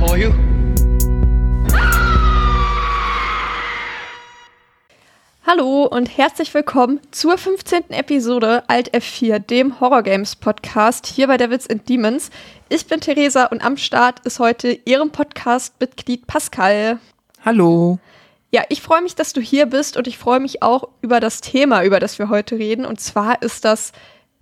For you. Hallo und herzlich willkommen zur 15. Episode Alt F4, dem Horror Games Podcast hier bei Devils and Demons. Ich bin Theresa und am Start ist heute Ihrem Podcast-Mitglied Pascal. Hallo. Ja, ich freue mich, dass du hier bist und ich freue mich auch über das Thema, über das wir heute reden. Und zwar ist das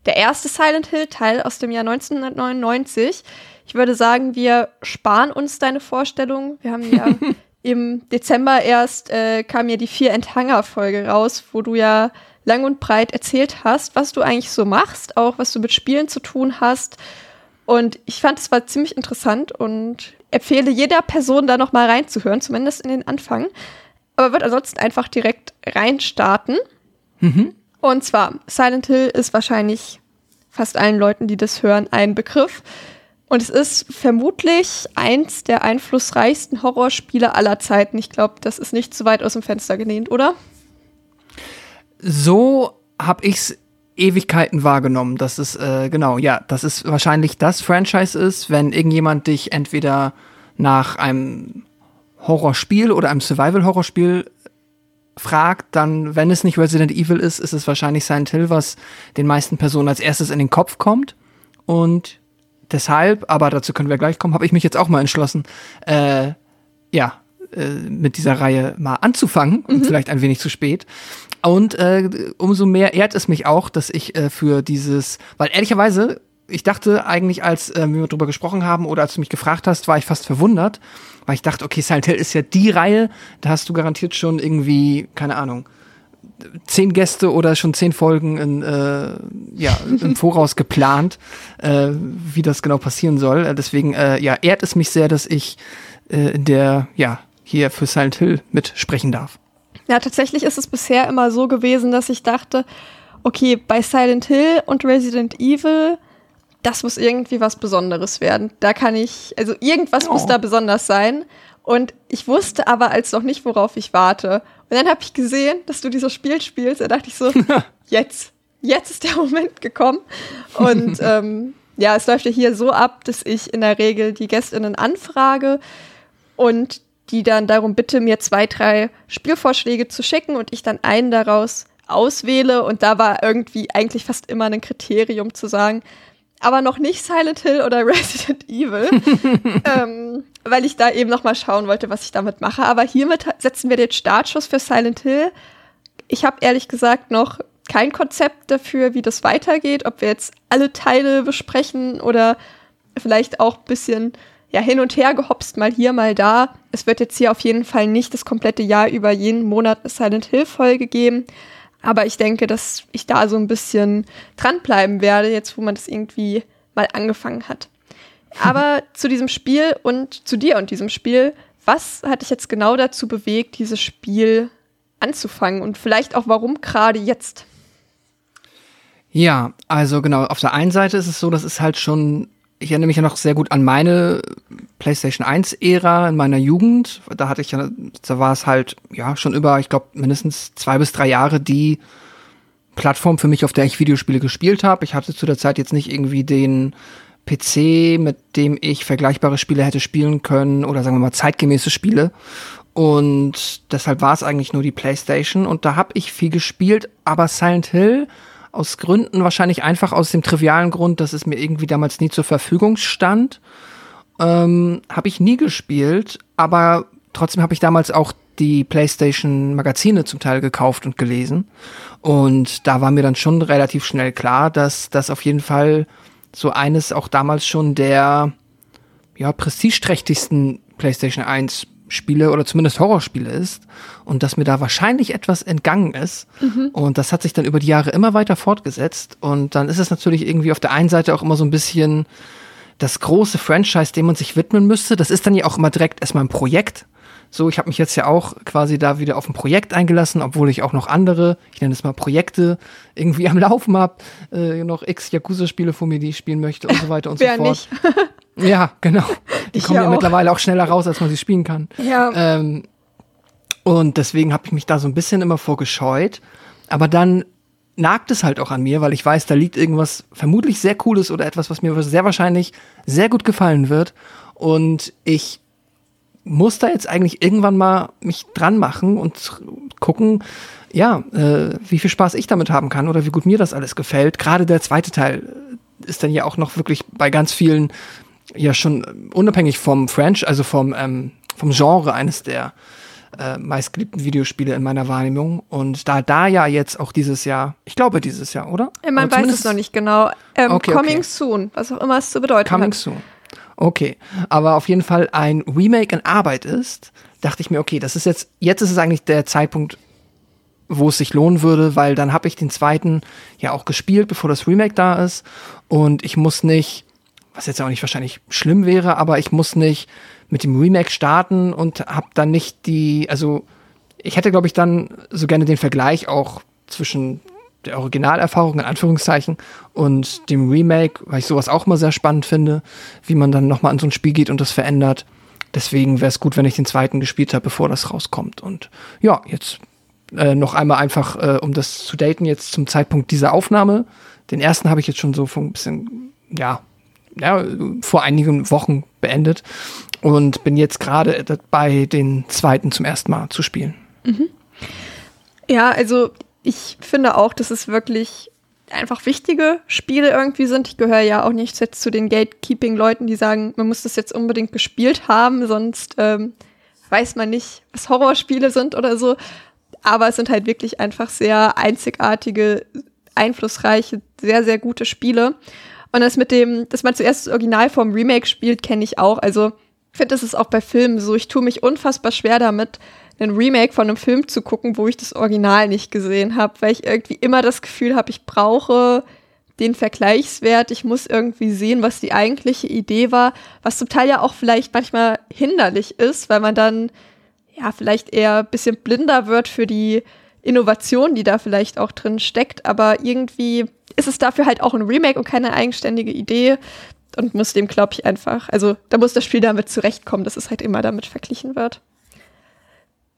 der erste Silent Hill-Teil aus dem Jahr 1999. Ich würde sagen, wir sparen uns deine Vorstellung. Wir haben ja im Dezember erst äh, kam ja die vier Enthanger-Folge raus, wo du ja lang und breit erzählt hast, was du eigentlich so machst, auch was du mit Spielen zu tun hast. Und ich fand, es war ziemlich interessant und empfehle jeder Person da noch mal reinzuhören, zumindest in den Anfang. Aber wird ansonsten einfach direkt reinstarten. Mhm. Und zwar, Silent Hill ist wahrscheinlich fast allen Leuten, die das hören, ein Begriff. Und es ist vermutlich eins der einflussreichsten Horrorspiele aller Zeiten. Ich glaube, das ist nicht zu weit aus dem Fenster gelehnt, oder? So habe ich's Ewigkeiten wahrgenommen. Das ist äh, genau, ja, das ist wahrscheinlich das Franchise ist, wenn irgendjemand dich entweder nach einem Horrorspiel oder einem Survival-Horrorspiel fragt, dann, wenn es nicht Resident Evil ist, ist es wahrscheinlich Silent Hill, was den meisten Personen als erstes in den Kopf kommt. Und deshalb, aber dazu können wir gleich kommen, habe ich mich jetzt auch mal entschlossen, äh, ja, äh, mit dieser Reihe mal anzufangen, mhm. vielleicht ein wenig zu spät. Und äh, umso mehr ehrt es mich auch, dass ich äh, für dieses, weil ehrlicherweise, ich dachte eigentlich, als äh, wir darüber gesprochen haben oder als du mich gefragt hast, war ich fast verwundert, weil ich dachte, okay, Silent Hill ist ja die Reihe, da hast du garantiert schon irgendwie, keine Ahnung, zehn Gäste oder schon zehn Folgen in, äh, ja, im Voraus geplant, äh, wie das genau passieren soll. Äh, deswegen äh, ja, ehrt es mich sehr, dass ich äh, in der, ja, hier für Silent Hill mitsprechen darf. Ja, tatsächlich ist es bisher immer so gewesen, dass ich dachte, okay, bei Silent Hill und Resident Evil, das muss irgendwie was Besonderes werden. Da kann ich, also irgendwas oh. muss da besonders sein. Und ich wusste aber als noch nicht, worauf ich warte. Und dann habe ich gesehen, dass du dieses Spiel spielst. Da dachte ich so, jetzt, jetzt ist der Moment gekommen. Und ähm, ja, es läuft ja hier so ab, dass ich in der Regel die Gästinnen anfrage und die dann darum bitte, mir zwei, drei Spielvorschläge zu schicken und ich dann einen daraus auswähle. Und da war irgendwie eigentlich fast immer ein Kriterium zu sagen, aber noch nicht Silent Hill oder Resident Evil, ähm, weil ich da eben noch mal schauen wollte, was ich damit mache. Aber hiermit setzen wir den Startschuss für Silent Hill. Ich habe ehrlich gesagt noch kein Konzept dafür, wie das weitergeht, ob wir jetzt alle Teile besprechen oder vielleicht auch ein bisschen ja, hin und her gehopst, mal hier, mal da. Es wird jetzt hier auf jeden Fall nicht das komplette Jahr über jeden Monat eine Silent Hill Folge geben. Aber ich denke, dass ich da so ein bisschen dranbleiben werde, jetzt wo man das irgendwie mal angefangen hat. Aber zu diesem Spiel und zu dir und diesem Spiel, was hat dich jetzt genau dazu bewegt, dieses Spiel anzufangen und vielleicht auch warum gerade jetzt? Ja, also genau, auf der einen Seite ist es so, das ist halt schon ich erinnere mich ja noch sehr gut an meine PlayStation 1-Ära in meiner Jugend. Da hatte ich ja, da war es halt, ja, schon über, ich glaube, mindestens zwei bis drei Jahre die Plattform für mich, auf der ich Videospiele gespielt habe. Ich hatte zu der Zeit jetzt nicht irgendwie den PC, mit dem ich vergleichbare Spiele hätte spielen können oder sagen wir mal zeitgemäße Spiele. Und deshalb war es eigentlich nur die PlayStation und da habe ich viel gespielt, aber Silent Hill aus Gründen, wahrscheinlich einfach aus dem trivialen Grund, dass es mir irgendwie damals nie zur Verfügung stand. Ähm, habe ich nie gespielt, aber trotzdem habe ich damals auch die PlayStation Magazine zum Teil gekauft und gelesen. Und da war mir dann schon relativ schnell klar, dass das auf jeden Fall so eines auch damals schon der ja, prestigeträchtigsten PlayStation 1 Spiele oder zumindest Horrorspiele ist und dass mir da wahrscheinlich etwas entgangen ist. Mhm. Und das hat sich dann über die Jahre immer weiter fortgesetzt. Und dann ist es natürlich irgendwie auf der einen Seite auch immer so ein bisschen das große Franchise, dem man sich widmen müsste. Das ist dann ja auch immer direkt erstmal ein Projekt. So, ich habe mich jetzt ja auch quasi da wieder auf ein Projekt eingelassen, obwohl ich auch noch andere, ich nenne es mal Projekte, irgendwie am Laufen habe, äh, noch x Yakuza-Spiele vor mir, die ich spielen möchte und so weiter und so fort. Nicht. ja, genau. Die ich kommen ja, ja mittlerweile auch schneller raus, als man sie spielen kann. Ja. Ähm, und deswegen habe ich mich da so ein bisschen immer vorgescheut. Aber dann nagt es halt auch an mir, weil ich weiß, da liegt irgendwas vermutlich sehr Cooles oder etwas, was mir sehr wahrscheinlich sehr gut gefallen wird. Und ich muss da jetzt eigentlich irgendwann mal mich dran machen und gucken, ja, äh, wie viel Spaß ich damit haben kann oder wie gut mir das alles gefällt. Gerade der zweite Teil ist dann ja auch noch wirklich bei ganz vielen ja schon unabhängig vom French, also vom ähm, vom Genre eines der äh, meistgeliebten Videospiele in meiner Wahrnehmung. Und da da ja jetzt auch dieses Jahr, ich glaube dieses Jahr, oder? Man weiß es noch nicht genau. Ähm, okay, coming okay. soon, was auch immer es zu bedeuten coming hat. Coming soon. Okay, aber auf jeden Fall ein Remake in Arbeit ist, dachte ich mir, okay, das ist jetzt, jetzt ist es eigentlich der Zeitpunkt, wo es sich lohnen würde, weil dann habe ich den zweiten ja auch gespielt, bevor das Remake da ist. Und ich muss nicht, was jetzt auch nicht wahrscheinlich schlimm wäre, aber ich muss nicht mit dem Remake starten und habe dann nicht die, also ich hätte, glaube ich, dann so gerne den Vergleich auch zwischen der Originalerfahrung in Anführungszeichen und dem Remake, weil ich sowas auch mal sehr spannend finde, wie man dann nochmal an so ein Spiel geht und das verändert. Deswegen wäre es gut, wenn ich den zweiten gespielt habe, bevor das rauskommt. Und ja, jetzt äh, noch einmal einfach, äh, um das zu daten, jetzt zum Zeitpunkt dieser Aufnahme. Den ersten habe ich jetzt schon so ein bisschen, ja, ja, vor einigen Wochen beendet und bin jetzt gerade dabei, den zweiten zum ersten Mal zu spielen. Mhm. Ja, also ich finde auch, dass es wirklich einfach wichtige Spiele irgendwie sind. Ich gehöre ja auch nicht jetzt zu den Gatekeeping-Leuten, die sagen, man muss das jetzt unbedingt gespielt haben, sonst ähm, weiß man nicht, was Horrorspiele sind oder so. Aber es sind halt wirklich einfach sehr einzigartige, einflussreiche, sehr, sehr gute Spiele. Und das mit dem, dass man zuerst das Original vom Remake spielt, kenne ich auch. Also ich finde, das ist auch bei Filmen so. Ich tue mich unfassbar schwer damit, einen Remake von einem Film zu gucken, wo ich das Original nicht gesehen habe, weil ich irgendwie immer das Gefühl habe, ich brauche den Vergleichswert, ich muss irgendwie sehen, was die eigentliche Idee war, was zum Teil ja auch vielleicht manchmal hinderlich ist, weil man dann ja vielleicht eher ein bisschen blinder wird für die Innovation, die da vielleicht auch drin steckt, aber irgendwie ist es dafür halt auch ein Remake und keine eigenständige Idee und muss dem, glaube ich, einfach, also da muss das Spiel damit zurechtkommen, dass es halt immer damit verglichen wird.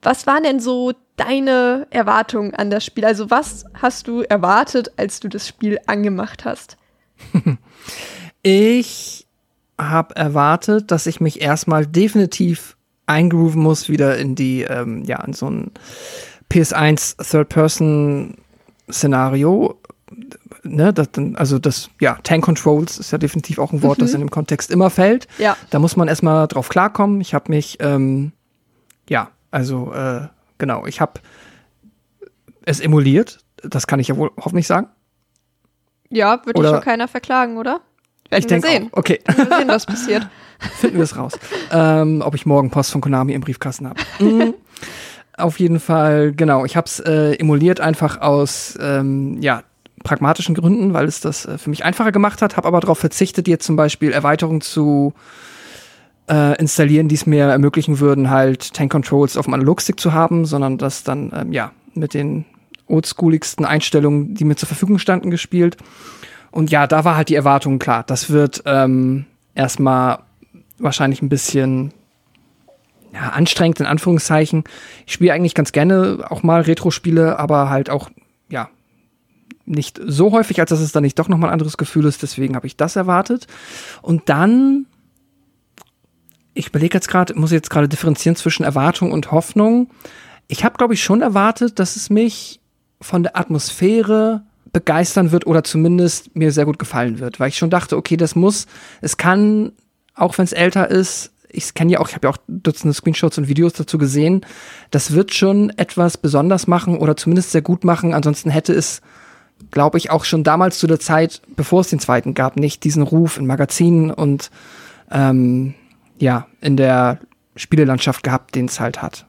Was waren denn so deine Erwartungen an das Spiel? Also was hast du erwartet, als du das Spiel angemacht hast? Ich habe erwartet, dass ich mich erstmal definitiv eingrooven muss wieder in die, ähm, ja, in so ein PS1 Third-Person-Szenario. Ne, das, also das, ja, Tank Controls ist ja definitiv auch ein Wort, mhm. das in dem Kontext immer fällt. Ja. Da muss man erstmal drauf klarkommen. Ich habe mich, ähm, ja, also äh, genau, ich habe es emuliert. Das kann ich ja wohl hoffentlich sagen. Ja, würde schon keiner verklagen, oder? Werden ich denke sehen. Auch. Okay. Wir sehen, was passiert. Finden wir es raus. ähm, ob ich morgen Post von Konami im Briefkasten habe. Mhm. Auf jeden Fall, genau. Ich habe es äh, emuliert einfach aus ähm, ja, pragmatischen Gründen, weil es das äh, für mich einfacher gemacht hat. Habe aber darauf verzichtet, jetzt zum Beispiel Erweiterungen zu äh, installieren, die es mir ermöglichen würden, halt Tank Controls auf dem Analogstick zu haben, sondern das dann, ähm, ja, mit den oldschooligsten Einstellungen, die mir zur Verfügung standen, gespielt. Und ja, da war halt die Erwartung klar. Das wird ähm, erstmal wahrscheinlich ein bisschen ja, anstrengend, in Anführungszeichen. Ich spiele eigentlich ganz gerne auch mal Retro-Spiele, aber halt auch, nicht so häufig, als dass es dann nicht doch nochmal ein anderes Gefühl ist. Deswegen habe ich das erwartet. Und dann ich überlege jetzt gerade, muss jetzt gerade differenzieren zwischen Erwartung und Hoffnung. Ich habe, glaube ich, schon erwartet, dass es mich von der Atmosphäre begeistern wird oder zumindest mir sehr gut gefallen wird, weil ich schon dachte, okay, das muss, es kann, auch wenn es älter ist, ich kenne ja auch, ich habe ja auch Dutzende Screenshots und Videos dazu gesehen, das wird schon etwas besonders machen oder zumindest sehr gut machen. Ansonsten hätte es, glaube ich, auch schon damals zu der Zeit, bevor es den zweiten gab, nicht diesen Ruf in Magazinen und ähm, ja, in der Spielelandschaft gehabt, den es halt hat.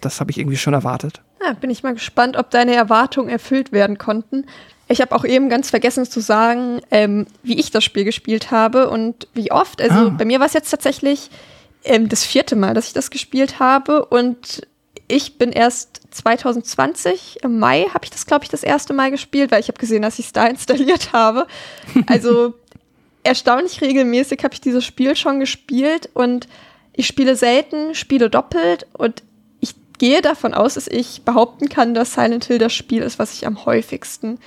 Das habe ich irgendwie schon erwartet. Ja, bin ich mal gespannt, ob deine Erwartungen erfüllt werden konnten. Ich habe auch eben ganz vergessen zu sagen, ähm, wie ich das Spiel gespielt habe und wie oft. Also Ah. bei mir war es jetzt tatsächlich ähm, das vierte Mal, dass ich das gespielt habe und ich bin erst 2020 im Mai habe ich das glaube ich das erste Mal gespielt, weil ich habe gesehen, dass ich es da installiert habe. Also erstaunlich regelmäßig habe ich dieses Spiel schon gespielt und ich spiele selten, spiele doppelt und ich gehe davon aus, dass ich behaupten kann, dass Silent Hill das Spiel ist, was ich am häufigsten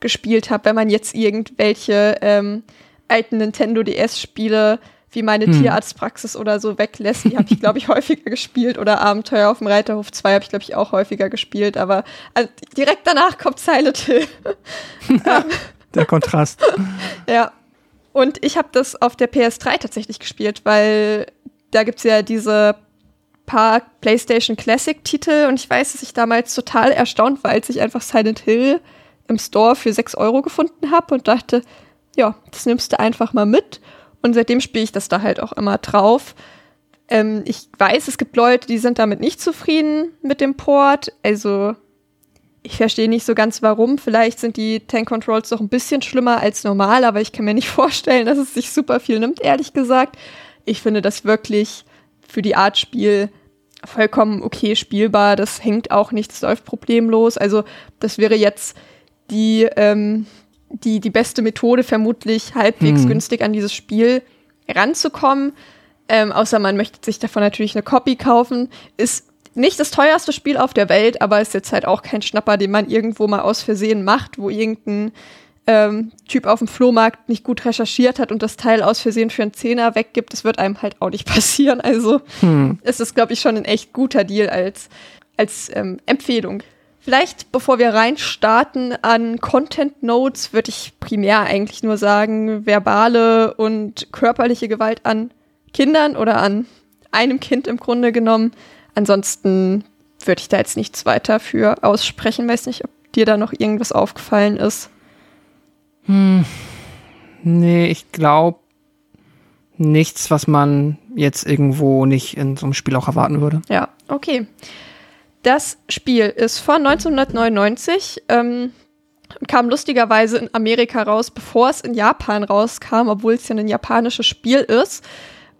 gespielt habe, wenn man jetzt irgendwelche ähm, alten Nintendo DS-Spiele wie meine Tierarztpraxis oder so weglässt. Die habe ich, glaube ich, häufiger gespielt. Oder Abenteuer auf dem Reiterhof 2 habe ich, glaube ich, auch häufiger gespielt. Aber also, direkt danach kommt Silent Hill. Der Kontrast. Ja. Und ich habe das auf der PS3 tatsächlich gespielt, weil da gibt's ja diese paar PlayStation Classic-Titel und ich weiß, dass ich damals total erstaunt war, als ich einfach Silent Hill im Store für 6 Euro gefunden habe und dachte, ja, das nimmst du einfach mal mit. Und seitdem spiele ich das da halt auch immer drauf. Ähm, ich weiß, es gibt Leute, die sind damit nicht zufrieden mit dem Port. Also ich verstehe nicht so ganz warum. Vielleicht sind die Tank Controls doch ein bisschen schlimmer als normal, aber ich kann mir nicht vorstellen, dass es sich super viel nimmt, ehrlich gesagt. Ich finde das wirklich für die Art Spiel vollkommen okay spielbar. Das hängt auch nicht, das läuft problemlos. Also das wäre jetzt die, ähm, die, die beste Methode, vermutlich halbwegs Hm. günstig an dieses Spiel ranzukommen. Ähm, außer man möchte sich davon natürlich eine Copy kaufen. Ist nicht das teuerste Spiel auf der Welt, aber ist jetzt halt auch kein Schnapper, den man irgendwo mal aus Versehen macht, wo irgendein ähm, Typ auf dem Flohmarkt nicht gut recherchiert hat und das Teil aus Versehen für einen Zehner weggibt. Das wird einem halt auch nicht passieren. Also es ist, glaube ich, schon ein echt guter Deal als, als ähm, Empfehlung. Vielleicht, bevor wir reinstarten an Content Notes, würde ich primär eigentlich nur sagen, verbale und körperliche Gewalt an Kindern oder an einem Kind im Grunde genommen. Ansonsten würde ich da jetzt nichts weiter für aussprechen. Weiß nicht, ob dir da noch irgendwas aufgefallen ist. Nee, ich glaube nichts, was man jetzt irgendwo nicht in so einem Spiel auch erwarten würde. Ja, okay. Das Spiel ist von 1999, ähm, kam lustigerweise in Amerika raus, bevor es in Japan rauskam, obwohl es ja ein japanisches Spiel ist.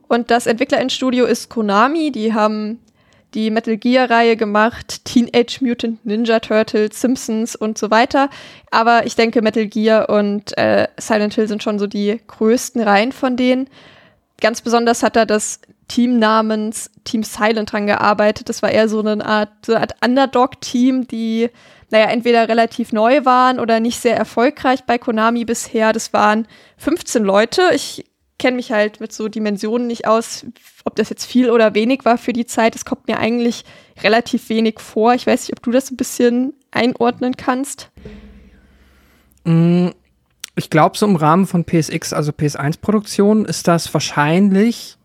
Und das Entwicklerinnenstudio ist Konami, die haben die Metal Gear-Reihe gemacht, Teenage Mutant Ninja Turtles, Simpsons und so weiter. Aber ich denke, Metal Gear und äh, Silent Hill sind schon so die größten Reihen von denen. Ganz besonders hat da das Team namens Team Silent dran gearbeitet. Das war eher so eine Art, so eine Art Underdog-Team, die, naja, entweder relativ neu waren oder nicht sehr erfolgreich bei Konami bisher. Das waren 15 Leute. Ich kenne mich halt mit so Dimensionen nicht aus, ob das jetzt viel oder wenig war für die Zeit. Es kommt mir eigentlich relativ wenig vor. Ich weiß nicht, ob du das ein bisschen einordnen kannst. Ich glaube, so im Rahmen von PSX, also PS1-Produktion, ist das wahrscheinlich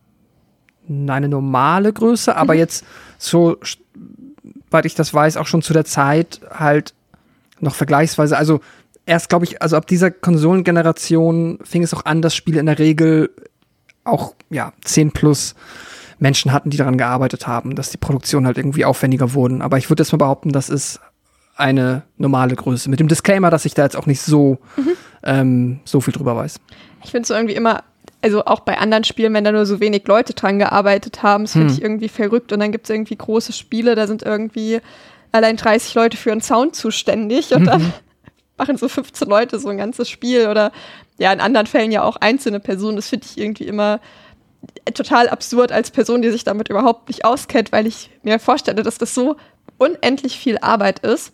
eine normale Größe, aber jetzt so, weil ich das weiß, auch schon zu der Zeit halt noch vergleichsweise, also erst glaube ich, also ab dieser Konsolengeneration fing es auch an, dass Spiele in der Regel auch, ja, 10 plus Menschen hatten, die daran gearbeitet haben, dass die Produktion halt irgendwie aufwendiger wurden. Aber ich würde jetzt mal behaupten, das ist eine normale Größe. Mit dem Disclaimer, dass ich da jetzt auch nicht so, ähm, so viel drüber weiß. Ich finde es irgendwie immer, also auch bei anderen Spielen, wenn da nur so wenig Leute dran gearbeitet haben, das finde ich irgendwie verrückt. Und dann gibt es irgendwie große Spiele, da sind irgendwie allein 30 Leute für einen Sound zuständig und dann machen so 15 Leute so ein ganzes Spiel oder ja, in anderen Fällen ja auch einzelne Personen. Das finde ich irgendwie immer total absurd als Person, die sich damit überhaupt nicht auskennt, weil ich mir vorstelle, dass das so unendlich viel Arbeit ist.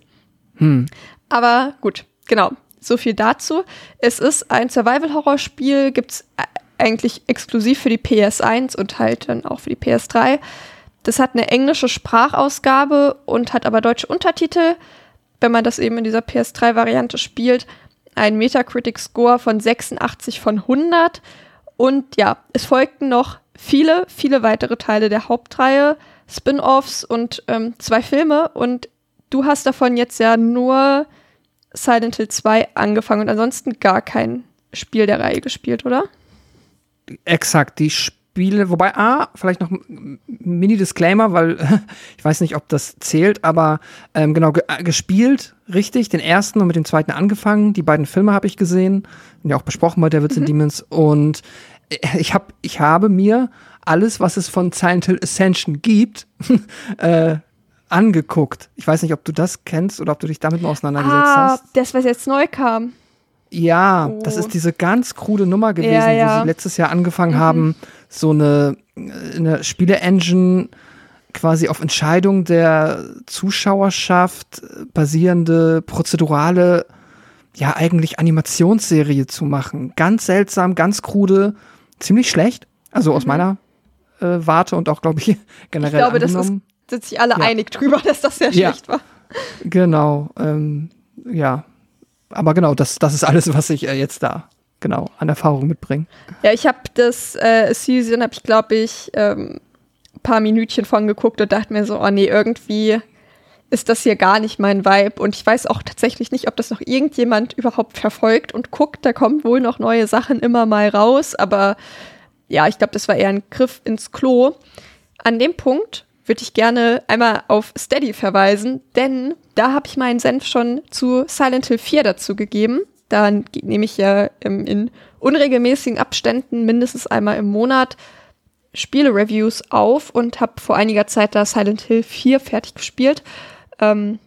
Aber gut, genau. So viel dazu. Es ist ein Survival-Horror-Spiel, gibt es eigentlich exklusiv für die PS1 und halt dann auch für die PS3. Das hat eine englische Sprachausgabe und hat aber deutsche Untertitel. Wenn man das eben in dieser PS3-Variante spielt, ein Metacritic-Score von 86 von 100. Und ja, es folgten noch viele, viele weitere Teile der Hauptreihe, Spin-offs und ähm, zwei Filme. Und du hast davon jetzt ja nur Silent Hill 2 angefangen und ansonsten gar kein Spiel der Reihe gespielt, oder? Exakt, die Spiele, wobei, ah, vielleicht noch ein Mini-Disclaimer, weil ich weiß nicht, ob das zählt, aber ähm, genau, ge äh, gespielt, richtig, den ersten und mit dem zweiten angefangen. Die beiden Filme habe ich gesehen, ja auch besprochen bei Devils mhm. and Demons. Und ich, hab, ich habe mir alles, was es von Silent Hill Ascension gibt, äh, angeguckt. Ich weiß nicht, ob du das kennst oder ob du dich damit mal auseinandergesetzt ah, hast. Das, was jetzt neu kam. Ja, oh. das ist diese ganz krude Nummer gewesen, ja, ja. wo sie letztes Jahr angefangen mhm. haben, so eine, eine Spiele-Engine quasi auf Entscheidung der Zuschauerschaft basierende prozedurale, ja eigentlich Animationsserie zu machen. Ganz seltsam, ganz krude, ziemlich schlecht. Also aus mhm. meiner äh, Warte und auch, glaube ich, generell. Ich glaube, angenommen. das ist, sind sich alle ja. einig drüber, dass das sehr ja. schlecht war. Genau, ähm, ja. Aber genau, das, das ist alles, was ich äh, jetzt da genau an Erfahrung mitbringe. Ja, ich habe das äh, Season, habe ich glaube ich ähm, paar Minütchen von geguckt und dachte mir so, oh nee, irgendwie ist das hier gar nicht mein Vibe. Und ich weiß auch tatsächlich nicht, ob das noch irgendjemand überhaupt verfolgt und guckt. Da kommen wohl noch neue Sachen immer mal raus, aber ja, ich glaube, das war eher ein Griff ins Klo. An dem Punkt würde ich gerne einmal auf Steady verweisen, denn da habe ich meinen Senf schon zu Silent Hill 4 dazu gegeben. Da nehme ich ja ähm, in unregelmäßigen Abständen mindestens einmal im Monat Spiele-Reviews auf und habe vor einiger Zeit da Silent Hill 4 fertig gespielt. Ähm,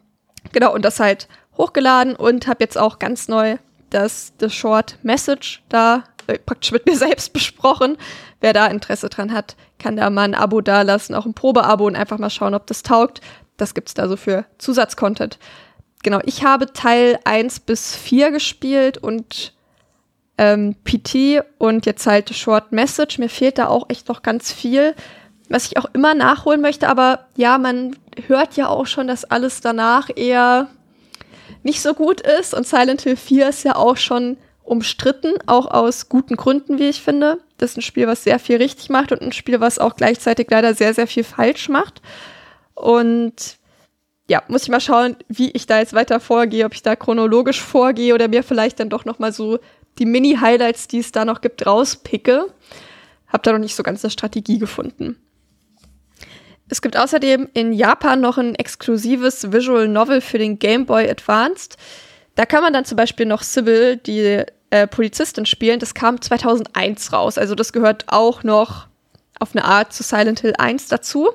genau, und das halt hochgeladen und habe jetzt auch ganz neu das The Short Message da äh, praktisch mit mir selbst besprochen. Wer da Interesse dran hat, kann da mal ein Abo dalassen, auch ein Probeabo und einfach mal schauen, ob das taugt. Das gibt's da so für Zusatzcontent. Genau, ich habe Teil 1 bis 4 gespielt und ähm, PT und jetzt halt Short Message. Mir fehlt da auch echt noch ganz viel, was ich auch immer nachholen möchte. Aber ja, man hört ja auch schon, dass alles danach eher nicht so gut ist. Und Silent Hill 4 ist ja auch schon umstritten, auch aus guten Gründen, wie ich finde. Das ist ein Spiel, was sehr viel richtig macht und ein Spiel, was auch gleichzeitig leider sehr, sehr viel falsch macht. Und ja, muss ich mal schauen, wie ich da jetzt weiter vorgehe, ob ich da chronologisch vorgehe oder mir vielleicht dann doch noch mal so die Mini-Highlights, die es da noch gibt, rauspicke. Hab da noch nicht so ganz eine Strategie gefunden. Es gibt außerdem in Japan noch ein exklusives Visual Novel für den Game Boy Advanced. Da kann man dann zum Beispiel noch Sybil, die äh, Polizistin, spielen. Das kam 2001 raus. Also das gehört auch noch auf eine Art zu Silent Hill 1 dazu.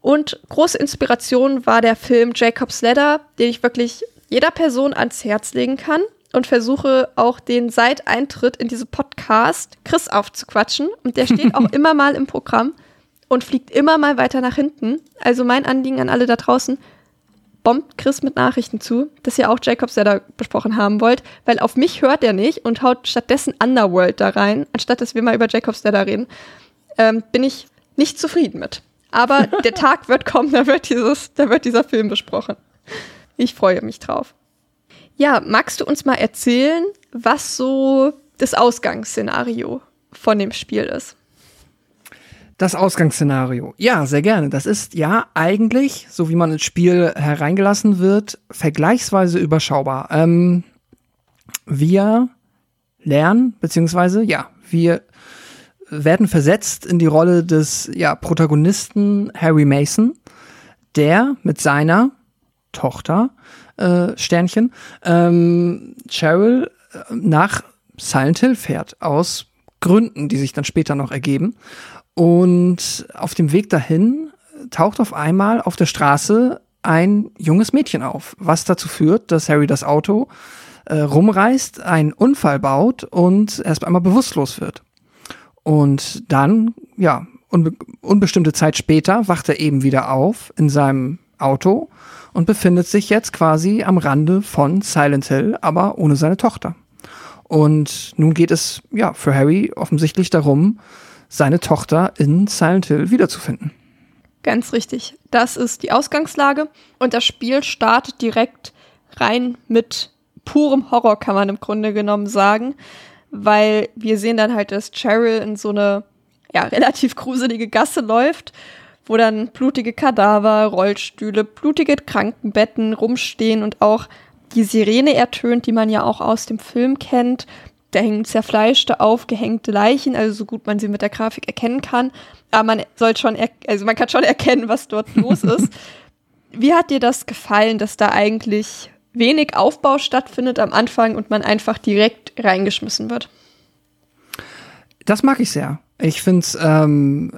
Und große Inspiration war der Film Jacob's Ladder, den ich wirklich jeder Person ans Herz legen kann und versuche auch den seit Eintritt in diese Podcast Chris aufzuquatschen. Und der steht auch immer mal im Programm und fliegt immer mal weiter nach hinten. Also mein Anliegen an alle da draußen, bombt Chris mit Nachrichten zu, dass ihr auch Jacobs Ladder besprochen haben wollt, weil auf mich hört er nicht und haut stattdessen Underworld da rein, anstatt dass wir mal über Jacobs Ladder reden. Ähm, bin ich nicht zufrieden mit. Aber der Tag wird kommen, da wird, dieses, da wird dieser Film besprochen. Ich freue mich drauf. Ja, magst du uns mal erzählen, was so das Ausgangsszenario von dem Spiel ist? Das Ausgangsszenario. Ja, sehr gerne. Das ist ja eigentlich, so wie man ins Spiel hereingelassen wird, vergleichsweise überschaubar. Ähm, wir lernen, beziehungsweise, ja, wir werden versetzt in die Rolle des ja, Protagonisten Harry Mason, der mit seiner Tochter, äh, Sternchen, ähm, Cheryl, äh, nach Silent Hill fährt, aus Gründen, die sich dann später noch ergeben. Und auf dem Weg dahin taucht auf einmal auf der Straße ein junges Mädchen auf, was dazu führt, dass Harry das Auto äh, rumreißt, einen Unfall baut und erst einmal bewusstlos wird. Und dann, ja, unbe unbestimmte Zeit später wacht er eben wieder auf in seinem Auto und befindet sich jetzt quasi am Rande von Silent Hill, aber ohne seine Tochter. Und nun geht es ja für Harry offensichtlich darum, seine Tochter in Silent Hill wiederzufinden. Ganz richtig. Das ist die Ausgangslage. Und das Spiel startet direkt rein mit purem Horror, kann man im Grunde genommen sagen. Weil wir sehen dann halt, dass Cheryl in so eine ja, relativ gruselige Gasse läuft, wo dann blutige Kadaver, Rollstühle, blutige Krankenbetten rumstehen und auch die Sirene ertönt, die man ja auch aus dem Film kennt. Da hängen zerfleischte, aufgehängte Leichen, also so gut man sie mit der Grafik erkennen kann. Aber man soll schon, also man kann schon erkennen, was dort los ist. Wie hat dir das gefallen, dass da eigentlich wenig Aufbau stattfindet am Anfang und man einfach direkt reingeschmissen wird? Das mag ich sehr. Ich finde es ähm,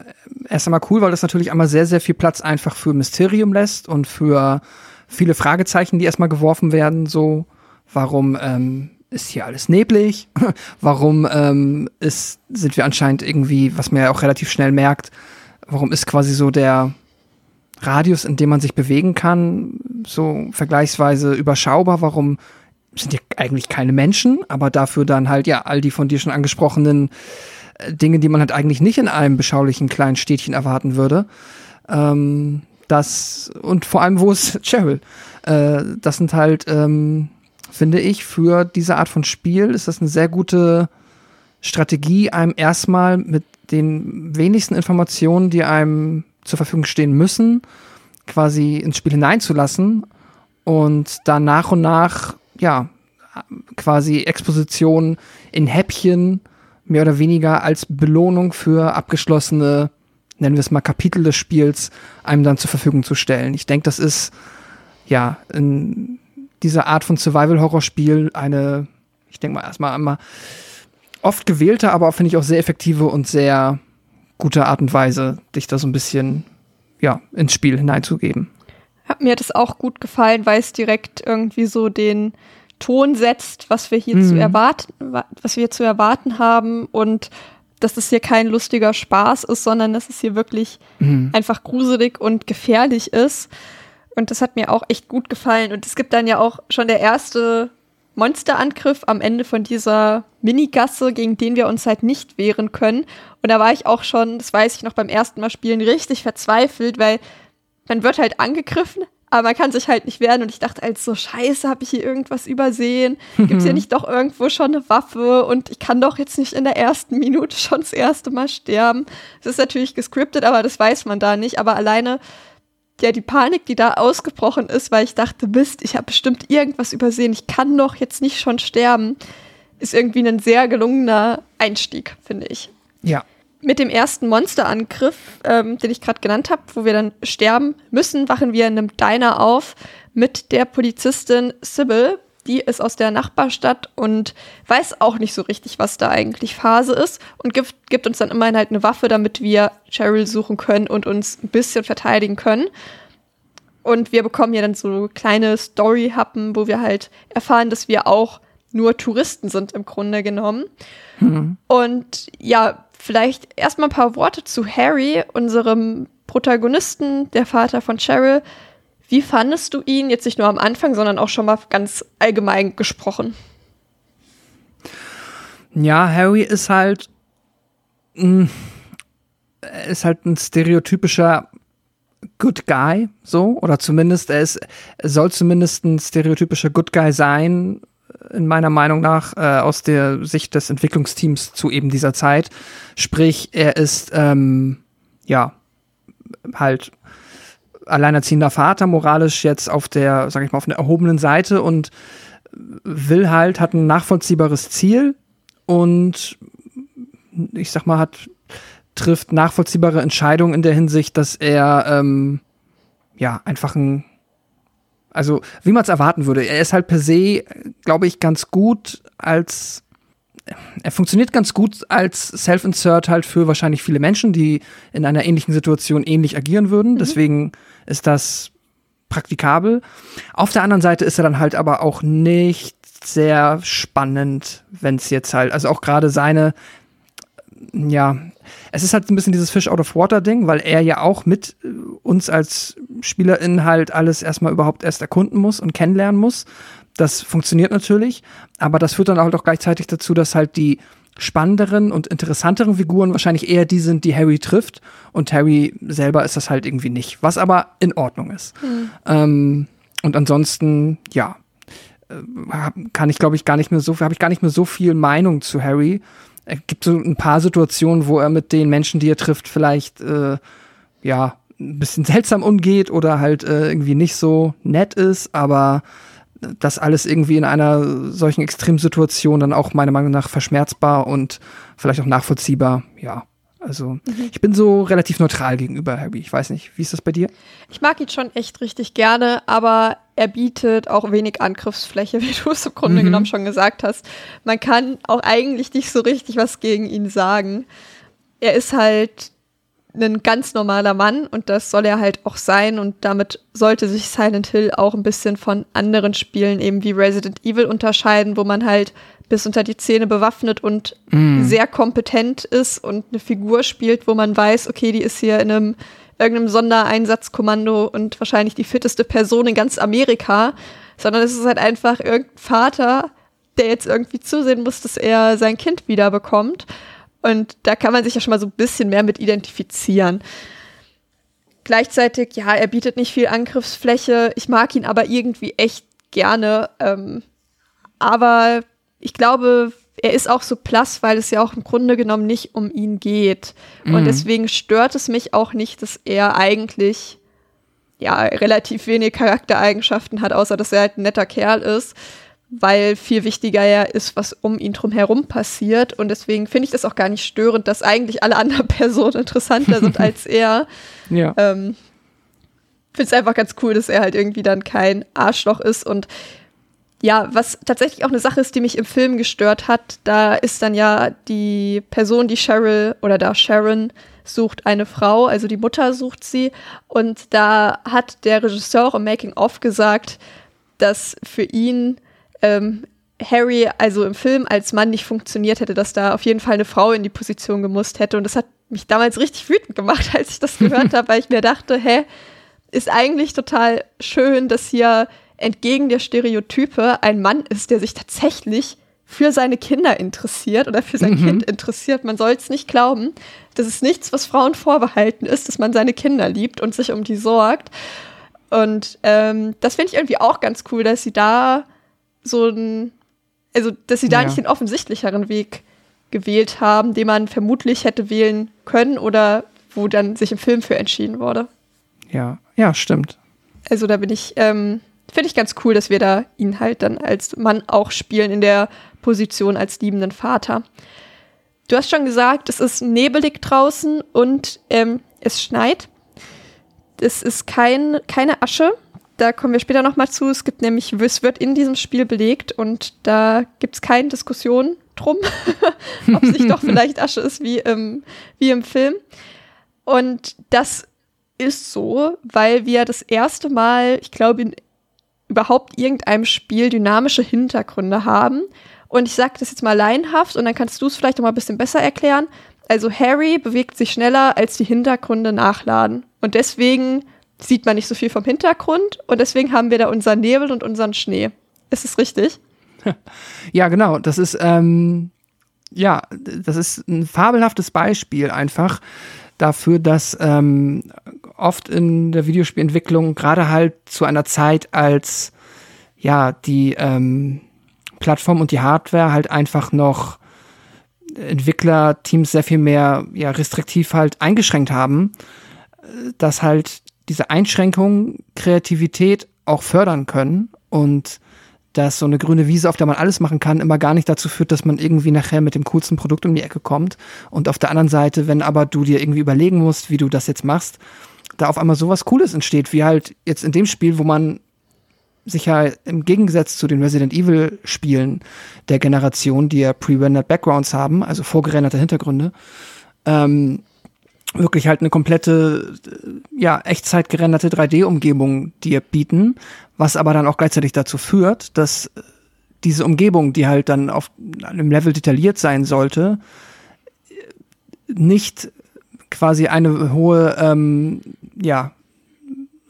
erst einmal cool, weil das natürlich einmal sehr, sehr viel Platz einfach für Mysterium lässt und für viele Fragezeichen, die erstmal geworfen werden. So, warum ähm, ist hier alles neblig? warum ähm, ist, sind wir anscheinend irgendwie, was man ja auch relativ schnell merkt, warum ist quasi so der Radius, in dem man sich bewegen kann, so vergleichsweise überschaubar? Warum sind hier eigentlich keine Menschen, aber dafür dann halt ja all die von dir schon angesprochenen äh, Dinge, die man halt eigentlich nicht in einem beschaulichen kleinen Städtchen erwarten würde. Ähm, das und vor allem, wo ist Cheryl? Äh, das sind halt, ähm, finde ich, für diese Art von Spiel ist das eine sehr gute Strategie, einem erstmal mit den wenigsten Informationen, die einem zur Verfügung stehen müssen, quasi ins Spiel hineinzulassen und dann nach und nach, ja, quasi Exposition in Häppchen mehr oder weniger als Belohnung für abgeschlossene, nennen wir es mal Kapitel des Spiels, einem dann zur Verfügung zu stellen. Ich denke, das ist ja in dieser Art von Survival-Horror-Spiel eine, ich denke mal erstmal einmal oft gewählte, aber finde ich auch sehr effektive und sehr gute Art und Weise, dich da so ein bisschen ja, ins Spiel hineinzugeben. Mir hat es auch gut gefallen, weil es direkt irgendwie so den Ton setzt, was wir hier mhm. zu erwarten, was wir zu erwarten haben und dass es hier kein lustiger Spaß ist, sondern dass es hier wirklich mhm. einfach gruselig und gefährlich ist. Und das hat mir auch echt gut gefallen. Und es gibt dann ja auch schon der erste Monsterangriff am Ende von dieser Minigasse, gegen den wir uns halt nicht wehren können. Und da war ich auch schon, das weiß ich noch beim ersten Mal spielen, richtig verzweifelt, weil man wird halt angegriffen, aber man kann sich halt nicht wehren. Und ich dachte halt so, scheiße, habe ich hier irgendwas übersehen? Gibt es hier nicht doch irgendwo schon eine Waffe? Und ich kann doch jetzt nicht in der ersten Minute schon das erste Mal sterben. Das ist natürlich gescriptet, aber das weiß man da nicht. Aber alleine ja, die Panik, die da ausgebrochen ist, weil ich dachte, Mist, ich habe bestimmt irgendwas übersehen, ich kann doch jetzt nicht schon sterben, ist irgendwie ein sehr gelungener Einstieg, finde ich. Ja. Mit dem ersten Monsterangriff, ähm, den ich gerade genannt habe, wo wir dann sterben müssen, wachen wir in einem Diner auf mit der Polizistin Sybil. Die ist aus der Nachbarstadt und weiß auch nicht so richtig, was da eigentlich Phase ist und gibt, gibt uns dann immerhin halt eine Waffe, damit wir Cheryl suchen können und uns ein bisschen verteidigen können. Und wir bekommen ja dann so kleine Story-Happen, wo wir halt erfahren, dass wir auch nur Touristen sind im Grunde genommen. Mhm. Und ja, vielleicht erstmal ein paar Worte zu Harry, unserem Protagonisten, der Vater von Cheryl. Wie fandest du ihn jetzt nicht nur am Anfang, sondern auch schon mal ganz allgemein gesprochen? Ja, Harry ist halt ist halt ein stereotypischer Good Guy, so, oder zumindest, er, ist, soll zumindest ein stereotypischer Good Guy sein, in meiner Meinung nach, äh, aus der Sicht des Entwicklungsteams zu eben dieser Zeit. Sprich, er ist, ähm, ja, halt alleinerziehender Vater, moralisch jetzt auf der, sag ich mal, auf einer erhobenen Seite und will halt, hat ein nachvollziehbares Ziel und ich sag mal, hat trifft nachvollziehbare Entscheidungen in der Hinsicht, dass er ähm, ja einfach ein also wie man es erwarten würde. Er ist halt per se, glaube ich, ganz gut als er funktioniert ganz gut als Self-Insert halt für wahrscheinlich viele Menschen, die in einer ähnlichen Situation ähnlich agieren würden. Mhm. Deswegen ist das praktikabel. Auf der anderen Seite ist er dann halt aber auch nicht sehr spannend, wenn es jetzt halt, also auch gerade seine, ja, es ist halt ein bisschen dieses Fish out of Water Ding, weil er ja auch mit äh, uns als SpielerInnen halt alles erstmal überhaupt erst erkunden muss und kennenlernen muss. Das funktioniert natürlich, aber das führt dann halt auch gleichzeitig dazu, dass halt die spannenderen und interessanteren Figuren wahrscheinlich eher die sind, die Harry trifft. Und Harry selber ist das halt irgendwie nicht, was aber in Ordnung ist. Mhm. Ähm, und ansonsten, ja, äh, kann ich glaube ich gar nicht mehr so, habe ich gar nicht mehr so viel Meinung zu Harry es gibt so ein paar Situationen, wo er mit den Menschen, die er trifft, vielleicht äh, ja ein bisschen seltsam umgeht oder halt äh, irgendwie nicht so nett ist, aber das alles irgendwie in einer solchen Extremsituation dann auch meiner Meinung nach verschmerzbar und vielleicht auch nachvollziehbar. Ja, also mhm. ich bin so relativ neutral gegenüber Harry. Ich weiß nicht, wie ist das bei dir? Ich mag ihn schon echt richtig gerne, aber er bietet auch wenig Angriffsfläche, wie du es im Grunde mhm. genommen schon gesagt hast. Man kann auch eigentlich nicht so richtig was gegen ihn sagen. Er ist halt ein ganz normaler Mann und das soll er halt auch sein und damit sollte sich Silent Hill auch ein bisschen von anderen Spielen eben wie Resident Evil unterscheiden, wo man halt bis unter die Zähne bewaffnet und mm. sehr kompetent ist und eine Figur spielt, wo man weiß, okay, die ist hier in einem irgendeinem Sondereinsatzkommando und wahrscheinlich die fitteste Person in ganz Amerika, sondern es ist halt einfach irgendein Vater, der jetzt irgendwie zusehen muss, dass er sein Kind wiederbekommt. Und da kann man sich ja schon mal so ein bisschen mehr mit identifizieren. Gleichzeitig, ja, er bietet nicht viel Angriffsfläche. Ich mag ihn aber irgendwie echt gerne. Ähm, aber ich glaube, er ist auch so blass, weil es ja auch im Grunde genommen nicht um ihn geht. Mhm. Und deswegen stört es mich auch nicht, dass er eigentlich ja relativ wenig Charaktereigenschaften hat, außer dass er halt ein netter Kerl ist weil viel wichtiger ja ist, was um ihn drum herum passiert. Und deswegen finde ich das auch gar nicht störend, dass eigentlich alle anderen Personen interessanter sind als er. Ja. Ähm, finde es einfach ganz cool, dass er halt irgendwie dann kein Arschloch ist. Und ja, was tatsächlich auch eine Sache ist, die mich im Film gestört hat, da ist dann ja die Person, die Cheryl oder da Sharon sucht eine Frau, also die Mutter sucht sie. Und da hat der Regisseur auch im Making-of gesagt, dass für ihn ähm, Harry also im Film als Mann nicht funktioniert hätte, dass da auf jeden Fall eine Frau in die Position gemusst hätte. Und das hat mich damals richtig wütend gemacht, als ich das gehört habe, weil ich mir dachte, hä, ist eigentlich total schön, dass hier entgegen der Stereotype ein Mann ist, der sich tatsächlich für seine Kinder interessiert oder für sein mhm. Kind interessiert. Man soll es nicht glauben. Das ist nichts, was Frauen vorbehalten ist, dass man seine Kinder liebt und sich um die sorgt. Und ähm, das finde ich irgendwie auch ganz cool, dass sie da so ein, also dass sie da ja. nicht den offensichtlicheren Weg gewählt haben, den man vermutlich hätte wählen können oder wo dann sich im Film für entschieden wurde. Ja, ja, stimmt. Also da bin ich, ähm, finde ich ganz cool, dass wir da ihn halt dann als Mann auch spielen in der Position als liebenden Vater. Du hast schon gesagt, es ist nebelig draußen und ähm, es schneit. Es ist kein, keine Asche, da kommen wir später nochmal zu. Es gibt nämlich, es wird in diesem Spiel belegt und da gibt es keine Diskussion drum, ob es nicht doch vielleicht Asche ist wie im, wie im Film. Und das ist so, weil wir das erste Mal, ich glaube, in überhaupt irgendeinem Spiel dynamische Hintergründe haben. Und ich sage das jetzt mal laienhaft und dann kannst du es vielleicht noch mal ein bisschen besser erklären. Also Harry bewegt sich schneller, als die Hintergründe nachladen. Und deswegen sieht man nicht so viel vom Hintergrund und deswegen haben wir da unseren Nebel und unseren Schnee. Ist es richtig? Ja, genau. Das ist, ähm, ja, das ist ein fabelhaftes Beispiel einfach dafür, dass ähm, oft in der Videospielentwicklung gerade halt zu einer Zeit, als ja die ähm, Plattform und die Hardware halt einfach noch Entwicklerteams sehr viel mehr ja, restriktiv halt eingeschränkt haben, dass halt diese Einschränkungen Kreativität auch fördern können und dass so eine grüne Wiese, auf der man alles machen kann, immer gar nicht dazu führt, dass man irgendwie nachher mit dem coolsten Produkt um die Ecke kommt. Und auf der anderen Seite, wenn aber du dir irgendwie überlegen musst, wie du das jetzt machst, da auf einmal sowas Cooles entsteht, wie halt jetzt in dem Spiel, wo man sich ja im Gegensatz zu den Resident Evil Spielen der Generation, die ja pre-rendered Backgrounds haben, also vorgerenderte Hintergründe, ähm, wirklich halt eine komplette, ja, Echtzeit gerenderte 3D-Umgebung dir bieten, was aber dann auch gleichzeitig dazu führt, dass diese Umgebung, die halt dann auf einem Level detailliert sein sollte, nicht quasi eine hohe, ähm, ja,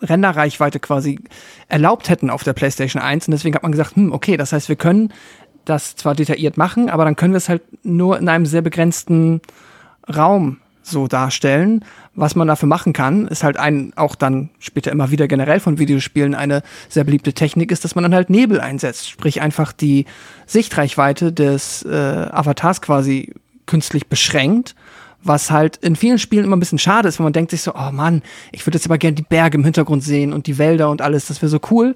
Renderreichweite quasi erlaubt hätten auf der PlayStation 1. Und deswegen hat man gesagt, hm, okay, das heißt, wir können das zwar detailliert machen, aber dann können wir es halt nur in einem sehr begrenzten Raum so darstellen. Was man dafür machen kann, ist halt ein, auch dann später immer wieder generell von Videospielen eine sehr beliebte Technik ist, dass man dann halt Nebel einsetzt. Sprich einfach die Sichtreichweite des äh, Avatars quasi künstlich beschränkt, Was halt in vielen Spielen immer ein bisschen schade ist, wenn man denkt sich so, oh Mann, ich würde jetzt aber gerne die Berge im Hintergrund sehen und die Wälder und alles, das wäre so cool.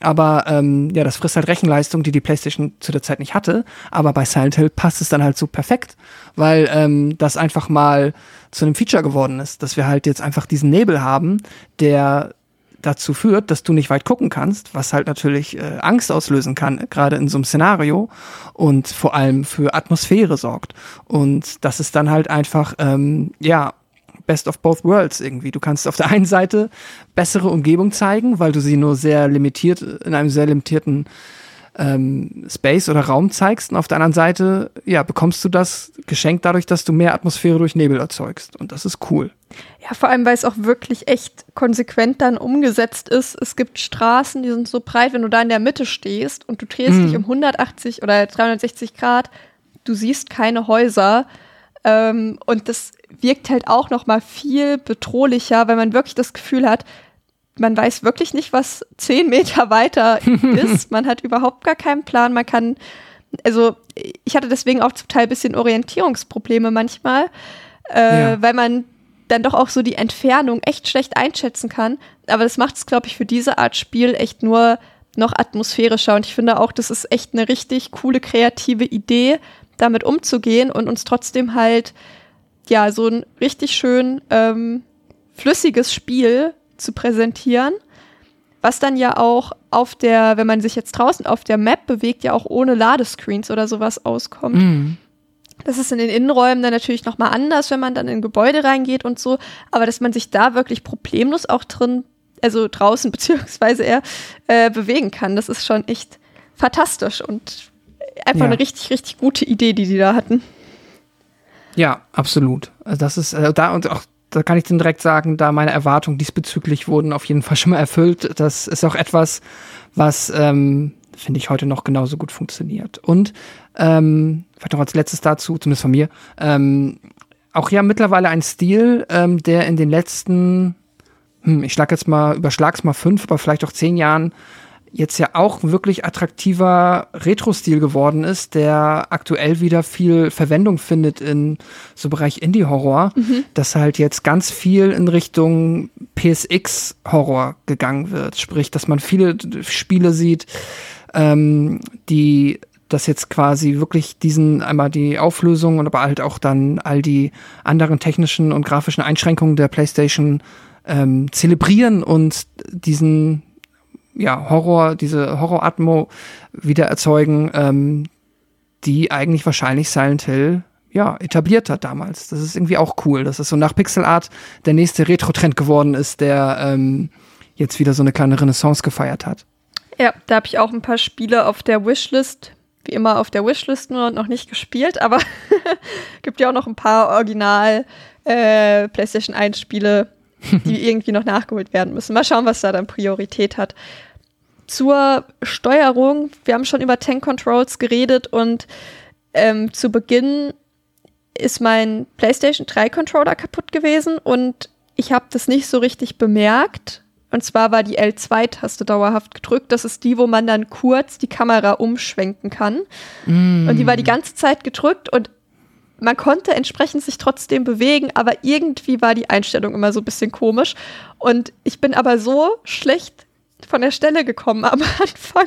Aber ähm, ja, das frisst halt Rechenleistung, die die PlayStation zu der Zeit nicht hatte. Aber bei Silent Hill passt es dann halt so perfekt, weil ähm, das einfach mal zu einem Feature geworden ist, dass wir halt jetzt einfach diesen Nebel haben, der dazu führt, dass du nicht weit gucken kannst, was halt natürlich äh, Angst auslösen kann, gerade in so einem Szenario und vor allem für Atmosphäre sorgt. Und das ist dann halt einfach, ähm, ja, Best of both worlds irgendwie. Du kannst auf der einen Seite bessere Umgebung zeigen, weil du sie nur sehr limitiert, in einem sehr limitierten ähm, Space oder Raum zeigst. Und auf der anderen Seite, ja, bekommst du das geschenkt dadurch, dass du mehr Atmosphäre durch Nebel erzeugst. Und das ist cool. Ja, vor allem, weil es auch wirklich echt konsequent dann umgesetzt ist. Es gibt Straßen, die sind so breit, wenn du da in der Mitte stehst und du drehst mhm. dich um 180 oder 360 Grad, du siehst keine Häuser. Ähm, und das wirkt halt auch noch mal viel bedrohlicher, weil man wirklich das Gefühl hat, man weiß wirklich nicht, was zehn Meter weiter ist. Man hat überhaupt gar keinen Plan. Man kann, also ich hatte deswegen auch zum Teil ein bisschen Orientierungsprobleme manchmal, äh, ja. weil man dann doch auch so die Entfernung echt schlecht einschätzen kann. Aber das macht es, glaube ich, für diese Art Spiel echt nur noch atmosphärischer. Und ich finde auch, das ist echt eine richtig coole, kreative Idee, damit umzugehen und uns trotzdem halt, ja, so ein richtig schön ähm, flüssiges Spiel zu präsentieren, was dann ja auch auf der, wenn man sich jetzt draußen auf der Map bewegt, ja auch ohne Ladescreens oder sowas auskommt. Mm. Das ist in den Innenräumen dann natürlich nochmal anders, wenn man dann in Gebäude reingeht und so, aber dass man sich da wirklich problemlos auch drin, also draußen beziehungsweise eher, äh, bewegen kann, das ist schon echt fantastisch und einfach ja. eine richtig, richtig gute Idee, die die da hatten. Ja, absolut. Also das ist äh, da und auch da kann ich dann direkt sagen, da meine Erwartungen diesbezüglich wurden auf jeden Fall schon mal erfüllt. Das ist auch etwas, was ähm, finde ich heute noch genauso gut funktioniert. Und ähm, vielleicht noch als letztes dazu, zumindest von mir, ähm, auch ja mittlerweile ein Stil, ähm, der in den letzten, hm, ich schlag jetzt mal, überschlag's mal fünf, aber vielleicht auch zehn Jahren jetzt ja auch wirklich attraktiver Retro-Stil geworden ist, der aktuell wieder viel Verwendung findet in so Bereich Indie-Horror, mhm. dass halt jetzt ganz viel in Richtung PSX-Horror gegangen wird. Sprich, dass man viele Spiele sieht, ähm, die das jetzt quasi wirklich diesen einmal die Auflösung und aber halt auch dann all die anderen technischen und grafischen Einschränkungen der PlayStation ähm, zelebrieren und diesen ja, Horror, diese Horror-Atmo wieder erzeugen, ähm, die eigentlich wahrscheinlich Silent Hill ja, etabliert hat damals. Das ist irgendwie auch cool, dass es so nach Pixel Art der nächste Retro-Trend geworden ist, der ähm, jetzt wieder so eine kleine Renaissance gefeiert hat. Ja, da habe ich auch ein paar Spiele auf der Wishlist, wie immer auf der Wishlist nur noch nicht gespielt, aber gibt ja auch noch ein paar Original äh, PlayStation 1 Spiele, die irgendwie noch nachgeholt werden müssen. Mal schauen, was da dann Priorität hat zur Steuerung. Wir haben schon über Tank Controls geredet und ähm, zu Beginn ist mein PlayStation 3 Controller kaputt gewesen und ich habe das nicht so richtig bemerkt. Und zwar war die L2-Taste dauerhaft gedrückt. Das ist die, wo man dann kurz die Kamera umschwenken kann. Mm. Und die war die ganze Zeit gedrückt und man konnte entsprechend sich trotzdem bewegen, aber irgendwie war die Einstellung immer so ein bisschen komisch. Und ich bin aber so schlecht von der Stelle gekommen am Anfang.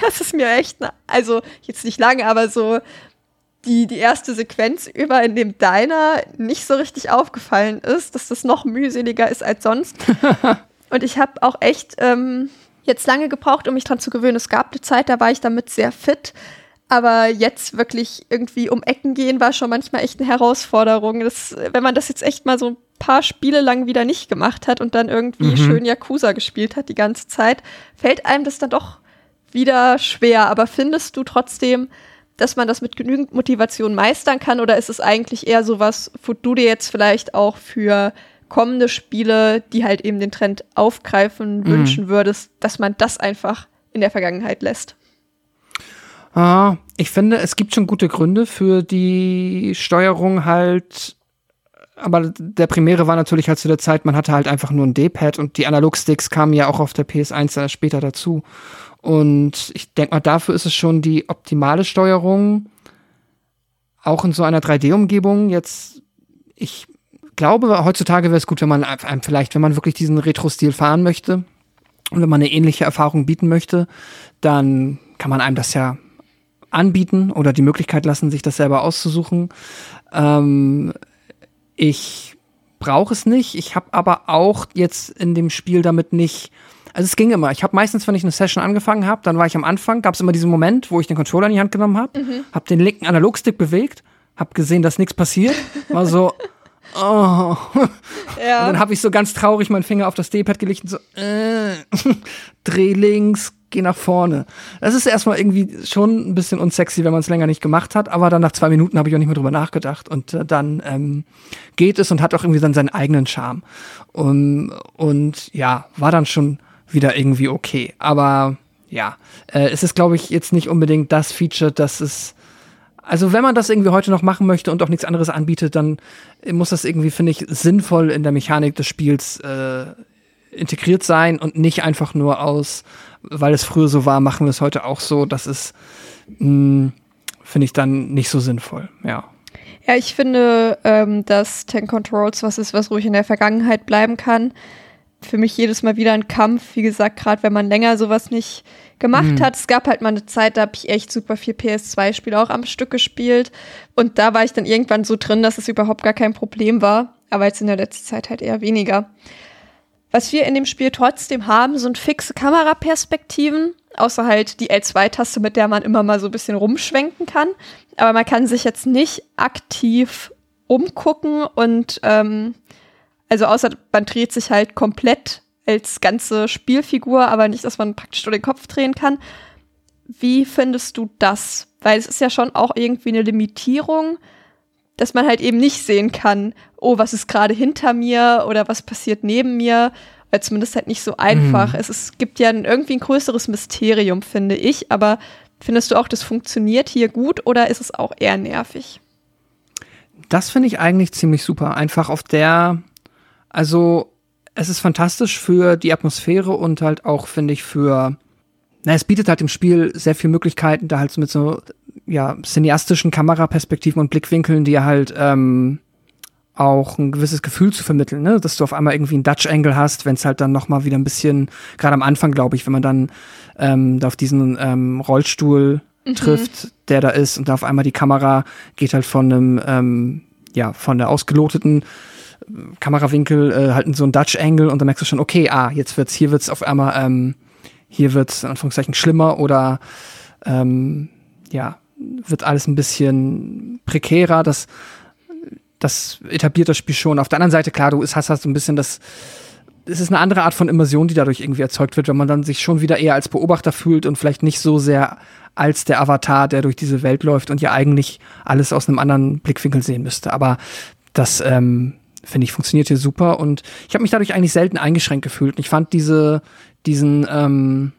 das ist mir echt, also jetzt nicht lange, aber so die, die erste Sequenz über in dem Diner nicht so richtig aufgefallen ist, dass das noch mühseliger ist als sonst. Und ich habe auch echt ähm, jetzt lange gebraucht, um mich dran zu gewöhnen. Es gab eine Zeit, da war ich damit sehr fit. Aber jetzt wirklich irgendwie um Ecken gehen war schon manchmal echt eine Herausforderung. Das, wenn man das jetzt echt mal so paar Spiele lang wieder nicht gemacht hat und dann irgendwie mhm. schön Yakuza gespielt hat die ganze Zeit, fällt einem das dann doch wieder schwer. Aber findest du trotzdem, dass man das mit genügend Motivation meistern kann oder ist es eigentlich eher so was, wo du dir jetzt vielleicht auch für kommende Spiele, die halt eben den Trend aufgreifen, mhm. wünschen würdest, dass man das einfach in der Vergangenheit lässt? Ah, ich finde, es gibt schon gute Gründe für die Steuerung halt aber der Primäre war natürlich halt zu der Zeit, man hatte halt einfach nur ein D-Pad und die Analogsticks kamen ja auch auf der PS1 später dazu. Und ich denke mal, dafür ist es schon die optimale Steuerung. Auch in so einer 3D-Umgebung. Jetzt ich glaube, heutzutage wäre es gut, wenn man vielleicht, wenn man wirklich diesen Retro-Stil fahren möchte und wenn man eine ähnliche Erfahrung bieten möchte, dann kann man einem das ja anbieten oder die Möglichkeit lassen, sich das selber auszusuchen. Ähm, ich brauche es nicht. Ich habe aber auch jetzt in dem Spiel damit nicht. Also es ging immer. Ich habe meistens, wenn ich eine Session angefangen habe, dann war ich am Anfang, gab es immer diesen Moment, wo ich den Controller in die Hand genommen habe, mhm. habe den linken Analogstick bewegt, habe gesehen, dass nichts passiert, war so, oh. Ja. Und dann habe ich so ganz traurig meinen Finger auf das D-Pad gelegt und so, äh, dreh links, geh nach vorne. Das ist erstmal irgendwie schon ein bisschen unsexy, wenn man es länger nicht gemacht hat, aber dann nach zwei Minuten habe ich auch nicht mehr drüber nachgedacht und äh, dann ähm, geht es und hat auch irgendwie dann seinen eigenen Charme. Und, und ja, war dann schon wieder irgendwie okay. Aber ja, äh, es ist, glaube ich, jetzt nicht unbedingt das Feature, das es also wenn man das irgendwie heute noch machen möchte und auch nichts anderes anbietet, dann muss das irgendwie, finde ich, sinnvoll in der Mechanik des Spiels äh, integriert sein und nicht einfach nur aus, weil es früher so war, machen wir es heute auch so. Das ist, hm, finde ich dann nicht so sinnvoll, ja. Ja, ich finde, ähm, dass Tank Controls was ist, was ruhig in der Vergangenheit bleiben kann. Für mich jedes Mal wieder ein Kampf. Wie gesagt, gerade wenn man länger sowas nicht gemacht mhm. hat. Es gab halt mal eine Zeit, da habe ich echt super viel PS2-Spiele auch am Stück gespielt. Und da war ich dann irgendwann so drin, dass es überhaupt gar kein Problem war. Aber jetzt in der letzten Zeit halt eher weniger. Was wir in dem Spiel trotzdem haben, sind fixe Kameraperspektiven, außer halt die L2-Taste, mit der man immer mal so ein bisschen rumschwenken kann. Aber man kann sich jetzt nicht aktiv umgucken und ähm, also außer man dreht sich halt komplett als ganze Spielfigur, aber nicht, dass man praktisch nur den Kopf drehen kann. Wie findest du das? Weil es ist ja schon auch irgendwie eine Limitierung, dass man halt eben nicht sehen kann, oh, was ist gerade hinter mir oder was passiert neben mir. Weil zumindest halt nicht so einfach. Mhm. Es, es gibt ja irgendwie ein größeres Mysterium, finde ich. Aber findest du auch, das funktioniert hier gut oder ist es auch eher nervig? Das finde ich eigentlich ziemlich super. Einfach auf der, also es ist fantastisch für die Atmosphäre und halt auch, finde ich, für. Na, es bietet halt im Spiel sehr viele Möglichkeiten, da halt so mit so, ja, cineastischen Kameraperspektiven und Blickwinkeln, die halt ähm, auch ein gewisses Gefühl zu vermitteln, ne? dass du auf einmal irgendwie einen Dutch Angle hast, wenn es halt dann noch mal wieder ein bisschen, gerade am Anfang, glaube ich, wenn man dann ähm, da auf diesen ähm, Rollstuhl mhm. trifft, der da ist und da auf einmal die Kamera geht halt von einem, ähm, ja, von der ausgeloteten Kamerawinkel äh, halten so ein Dutch Angle und dann merkst du schon, okay, ah, jetzt wird's, hier wird's auf einmal, ähm, hier wird's in Anführungszeichen schlimmer oder ähm, ja, wird alles ein bisschen prekärer. Das, das etabliert das Spiel schon. Auf der anderen Seite, klar, du hast, hast so ein bisschen das, es ist eine andere Art von Immersion, die dadurch irgendwie erzeugt wird, wenn man dann sich schon wieder eher als Beobachter fühlt und vielleicht nicht so sehr als der Avatar, der durch diese Welt läuft und ja eigentlich alles aus einem anderen Blickwinkel sehen müsste. Aber das, ähm, finde ich, funktioniert hier super und ich habe mich dadurch eigentlich selten eingeschränkt gefühlt. Und ich fand diese, diesen, ähm,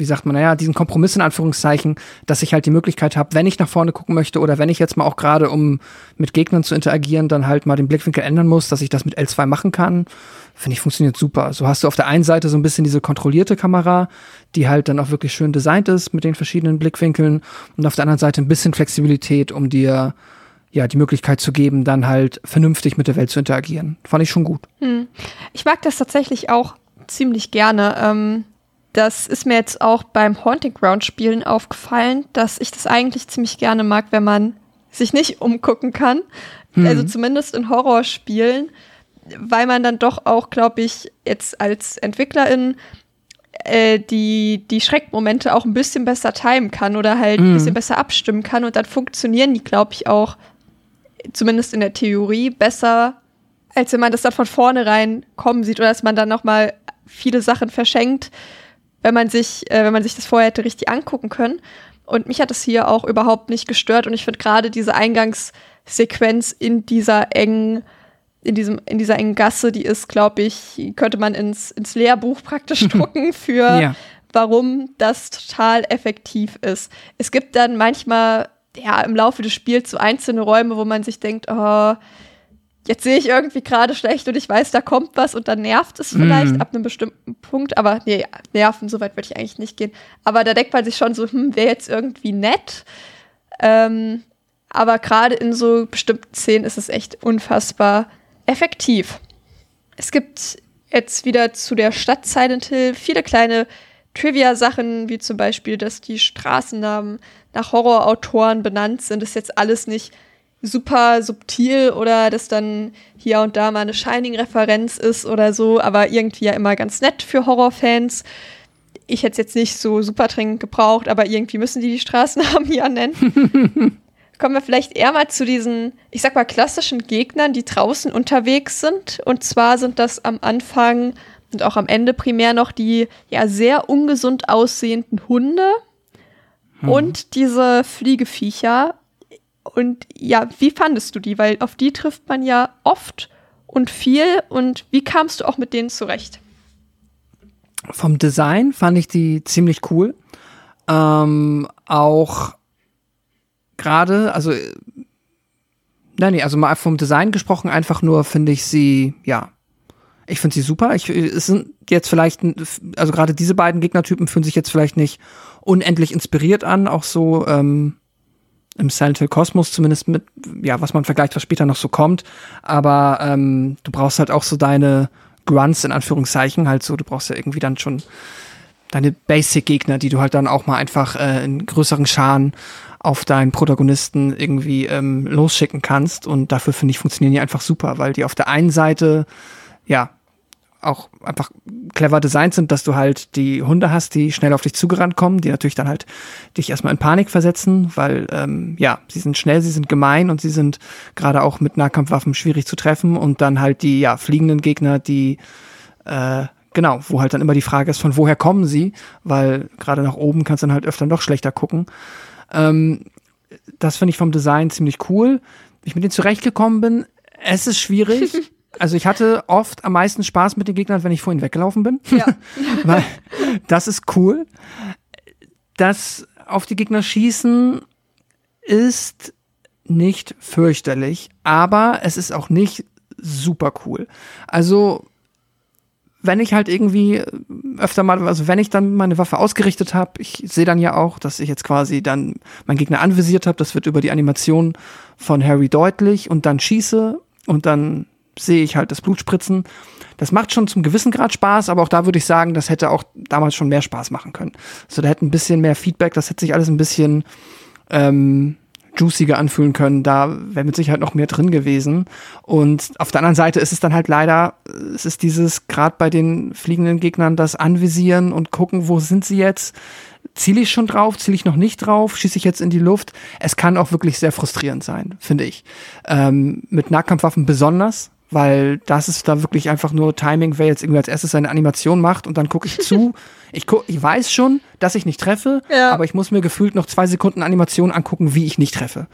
wie sagt man, naja, diesen Kompromiss in Anführungszeichen, dass ich halt die Möglichkeit habe, wenn ich nach vorne gucken möchte oder wenn ich jetzt mal auch gerade, um mit Gegnern zu interagieren, dann halt mal den Blickwinkel ändern muss, dass ich das mit L2 machen kann, finde ich, funktioniert super. So hast du auf der einen Seite so ein bisschen diese kontrollierte Kamera, die halt dann auch wirklich schön designt ist mit den verschiedenen Blickwinkeln und auf der anderen Seite ein bisschen Flexibilität, um dir ja, die Möglichkeit zu geben, dann halt vernünftig mit der Welt zu interagieren. Fand ich schon gut. Hm. Ich mag das tatsächlich auch ziemlich gerne. Ähm, das ist mir jetzt auch beim Haunting Ground Spielen aufgefallen, dass ich das eigentlich ziemlich gerne mag, wenn man sich nicht umgucken kann. Hm. Also zumindest in Horrorspielen, weil man dann doch auch, glaube ich, jetzt als Entwicklerin äh, die, die Schreckmomente auch ein bisschen besser timen kann oder halt ein mhm. bisschen besser abstimmen kann und dann funktionieren die, glaube ich, auch zumindest in der Theorie, besser, als wenn man das dann von vornherein kommen sieht oder dass man dann nochmal viele Sachen verschenkt, wenn man sich, äh, wenn man sich das vorher hätte richtig angucken können. Und mich hat es hier auch überhaupt nicht gestört und ich finde gerade diese Eingangssequenz in dieser engen, in diesem, in dieser engen Gasse, die ist, glaube ich, könnte man ins, ins Lehrbuch praktisch drucken für ja. warum das total effektiv ist. Es gibt dann manchmal ja, im Laufe des Spiels so einzelne Räume, wo man sich denkt, oh, jetzt sehe ich irgendwie gerade schlecht und ich weiß, da kommt was und dann nervt es vielleicht mm. ab einem bestimmten Punkt. Aber nee, nerven, so weit würde ich eigentlich nicht gehen. Aber da denkt man sich schon so, hm, wäre jetzt irgendwie nett. Ähm, Aber gerade in so bestimmten Szenen ist es echt unfassbar effektiv. Es gibt jetzt wieder zu der Stadt Silent Hill viele kleine Trivia-Sachen, wie zum Beispiel, dass die Straßennamen nach Horrorautoren benannt sind. Das ist jetzt alles nicht super subtil oder dass dann hier und da mal eine Shining-Referenz ist oder so, aber irgendwie ja immer ganz nett für Horrorfans. Ich hätte es jetzt nicht so super dringend gebraucht, aber irgendwie müssen die die Straßennamen ja nennen. Kommen wir vielleicht eher mal zu diesen, ich sag mal, klassischen Gegnern, die draußen unterwegs sind. Und zwar sind das am Anfang und auch am Ende primär noch die ja sehr ungesund aussehenden Hunde hm. und diese Fliegeviecher. Und ja, wie fandest du die? Weil auf die trifft man ja oft und viel. Und wie kamst du auch mit denen zurecht? Vom Design fand ich die ziemlich cool. Ähm, auch gerade, also nein, nee, also mal vom Design gesprochen, einfach nur finde ich sie, ja, ich finde sie super. Ich, es sind jetzt vielleicht, also gerade diese beiden Gegnertypen fühlen sich jetzt vielleicht nicht unendlich inspiriert an, auch so ähm, im Silent Hill Kosmos zumindest mit, ja, was man vergleicht, was später noch so kommt. Aber ähm, du brauchst halt auch so deine Grunts in Anführungszeichen, halt so, du brauchst ja irgendwie dann schon deine Basic-Gegner, die du halt dann auch mal einfach äh, in größeren Scharen auf deinen Protagonisten irgendwie ähm, losschicken kannst. Und dafür finde ich, funktionieren die einfach super, weil die auf der einen Seite, ja, auch einfach clever designt sind, dass du halt die Hunde hast, die schnell auf dich zugerannt kommen, die natürlich dann halt dich erstmal in Panik versetzen, weil ähm, ja, sie sind schnell, sie sind gemein und sie sind gerade auch mit Nahkampfwaffen schwierig zu treffen und dann halt die ja fliegenden Gegner, die äh, genau, wo halt dann immer die Frage ist, von woher kommen sie, weil gerade nach oben kannst du dann halt öfter noch schlechter gucken. Ähm, das finde ich vom Design ziemlich cool. Wie ich mit denen zurechtgekommen bin, es ist schwierig. Also ich hatte oft am meisten Spaß mit den Gegnern, wenn ich vorhin weggelaufen bin. Ja. Weil das ist cool. Das auf die Gegner schießen ist nicht fürchterlich, aber es ist auch nicht super cool. Also wenn ich halt irgendwie öfter mal, also wenn ich dann meine Waffe ausgerichtet habe, ich sehe dann ja auch, dass ich jetzt quasi dann meinen Gegner anvisiert habe, das wird über die Animation von Harry deutlich und dann schieße und dann sehe ich halt das Blutspritzen. Das macht schon zum gewissen Grad Spaß, aber auch da würde ich sagen, das hätte auch damals schon mehr Spaß machen können. So, da hätte ein bisschen mehr Feedback, das hätte sich alles ein bisschen ähm, juiciger anfühlen können. Da wäre mit Sicherheit noch mehr drin gewesen. Und auf der anderen Seite ist es dann halt leider, es ist dieses, gerade bei den fliegenden Gegnern, das Anvisieren und gucken, wo sind sie jetzt? Ziele ich schon drauf? Ziele ich noch nicht drauf? Schieße ich jetzt in die Luft? Es kann auch wirklich sehr frustrierend sein, finde ich. Ähm, mit Nahkampfwaffen besonders, weil das ist da wirklich einfach nur Timing, wer jetzt irgendwie als erstes seine Animation macht und dann gucke ich zu. Ich, guck, ich weiß schon, dass ich nicht treffe, ja. aber ich muss mir gefühlt noch zwei Sekunden Animation angucken, wie ich nicht treffe.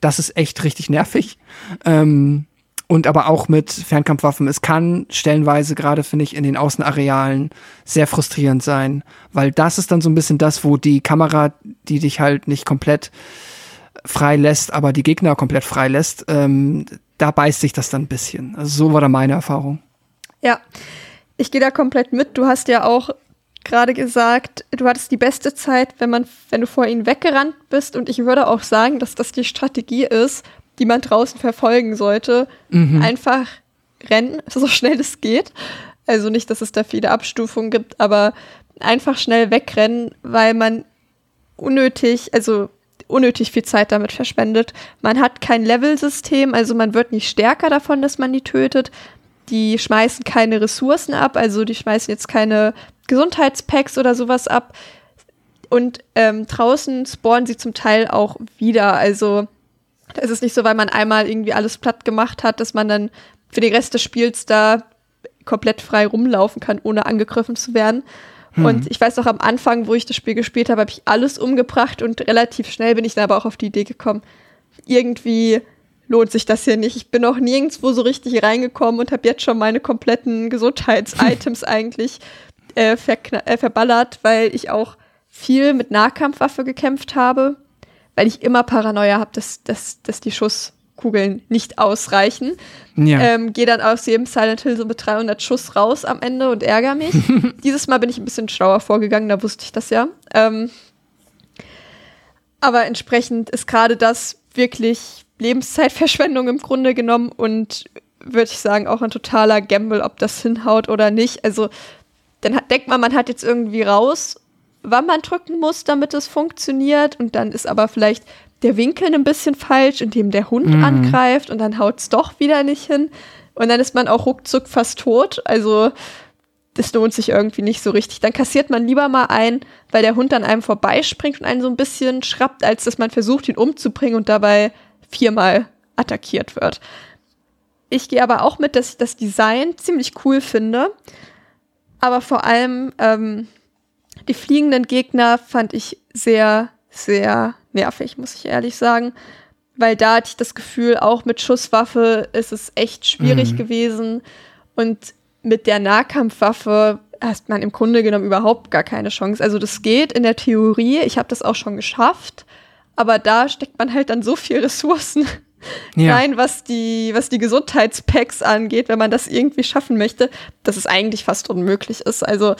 Das ist echt richtig nervig. Ähm, und aber auch mit Fernkampfwaffen. Es kann stellenweise, gerade finde ich, in den Außenarealen sehr frustrierend sein, weil das ist dann so ein bisschen das, wo die Kamera, die dich halt nicht komplett frei lässt, aber die Gegner komplett frei lässt, ähm, da beißt sich das dann ein bisschen. Also so war da meine Erfahrung. Ja, ich gehe da komplett mit. Du hast ja auch gerade gesagt, du hattest die beste Zeit, wenn man, wenn du vor ihnen weggerannt bist. Und ich würde auch sagen, dass das die Strategie ist, die man draußen verfolgen sollte. Mhm. Einfach rennen, so schnell es geht. Also nicht, dass es da viele Abstufungen gibt, aber einfach schnell wegrennen, weil man unnötig, also unnötig viel Zeit damit verschwendet. Man hat kein Level-System, also man wird nicht stärker davon, dass man die tötet. Die schmeißen keine Ressourcen ab, also die schmeißen jetzt keine Gesundheitspacks oder sowas ab. Und ähm, draußen spawnen sie zum Teil auch wieder. Also es ist nicht so, weil man einmal irgendwie alles platt gemacht hat, dass man dann für den Rest des Spiels da komplett frei rumlaufen kann, ohne angegriffen zu werden. Mhm. Und ich weiß auch am Anfang, wo ich das Spiel gespielt habe, habe ich alles umgebracht und relativ schnell bin ich dann aber auch auf die Idee gekommen, irgendwie lohnt sich das hier nicht. Ich bin auch nirgendwo so richtig reingekommen und habe jetzt schon meine kompletten Gesundheits-Items eigentlich äh, äh, verballert, weil ich auch viel mit Nahkampfwaffe gekämpft habe, weil ich immer Paranoia habe, dass, dass, dass die Schuss Kugeln nicht ausreichen. Ja. Ähm, Gehe dann aus jedem Silent Hill so mit 300 Schuss raus am Ende und ärgere mich. Dieses Mal bin ich ein bisschen schlauer vorgegangen, da wusste ich das ja. Ähm, aber entsprechend ist gerade das, wirklich Lebenszeitverschwendung im Grunde genommen und würde ich sagen auch ein totaler Gamble, ob das hinhaut oder nicht. Also dann hat, denkt man, man hat jetzt irgendwie raus, wann man drücken muss, damit es funktioniert und dann ist aber vielleicht der Winkel ein bisschen falsch, indem der Hund Mhm. angreift und dann haut es doch wieder nicht hin. Und dann ist man auch ruckzuck fast tot. Also das lohnt sich irgendwie nicht so richtig. Dann kassiert man lieber mal ein, weil der Hund an einem vorbeispringt und einen so ein bisschen schrappt, als dass man versucht, ihn umzubringen und dabei viermal attackiert wird. Ich gehe aber auch mit, dass ich das Design ziemlich cool finde. Aber vor allem ähm, die fliegenden Gegner fand ich sehr, sehr nervig, muss ich ehrlich sagen. Weil da hatte ich das Gefühl, auch mit Schusswaffe ist es echt schwierig Mhm. gewesen. Und mit der Nahkampfwaffe hat man im Grunde genommen überhaupt gar keine Chance. Also das geht in der Theorie, ich habe das auch schon geschafft, aber da steckt man halt dann so viel Ressourcen Ja. rein, was die, was die Gesundheitspacks angeht, wenn man das irgendwie schaffen möchte, dass es eigentlich fast unmöglich ist. Also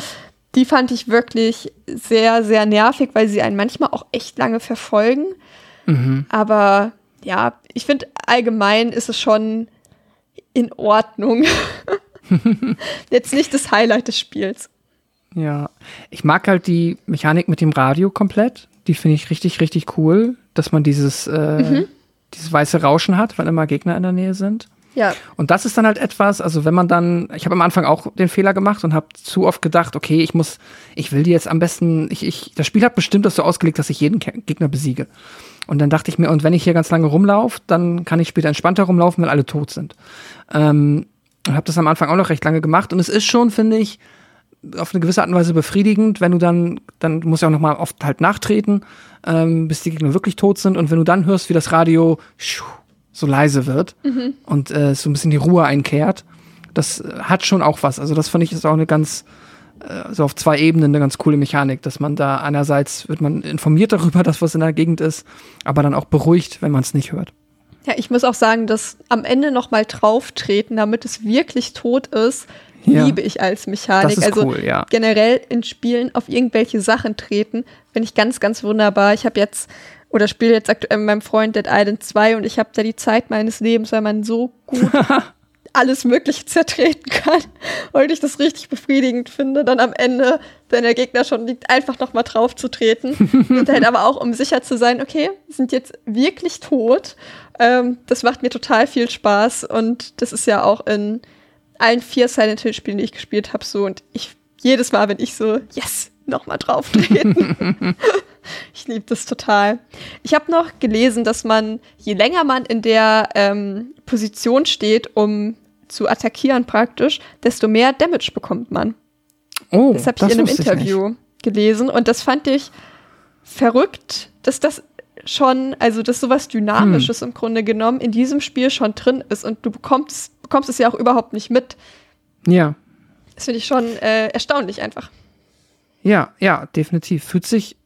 die fand ich wirklich sehr, sehr nervig, weil sie einen manchmal auch echt lange verfolgen. Mhm. Aber ja, ich finde allgemein ist es schon in Ordnung. Jetzt nicht das Highlight des Spiels. Ja, ich mag halt die Mechanik mit dem Radio komplett. Die finde ich richtig, richtig cool, dass man dieses, äh, dieses weiße Rauschen hat, wenn immer Gegner in der Nähe sind. Ja, Und das ist dann halt etwas, also wenn man dann, ich habe am Anfang auch den Fehler gemacht und habe zu oft gedacht, okay, ich muss, ich will die jetzt am besten, ich, ich, das Spiel hat bestimmt das so ausgelegt, dass ich jeden Gegner besiege. Und dann dachte ich mir, und wenn ich hier ganz lange rumlaufe, dann kann ich später entspannter rumlaufen, wenn alle tot sind. Ähm, und habe das am Anfang auch noch recht lange gemacht. Und es ist schon, finde ich, auf eine gewisse Art und Weise befriedigend, wenn du dann, dann musst du auch noch mal oft halt nachtreten, ähm, bis die Gegner wirklich tot sind. Und wenn du dann hörst, wie das Radio schuh, so leise wird und äh, so ein bisschen die Ruhe einkehrt, das hat schon auch was. Also das fand ich ist auch eine ganz, äh, so auf zwei Ebenen eine ganz coole Mechanik, dass man da einerseits wird man informiert darüber, dass was in der Gegend ist, aber dann auch beruhigt, wenn man es nicht hört. ja, ich muss auch sagen, dass am Ende noch mal drauf treten, damit es wirklich tot ist, Ja. liebe ich als Mechanik. Also cool, ja. generell in Spielen auf irgendwelche Sachen treten, finde ich ganz, ganz wunderbar. Ich habe jetzt oder spiele jetzt aktuell mit meinem Freund Dead Island 2 und ich habe da die Zeit meines Lebens, weil man so gut alles Mögliche zertreten kann und ich das richtig befriedigend finde, dann am Ende, wenn der Gegner schon liegt, einfach noch mal drauf zu treten und halt aber auch, um sicher zu sein, okay, wir sind jetzt wirklich tot. Ähm, das macht mir total viel Spaß und das ist ja auch in allen vier Silent Hill Spielen, die ich gespielt habe, so und ich jedes Mal, wenn ich so, yes, noch mal drauf treten. ich liebe das total. Ich habe noch gelesen, dass man, je länger man in der ähm, Position steht, um zu attackieren praktisch, desto mehr Damage bekommt man. Oh, Das habe ich in einem Interview gelesen und das fand ich verrückt, dass das schon, also dass sowas Dynamisches im Grunde genommen in diesem Spiel schon drin ist und du bekommst, bekommst es ja auch überhaupt nicht mit. Ja, Das finde ich schon äh, erstaunlich einfach. ja, ja, definitiv. Fühlt sich, hm,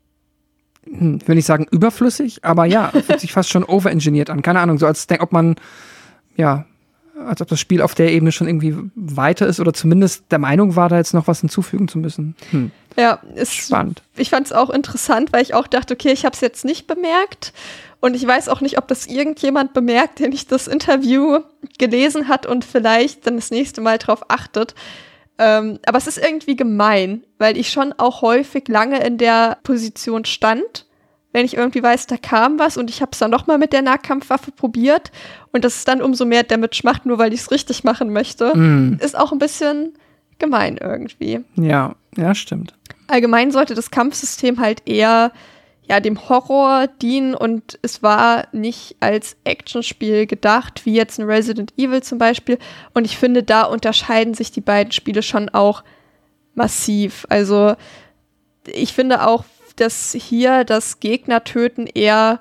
ich will nicht sagen überflüssig, aber ja, fühlt sich fast schon overengineert an. Keine Ahnung, so als denk, ob man, ja, als ob das Spiel auf der Ebene schon irgendwie weiter ist oder zumindest der Meinung war, da jetzt noch was hinzufügen zu müssen. Hm, Ja, ist spannend. ich fand es auch interessant, weil ich auch dachte, okay, ich habe es jetzt nicht bemerkt. Und ich weiß auch nicht, ob das irgendjemand bemerkt, der nicht das Interview gelesen hat und vielleicht dann das nächste Mal drauf achtet. Ähm, aber es ist irgendwie gemein, weil ich schon auch häufig lange in der Position stand, wenn ich irgendwie weiß, da kam was und ich habe es dann noch mal mit der Nahkampfwaffe probiert und das ist dann umso mehr Damage macht, nur weil ich es richtig machen möchte, Hm, ist auch ein bisschen gemein irgendwie. Ja, ja, stimmt. allgemein sollte das Kampfsystem halt eher ja dem Horror dienen und es war nicht als Actionspiel gedacht, wie jetzt ein Resident Evil zum Beispiel. Und ich finde, da unterscheiden sich die beiden Spiele schon auch massiv. Also ich finde auch, dass hier das Gegnertöten eher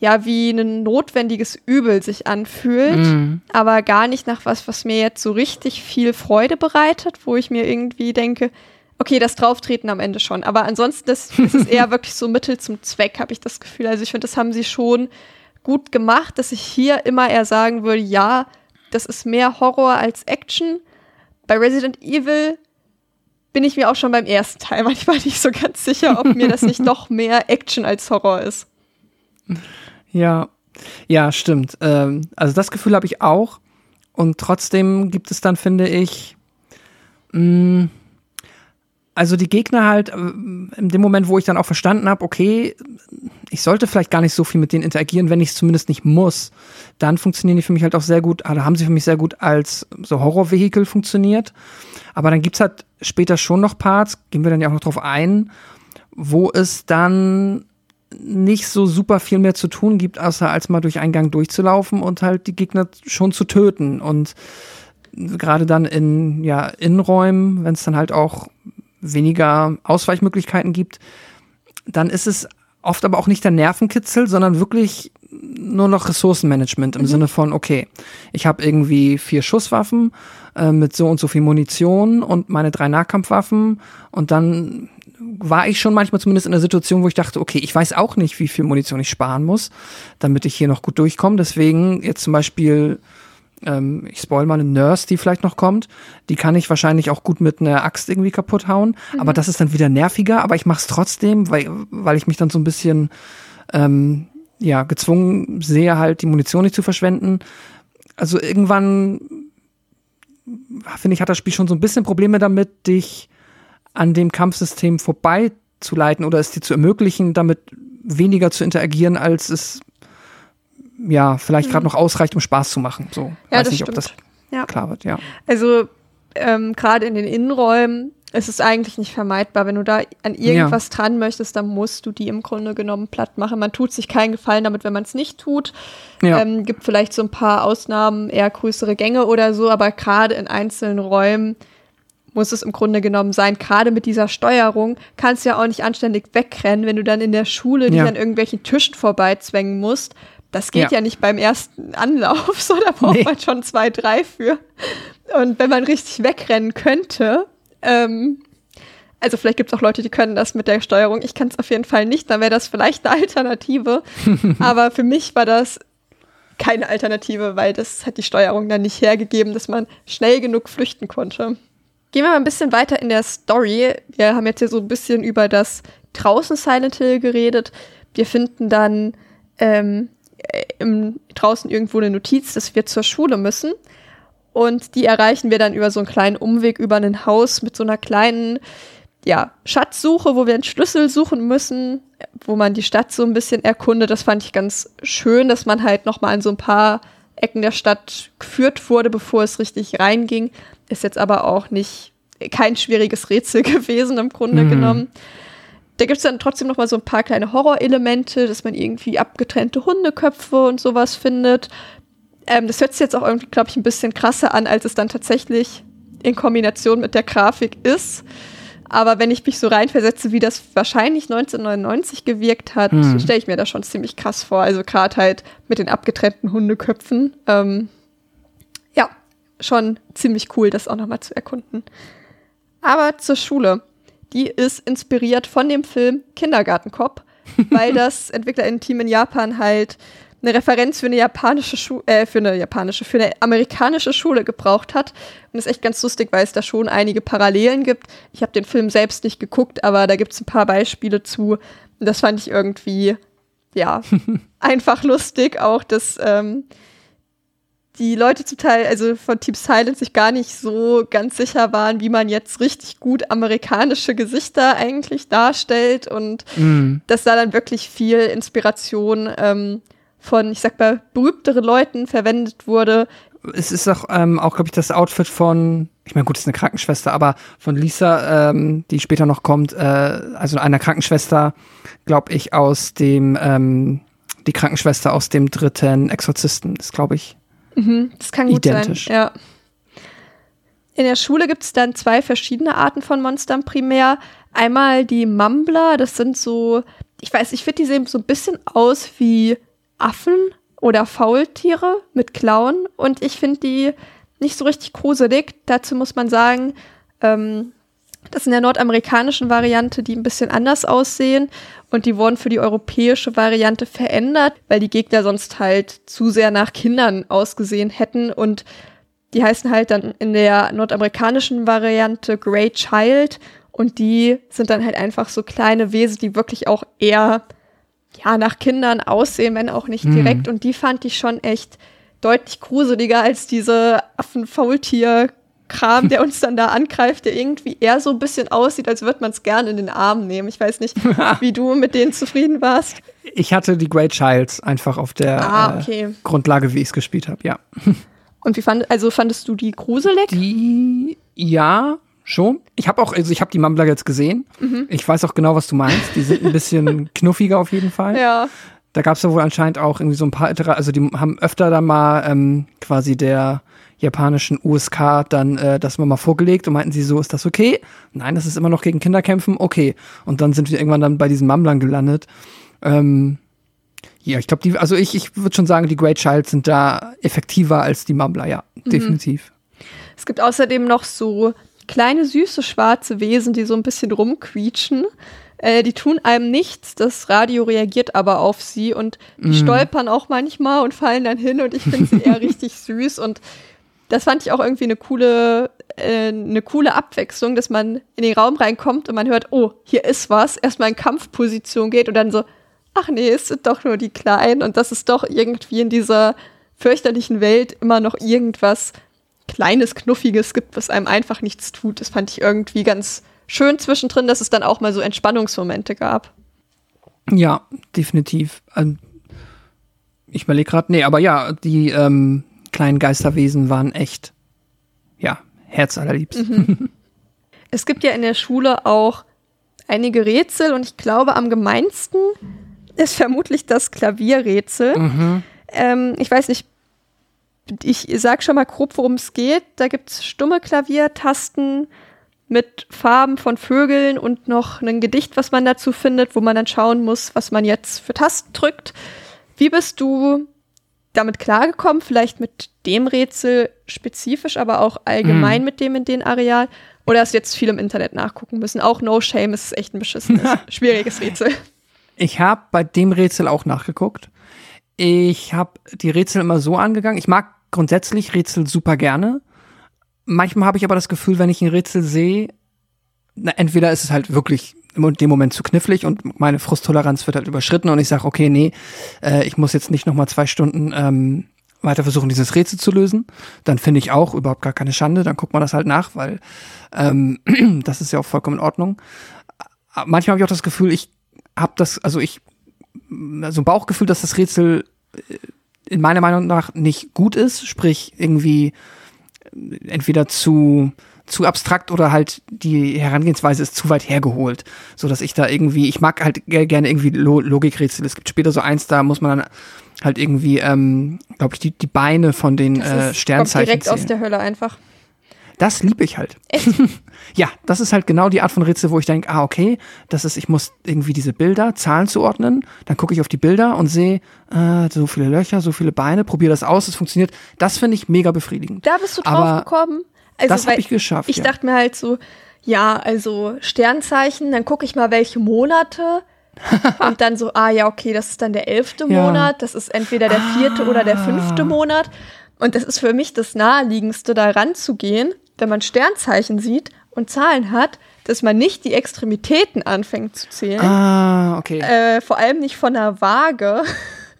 ja wie ein notwendiges Übel sich anfühlt Mhm. aber gar nicht nach was, was mir jetzt so richtig viel Freude bereitet, wo ich mir irgendwie denke, okay, das Drauftreten am Ende schon. Aber ansonsten das ist eher wirklich so Mittel zum Zweck, habe ich das Gefühl. Also ich finde, das haben sie schon gut gemacht, dass ich hier immer eher sagen würde, ja, das ist mehr Horror als Action. Bei Resident Evil bin ich mir auch schon beim ersten Teil manchmal nicht so ganz sicher, ob mir das nicht doch mehr Action als Horror ist. Ja, Ja, stimmt. Ähm, also das Gefühl habe ich auch. Und trotzdem gibt es dann, finde ich, mh, also die Gegner halt, äh, in dem Moment, wo ich dann auch verstanden habe, okay, ich sollte vielleicht gar nicht so viel mit denen interagieren, wenn ich es zumindest nicht muss, dann funktionieren die für mich halt auch sehr gut, also haben sie für mich sehr gut als so Horrorvehikel funktioniert. Aber dann gibt's halt später schon noch Parts, gehen wir dann ja auch noch drauf ein, wo es dann nicht so super viel mehr zu tun gibt, außer als mal durch einen Gang durchzulaufen und halt die Gegner schon zu töten. Und gerade dann in ja, Innenräumen, wenn es dann halt auch weniger Ausweichmöglichkeiten gibt, dann ist es oft aber auch nicht der Nervenkitzel, sondern wirklich nur noch Ressourcenmanagement im mhm. Sinne von, okay, ich habe irgendwie vier Schusswaffen äh, mit so und so viel Munition und meine drei Nahkampfwaffen und dann war ich schon manchmal zumindest in der Situation, wo ich dachte, okay, ich weiß auch nicht, wie viel Munition ich sparen muss, damit ich hier noch gut durchkomme. Deswegen jetzt zum Beispiel ähm, ich spoil mal eine Nurse, die vielleicht noch kommt, die kann ich wahrscheinlich auch gut mit einer Axt irgendwie kaputt hauen. Mhm. Aber das ist dann wieder nerviger, aber ich mach's trotzdem, weil, weil ich mich dann so ein bisschen ähm, ja, gezwungen sehe, halt die Munition nicht zu verschwenden. Also irgendwann finde ich, hat das Spiel schon so ein bisschen Probleme damit, dich an dem Kampfsystem vorbeizuleiten oder es dir zu ermöglichen, damit weniger zu interagieren, als es ja, vielleicht gerade mhm. noch ausreicht, um Spaß zu machen. So, ja, weiß nicht, stimmt. ob das ja. klar wird, ja. Also ähm, gerade in den Innenräumen ist es eigentlich nicht vermeidbar. Wenn du da an irgendwas ja. dran möchtest, dann musst du die im Grunde genommen platt machen. Man tut sich keinen Gefallen damit, wenn man es nicht tut. Ja. Ähm, gibt vielleicht so ein paar Ausnahmen, eher größere Gänge oder so, aber gerade in einzelnen Räumen muss es im Grunde genommen sein. Gerade mit dieser Steuerung kannst du ja auch nicht anständig wegrennen, wenn du dann in der Schule dich an irgendwelchen Tischen vorbeizwängen musst das geht ja. ja nicht beim ersten Anlauf, so da braucht nee. man schon zwei, drei für. Und wenn man richtig wegrennen könnte, ähm, also vielleicht gibt es auch Leute, die können das mit der Steuerung. Ich kann es auf jeden Fall nicht, dann wäre das vielleicht eine Alternative. Aber für mich war das keine Alternative, weil das hat die Steuerung dann nicht hergegeben, dass man schnell genug flüchten konnte. Gehen wir mal ein bisschen weiter in der Story. Wir haben jetzt hier so ein bisschen über das draußen Silent Hill geredet. Wir finden dann ähm, im, draußen irgendwo eine Notiz, dass wir zur Schule müssen. Und die erreichen wir dann über so einen kleinen Umweg über ein Haus mit so einer kleinen ja, Schatzsuche, wo wir einen Schlüssel suchen müssen, wo man die Stadt so ein bisschen erkundet. Das fand ich ganz schön, dass man halt noch mal an so ein paar Ecken der Stadt geführt wurde, bevor es richtig reinging. Ist jetzt aber auch nicht kein schwieriges Rätsel gewesen im Grunde mhm. genommen da gibt es dann trotzdem noch mal so ein paar kleine Horrorelemente, dass man irgendwie abgetrennte Hundeköpfe und sowas findet. Ähm, das hört sich jetzt auch irgendwie, glaube ich, ein bisschen krasser an, als es dann tatsächlich in Kombination mit der Grafik ist. Aber wenn ich mich so reinversetze, wie das wahrscheinlich 1999 gewirkt hat, hm. stelle ich mir das schon ziemlich krass vor. Also gerade halt mit den abgetrennten Hundeköpfen. Ähm, ja, schon ziemlich cool, das auch noch mal zu erkunden. Aber zur Schule die ist inspiriert von dem Film Kindergartenkopf, weil das Entwicklerinnen-Team in Japan halt eine Referenz für eine japanische Schule, äh, für eine japanische, für eine amerikanische Schule gebraucht hat. Und das ist echt ganz lustig, weil es da schon einige Parallelen gibt. Ich habe den Film selbst nicht geguckt, aber da gibt es ein paar Beispiele zu. Und das fand ich irgendwie, ja, einfach lustig. Auch, dass ähm, die Leute zum Teil, also von Team Silent, sich gar nicht so ganz sicher waren, wie man jetzt richtig gut amerikanische Gesichter eigentlich darstellt und mm. dass da dann wirklich viel Inspiration ähm, von, ich sag mal, berühmteren Leuten verwendet wurde. Es ist auch, ähm, auch glaube ich, das Outfit von, ich meine, gut, es ist eine Krankenschwester, aber von Lisa, ähm, die später noch kommt, äh, also einer Krankenschwester, glaube ich, aus dem, ähm, die Krankenschwester aus dem dritten Exorzisten, ist, glaube ich, Mhm, das kann gut Identisch. sein. Ja. In der Schule gibt es dann zwei verschiedene Arten von Monstern primär. Einmal die Mumbler, das sind so, ich weiß, ich finde, die sehen so ein bisschen aus wie Affen oder Faultiere mit Klauen. Und ich finde die nicht so richtig gruselig. Dazu muss man sagen, ähm, das in der nordamerikanischen Variante, die ein bisschen anders aussehen. Und die wurden für die europäische Variante verändert, weil die Gegner sonst halt zu sehr nach Kindern ausgesehen hätten. Und die heißen halt dann in der nordamerikanischen Variante Great Child. Und die sind dann halt einfach so kleine Wesen, die wirklich auch eher ja, nach Kindern aussehen, wenn auch nicht direkt. Und die fand ich schon echt deutlich gruseliger als diese Affen-Faultier-Kram, der uns dann da angreift, der irgendwie eher so ein bisschen aussieht, als würde man es gerne in den Arm nehmen. Ich weiß nicht, wie du mit denen zufrieden warst. Ich hatte die Great Childs einfach auf der Ah, okay. äh, Grundlage, wie ich es gespielt habe, ja. Und wie fand, also fandest du die gruselig? Die, ja, schon. Ich habe auch, also ich habe die Mumbler jetzt gesehen. Mhm. Ich weiß auch genau, was du meinst. Die sind ein bisschen knuffiger auf jeden Fall. ja. Da gab es ja wohl anscheinend auch irgendwie so ein paar, also die haben öfter dann mal ähm, quasi der japanischen USK dann äh, das mal vorgelegt und meinten sie, so ist das okay? Nein, das ist immer noch gegen Kinderkämpfen, okay. Und dann sind wir irgendwann dann bei diesen Mumblern gelandet. Ähm, ja, ich glaube, die, also ich, ich würde schon sagen, die Great Child sind da effektiver als die Mumbler, ja, definitiv. Es gibt außerdem noch so kleine, süße, schwarze Wesen, die so ein bisschen rumquietschen. Äh, die tun einem nichts, das Radio reagiert aber auf sie und die stolpern auch manchmal und fallen dann hin und ich finde sie eher richtig süß und das fand ich auch irgendwie eine coole, äh, eine coole Abwechslung, dass man in den Raum reinkommt und man hört, oh, hier ist was, erstmal in Kampfposition geht und dann so, ach nee, es sind doch nur die Kleinen und dass es doch irgendwie in dieser fürchterlichen Welt immer noch irgendwas Kleines, Knuffiges gibt, was einem einfach nichts tut. Das fand ich irgendwie ganz schön zwischendrin, dass es dann auch mal so Entspannungsmomente gab. Ja, definitiv. Ähm, ich überlege gerade, nee, aber ja, die ähm, kleinen Geisterwesen waren echt, ja, herzallerliebst. Es gibt ja in der Schule auch einige Rätsel und ich glaube, am gemeinsten ist vermutlich das Klavierrätsel. Ähm, ich weiß nicht, ich sag schon mal grob, worum es geht. Da gibt es stumme Klaviertasten mit Farben von Vögeln und noch ein Gedicht, was man dazu findet, wo man dann schauen muss, was man jetzt für Tasten drückt. Wie bist du damit klargekommen? Vielleicht mit dem Rätsel spezifisch, aber auch allgemein mit dem in den Areal? Oder hast du jetzt viel im Internet nachgucken müssen? Auch No Shame ist echt ein beschissenes, schwieriges Rätsel. Ich habe bei dem Rätsel auch nachgeguckt. Ich habe die Rätsel immer so angegangen. Ich mag grundsätzlich Rätsel super gerne. Manchmal habe ich aber das Gefühl, wenn ich ein Rätsel sehe, na, entweder ist es halt wirklich in dem Moment zu knifflig und meine Frusttoleranz wird halt überschritten und ich sage, okay, nee, äh, ich muss jetzt nicht noch mal zwei Stunden ähm, weiter versuchen, dieses Rätsel zu lösen. Dann finde ich auch überhaupt gar keine Schande, dann guckt man das halt nach, weil ähm, das ist ja auch vollkommen in Ordnung. Manchmal habe ich auch das Gefühl, ich habe das, also ich, so ein Bauchgefühl, dass das Rätsel äh, in meiner Meinung nach nicht gut ist, sprich irgendwie äh, entweder zu zu abstrakt oder halt die Herangehensweise ist zu weit hergeholt, so dass ich da irgendwie, ich mag halt ge- gerne irgendwie Lo Logikrätsel. Es gibt später so eins, da muss man dann halt irgendwie, ähm, glaube ich, die, die Beine von den Das äh, ist, kommt Sternzeichen direkt aus zählen. der Hölle einfach. Das liebe ich halt. Echt? Ja, das ist halt genau die Art von Rätsel, wo ich denke, ah, okay, das ist, ich muss irgendwie diese Bilder, Zahlen zuordnen, dann gucke ich auf die Bilder und sehe, äh, so viele Löcher, so viele Beine, probiere das aus, es funktioniert. Das finde ich mega befriedigend. Da bist du drauf Aber gekommen? Also, das hab weil ich geschafft, Ich ja. dachte mir halt so, ja, also Sternzeichen, dann gucke ich mal, welche Monate. und dann so, ah ja, okay, das ist dann der elfte Ja. Monat, das ist entweder der vierte oder der fünfte Ah. Monat. Und das ist für mich das Naheliegendste, da ranzugehen, wenn man Sternzeichen sieht und Zahlen hat, dass man nicht die Extremitäten anfängt zu zählen. Ah, okay. Äh, vor allem nicht von einer Waage,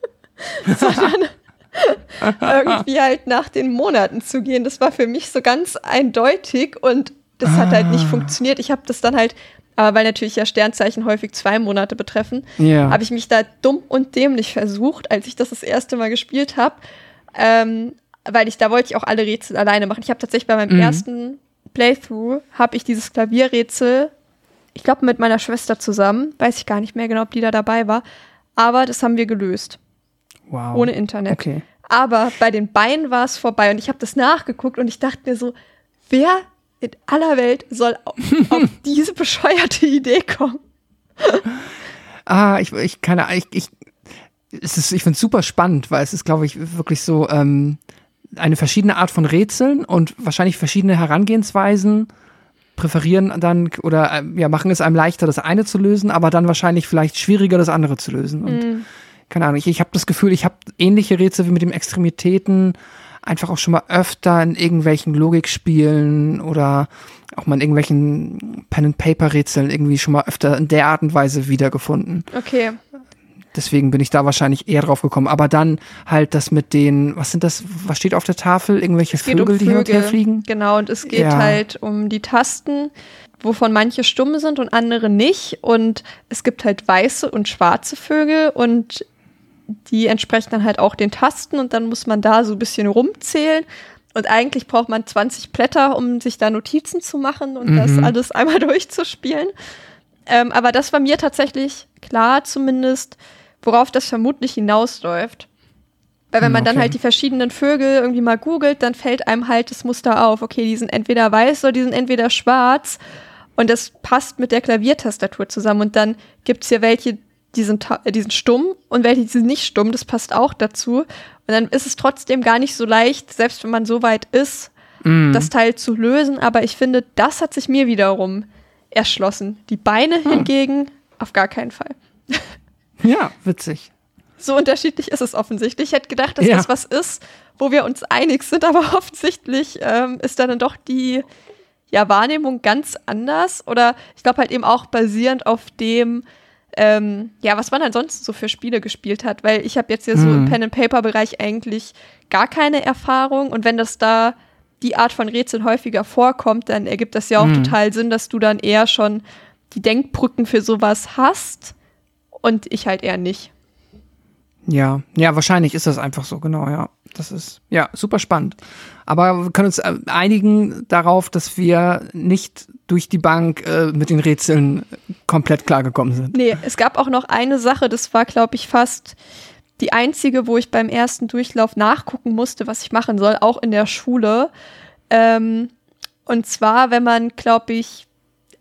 sondern irgendwie halt nach den Monaten zu gehen. Das war für mich so ganz eindeutig und das hat halt nicht funktioniert. Ich habe das dann halt, aber weil natürlich ja Sternzeichen häufig zwei Monate betreffen, Ja. habe ich mich da dumm und dämlich versucht, als ich das das erste Mal gespielt habe. Ähm, weil ich, da wollte ich auch alle Rätsel alleine machen. Ich habe tatsächlich bei meinem Mhm. ersten Playthrough, habe ich dieses Klavierrätsel, ich glaube mit meiner Schwester zusammen, weiß ich gar nicht mehr genau, ob die da dabei war, aber das haben wir gelöst, wow. ohne Internet. Okay. Aber bei den Beinen war es vorbei und ich habe das nachgeguckt und ich dachte mir so, wer in aller Welt soll auf, auf diese bescheuerte Idee kommen? Ah, ich, ich keine ich, ich, es ist, ich finde es super spannend, weil es ist, glaube ich, wirklich so ähm, eine verschiedene Art von Rätseln und wahrscheinlich verschiedene Herangehensweisen präferieren dann oder äh, ja, machen es einem leichter, das eine zu lösen, aber dann wahrscheinlich vielleicht schwieriger, das andere zu lösen. Und keine Ahnung, ich, ich habe das Gefühl, ich habe ähnliche Rätsel wie mit den Extremitäten einfach auch schon mal öfter in irgendwelchen Logikspielen oder auch mal in irgendwelchen Pen-and-Paper-Rätseln irgendwie schon mal öfter in der Art und Weise wiedergefunden. Okay. deswegen bin ich da wahrscheinlich eher drauf gekommen. Aber dann halt das mit den, was sind das, was steht auf der Tafel? Irgendwelche Vögel, um die hin und her Vögel. fliegen? Genau, und es geht Ja. halt um die Tasten, wovon manche stumm sind und andere nicht. Und es gibt halt weiße und schwarze Vögel und die entsprechen dann halt auch den Tasten und dann muss man da so ein bisschen rumzählen. Und eigentlich braucht man 20 Blätter, um sich da Notizen zu machen und das Mhm. alles einmal durchzuspielen. Ähm, aber das war mir tatsächlich klar, zumindest, worauf das vermutlich hinausläuft. Weil wenn man dann okay. halt die verschiedenen Vögel irgendwie mal googelt, dann fällt einem halt das Muster auf. Okay, die sind entweder weiß oder die sind entweder schwarz. Und das passt mit der Klaviertastatur zusammen. Und dann gibt's hier welche, die sind, äh, die sind stumm und welche, die sind nicht stumm. Das passt auch dazu. Und dann ist es trotzdem gar nicht so leicht, selbst wenn man so weit ist, Mhm. das Teil zu lösen. Aber ich finde, das hat sich mir wiederum erschlossen. Die Beine Hm. hingegen auf gar keinen Fall. Ja, witzig. So unterschiedlich ist es offensichtlich. Ich hätte gedacht, dass Ja. das was ist, wo wir uns einig sind, aber offensichtlich ähm, ist dann doch die ja, Wahrnehmung ganz anders. Oder ich glaube halt eben auch basierend auf dem, ähm, ja, was man ansonsten so für Spiele gespielt hat. Weil ich habe jetzt ja so im Mhm. Pen-and-Paper-Bereich eigentlich gar keine Erfahrung. Und wenn das da die Art von Rätseln häufiger vorkommt, dann ergibt das ja auch Mhm. total Sinn, dass du dann eher schon die Denkbrücken für sowas hast und ich halt eher nicht. Ja, ja, wahrscheinlich ist das einfach so, genau, ja. Das ist, ja, super spannend. Aber wir können uns äh, einigen darauf, dass wir nicht durch die Bank äh, mit den Rätseln komplett klargekommen sind. Nee, es gab auch noch eine Sache, das war, glaube ich, fast die einzige, wo ich beim ersten Durchlauf nachgucken musste, was ich machen soll, auch in der Schule. Ähm, und zwar, wenn man, glaube ich,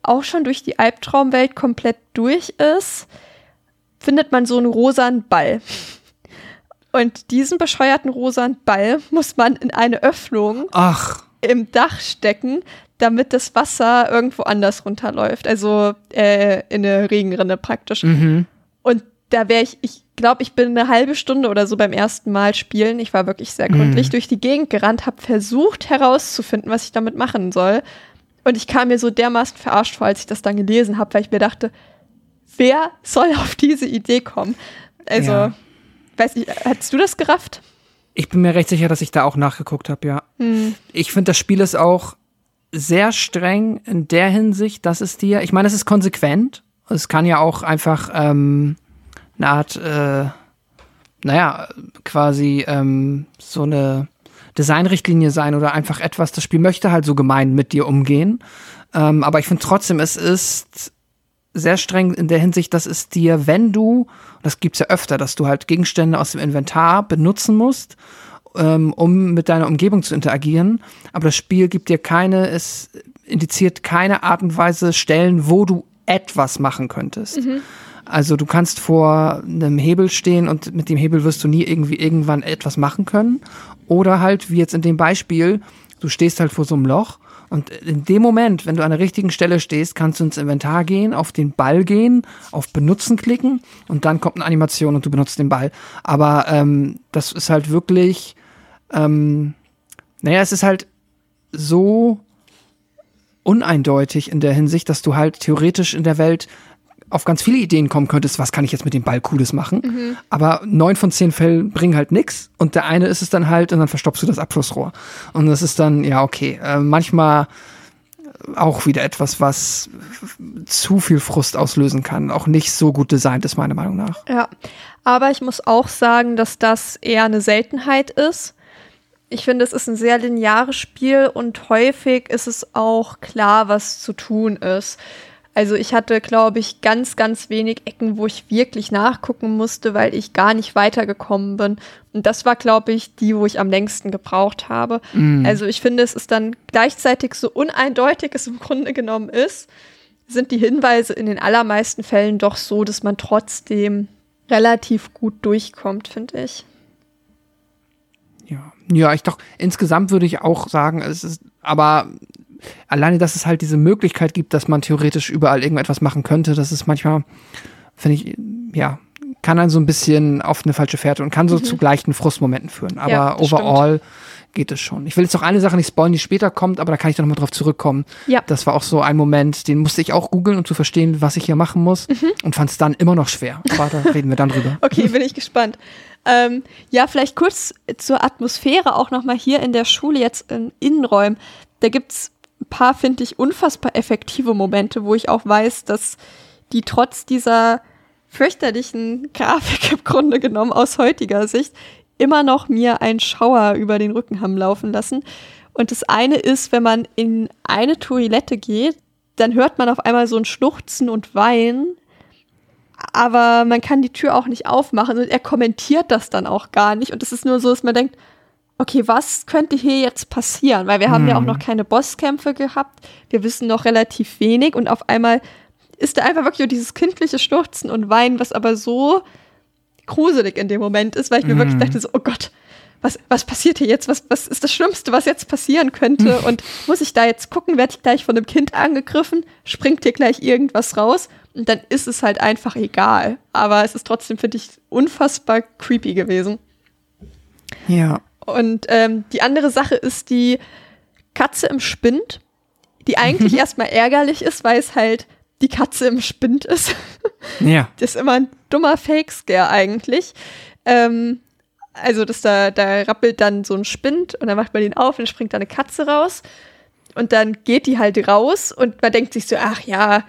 auch schon durch die Albtraumwelt komplett durch ist, findet man so einen rosanen Ball. Und diesen bescheuerten rosanen Ball muss man in eine Öffnung Ach, im Dach stecken, damit das Wasser irgendwo anders runterläuft. Also äh, in eine Regenrinne praktisch. mhm. Und da wäre ich, ich glaube, ich bin eine halbe Stunde oder so beim ersten Mal spielen. Ich war wirklich sehr gründlich Mhm. durch die Gegend gerannt, habe versucht herauszufinden, was ich damit machen soll. Und ich kam mir so dermaßen verarscht vor, als ich das dann gelesen habe, weil ich mir dachte, wer soll auf diese Idee kommen? Also, Ja. weiß nicht, hast du das gerafft? Ich bin mir recht sicher, dass ich da auch nachgeguckt habe, ja. Hm. Ich finde, das Spiel ist auch sehr streng in der Hinsicht, dass es dir, ich meine, es ist konsequent. Es kann ja auch einfach ähm, eine Art, äh, naja, quasi ähm, so eine Designrichtlinie sein oder einfach etwas, das Spiel möchte halt so gemein mit dir umgehen. Ähm, aber ich finde trotzdem, es ist sehr streng in der Hinsicht, dass es dir, wenn du, das gibt's ja öfter, dass du halt Gegenstände aus dem Inventar benutzen musst, ähm, um mit deiner Umgebung zu interagieren. Aber das Spiel gibt dir keine, es indiziert keine Art und Weise Stellen, wo du etwas machen könntest. Also du kannst vor einem Hebel stehen und mit dem Hebel wirst du nie irgendwie irgendwann etwas machen können. Oder halt, wie jetzt in dem Beispiel, du stehst halt vor so einem Loch und in dem Moment, wenn du an der richtigen Stelle stehst, kannst du ins Inventar gehen, auf den Ball gehen, auf Benutzen klicken und dann kommt eine Animation und du benutzt den Ball. Aber ähm, das ist halt wirklich, ähm, naja, es ist halt so uneindeutig in der Hinsicht, dass du halt theoretisch in der Welt auf ganz viele Ideen kommen könntest, was kann ich jetzt mit dem Ball Cooles machen. Aber neun von zehn Fällen bringen halt nix und der eine ist es dann halt und dann verstopfst du das Abflussrohr. Und das ist dann, ja, okay, äh, manchmal auch wieder etwas, was zu viel Frust auslösen kann. Auch nicht so gut designt ist, meiner Meinung nach. Ja, aber ich muss auch sagen, dass das eher eine Seltenheit ist. Ich finde, es ist ein sehr lineares Spiel und häufig ist es auch klar, was zu tun ist. Also ich hatte, glaube ich, ganz, ganz wenig Ecken, wo ich wirklich nachgucken musste, weil ich gar nicht weitergekommen bin. Und das war, glaube ich, die, wo ich am längsten gebraucht habe. Also ich finde, es ist dann gleichzeitig so uneindeutig es im Grunde genommen ist, sind die Hinweise in den allermeisten Fällen doch so, dass man trotzdem relativ gut durchkommt, finde ich. Ja, ja, ich doch, insgesamt würde ich auch sagen, es ist, aber alleine, dass es halt diese Möglichkeit gibt, dass man theoretisch überall irgendetwas machen könnte, das ist manchmal, finde ich, ja, kann dann so ein bisschen auf eine falsche Fährte und kann so zu gleichen Frustmomenten führen. Aber Mhm. Ja, overall geht es schon. Ich will jetzt noch eine Sache nicht spoilen, die später kommt, aber da kann ich dann nochmal drauf zurückkommen. Ja. Das war auch so ein Moment, den musste ich auch googeln, um zu verstehen, was ich hier machen muss Mhm. und fand es dann immer noch schwer. Aber da reden wir dann drüber. Okay, bin ich gespannt. Ähm, ja, vielleicht kurz zur Atmosphäre auch nochmal hier in der Schule, jetzt in Innenräumen. Da gibt's paar, finde ich, unfassbar effektive Momente, wo ich auch weiß, dass die trotz dieser fürchterlichen Grafik im Grunde genommen aus heutiger Sicht immer noch mir einen Schauer über den Rücken haben laufen lassen. Und das eine ist, wenn man in eine Toilette geht, dann hört man auf einmal so ein Schluchzen und Weinen aber man kann die Tür auch nicht aufmachen und er kommentiert das dann auch gar nicht. Und es ist nur so, dass man denkt, okay, was könnte hier jetzt passieren? Weil wir haben ja auch noch keine Bosskämpfe gehabt. Wir wissen noch relativ wenig und auf einmal ist da einfach wirklich nur dieses kindliche Schluchzen und Weinen, was aber so gruselig in dem Moment ist, weil ich mir wirklich dachte so, oh Gott, was, was passiert hier jetzt? Was, was ist das Schlimmste, was jetzt passieren könnte? Und muss ich da jetzt gucken? Werde ich gleich von einem Kind angegriffen? Springt hier gleich irgendwas raus? Und dann ist es halt einfach egal. Aber es ist trotzdem, finde ich, unfassbar creepy gewesen. Ja. Und ähm, die andere Sache ist die Katze im Spind, die eigentlich erstmal ärgerlich ist, weil es halt die Katze im Spind ist. Ja. Das ist immer ein dummer Fake-Scare eigentlich. Ähm, also, dass da, da rappelt dann so ein Spind und dann macht man ihn auf und springt da eine Katze raus. Und dann geht die halt raus und man denkt sich so, ach ja,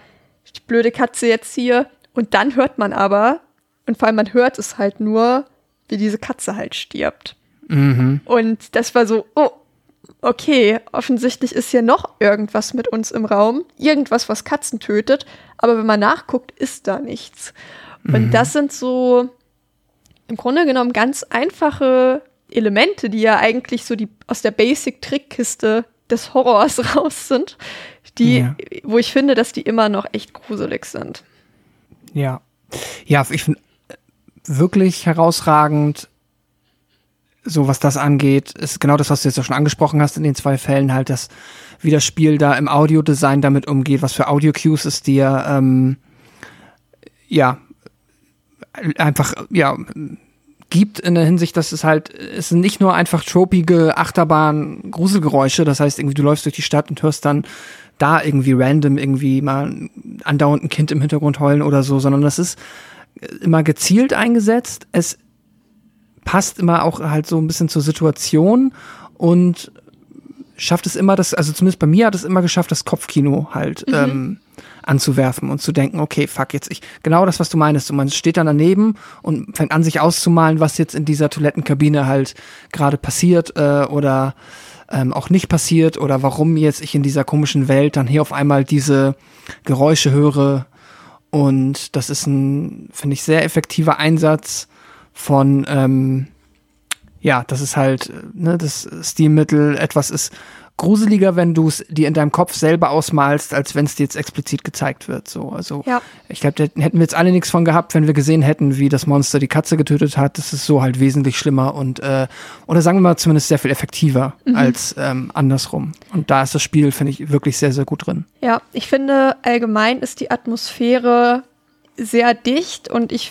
die blöde Katze jetzt hier. Und dann hört man aber, und vor allem man hört es halt nur, wie diese Katze halt stirbt. Und das war so, oh, okay, offensichtlich ist hier noch irgendwas mit uns im Raum. Irgendwas, was Katzen tötet. Aber wenn man nachguckt, ist da nichts. Und das sind so im Grunde genommen ganz einfache Elemente, die ja eigentlich so die aus der Basic-Trickkiste des Horrors raus sind, die, Ja. wo ich finde, dass die immer noch echt gruselig sind. Ja. Ja, ich finde wirklich herausragend, so was das angeht, ist genau das, was du jetzt auch schon angesprochen hast in den zwei Fällen, halt, dass wie das Spiel da im Audiodesign damit umgeht, was für Audio-Cues es dir, ähm, ja, einfach, ja, gibt in der Hinsicht, dass es halt, es sind nicht nur einfach tropige Achterbahn Gruselgeräusche, das heißt irgendwie du läufst durch die Stadt und hörst dann da irgendwie random irgendwie mal andauernd ein Kind im Hintergrund heulen oder so, sondern das ist immer gezielt eingesetzt. Es passt immer auch halt so ein bisschen zur Situation und schafft es immer, das, also zumindest bei mir hat es immer geschafft, das Kopfkino halt ähm, anzuwerfen und zu denken, okay, fuck jetzt ich, genau das, was du meinst. Und man steht dann daneben und fängt an, sich auszumalen, was jetzt in dieser Toilettenkabine halt gerade passiert äh, oder ähm, auch nicht passiert oder warum jetzt ich in dieser komischen Welt dann hier auf einmal diese Geräusche höre. Und das ist ein, finde ich, sehr effektiver Einsatz von, ähm, ja, das ist halt, äh, ne, das Stilmittel etwas ist gruseliger, wenn du es dir in deinem Kopf selber ausmalst, als wenn es dir jetzt explizit gezeigt wird. So, also Ja. ich glaube, da hätten wir jetzt alle nichts von gehabt, wenn wir gesehen hätten, wie das Monster die Katze getötet hat. Das ist so halt wesentlich schlimmer und äh, oder sagen wir mal zumindest sehr viel effektiver als ähm, andersrum. Und da ist das Spiel, finde ich, wirklich sehr, sehr gut drin. Ja, ich finde allgemein ist die Atmosphäre sehr dicht und ich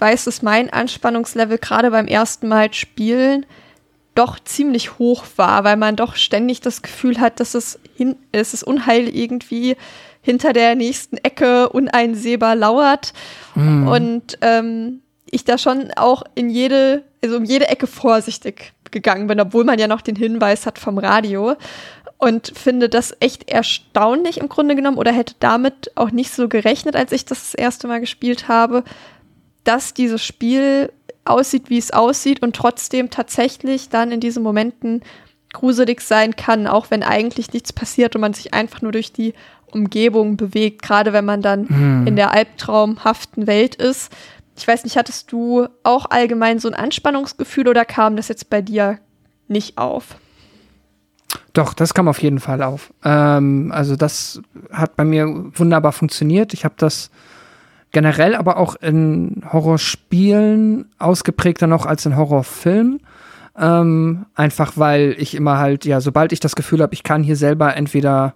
weiß, dass mein Anspannungslevel gerade beim ersten Mal spielen doch ziemlich hoch war, weil man doch ständig das Gefühl hat, dass es, hin, es ist Unheil irgendwie hinter der nächsten Ecke uneinsehbar lauert. Und ähm, ich da schon auch in jede, also um jede Ecke vorsichtig gegangen bin, obwohl man ja noch den Hinweis hat vom Radio. Und finde das echt erstaunlich im Grunde genommen oder hätte damit auch nicht so gerechnet, als ich das das erste Mal gespielt habe, dass dieses Spiel aussieht, wie es aussieht und trotzdem tatsächlich dann in diesen Momenten gruselig sein kann, auch wenn eigentlich nichts passiert und man sich einfach nur durch die Umgebung bewegt, gerade wenn man dann in der albtraumhaften Welt ist. Ich weiß nicht, hattest du auch allgemein so ein Anspannungsgefühl oder kam das jetzt bei dir nicht auf? Doch, das kam auf jeden Fall auf. Ähm, also das hat bei mir wunderbar funktioniert. Ich habe das generell aber auch in Horrorspielen ausgeprägter noch als in Horrorfilmen. Ähm, einfach weil ich immer halt, ja, sobald ich das Gefühl habe, ich kann hier selber entweder,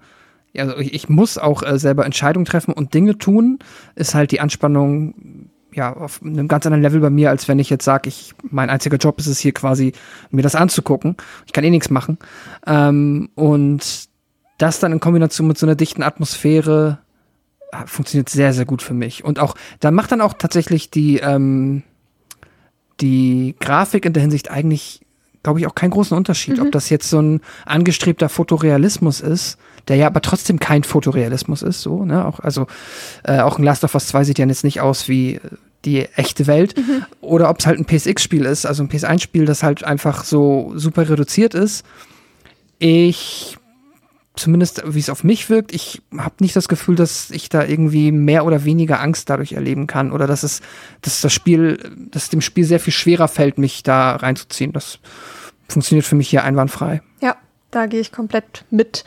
also ich, ich muss auch äh, selber Entscheidungen treffen und Dinge tun, ist halt die Anspannung ja, auf einem ganz anderen Level bei mir, als wenn ich jetzt sage, ich, mein einziger Job ist es hier quasi, mir das anzugucken. Ich kann eh nichts machen. Ähm, und das dann in Kombination mit so einer dichten Atmosphäre funktioniert sehr, sehr gut für mich. Und auch, da macht dann auch tatsächlich die, ähm, die Grafik in der Hinsicht eigentlich, glaube ich, auch keinen großen Unterschied. Mhm. Ob das jetzt so ein angestrebter Fotorealismus ist, der ja aber trotzdem kein Fotorealismus ist, so, ne? Auch, also äh, auch ein Last of Us 2 sieht ja jetzt nicht aus wie die echte Welt. Mhm. Oder ob es halt ein PSX-Spiel ist, also ein PS1-Spiel, das halt einfach so super reduziert ist. Ich zumindest wie es auf mich wirkt, ich habe nicht das Gefühl, dass ich da irgendwie mehr oder weniger Angst dadurch erleben kann oder dass es, dass das Spiel, dass dem Spiel sehr viel schwerer fällt, mich da reinzuziehen. Das funktioniert für mich hier einwandfrei. Ja, da gehe ich komplett mit.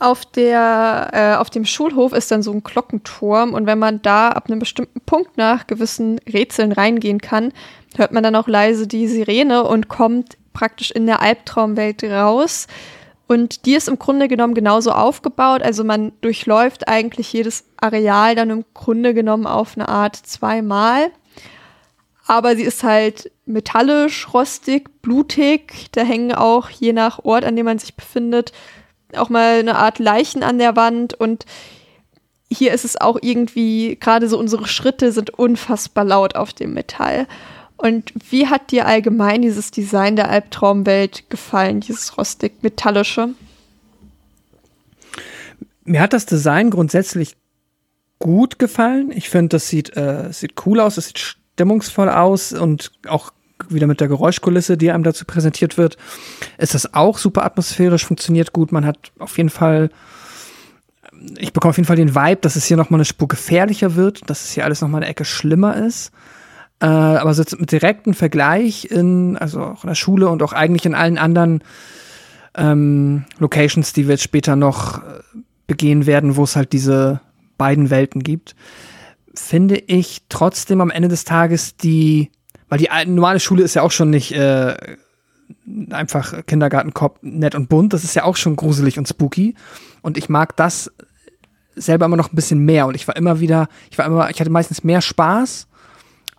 Auf, der, äh, auf dem Schulhof ist dann so ein Glockenturm und wenn man da ab einem bestimmten Punkt nach gewissen Rätseln reingehen kann, hört man dann auch leise die Sirene und kommt praktisch in der Albtraumwelt raus. Und die ist im Grunde genommen genauso aufgebaut. Also man durchläuft eigentlich jedes Areal dann im Grunde genommen auf eine Art zweimal. Aber sie ist halt metallisch, rostig, blutig. Da hängen auch je nach Ort, an dem man sich befindet, auch mal eine Art Leichen an der Wand und hier ist es auch irgendwie, gerade so unsere Schritte sind unfassbar laut auf dem Metall. Und wie hat dir allgemein dieses Design der Albtraumwelt gefallen, dieses rostig-metallische? Mir hat das Design grundsätzlich gut gefallen. Ich finde, das sieht, äh, sieht cool aus, es sieht stimmungsvoll aus und auch wieder mit der Geräuschkulisse, die einem dazu präsentiert wird, ist das auch super atmosphärisch, funktioniert gut. Man hat auf jeden Fall, ich bekomme auf jeden Fall den Vibe, dass es hier nochmal eine Spur gefährlicher wird, dass es hier alles nochmal eine Ecke schlimmer ist. Äh, aber so mit direktem Vergleich in, also auch in der Schule und auch eigentlich in allen anderen ähm, Locations, die wir jetzt später noch äh, begehen werden, wo es halt diese beiden Welten gibt, finde ich trotzdem am Ende des Tages die weil die normale Schule ist ja auch schon nicht äh, einfach Kindergartenkopf nett und bunt. Das ist ja auch schon gruselig und spooky. Und ich mag das selber immer noch ein bisschen mehr. Und ich war immer wieder, ich war immer, ich hatte meistens mehr Spaß,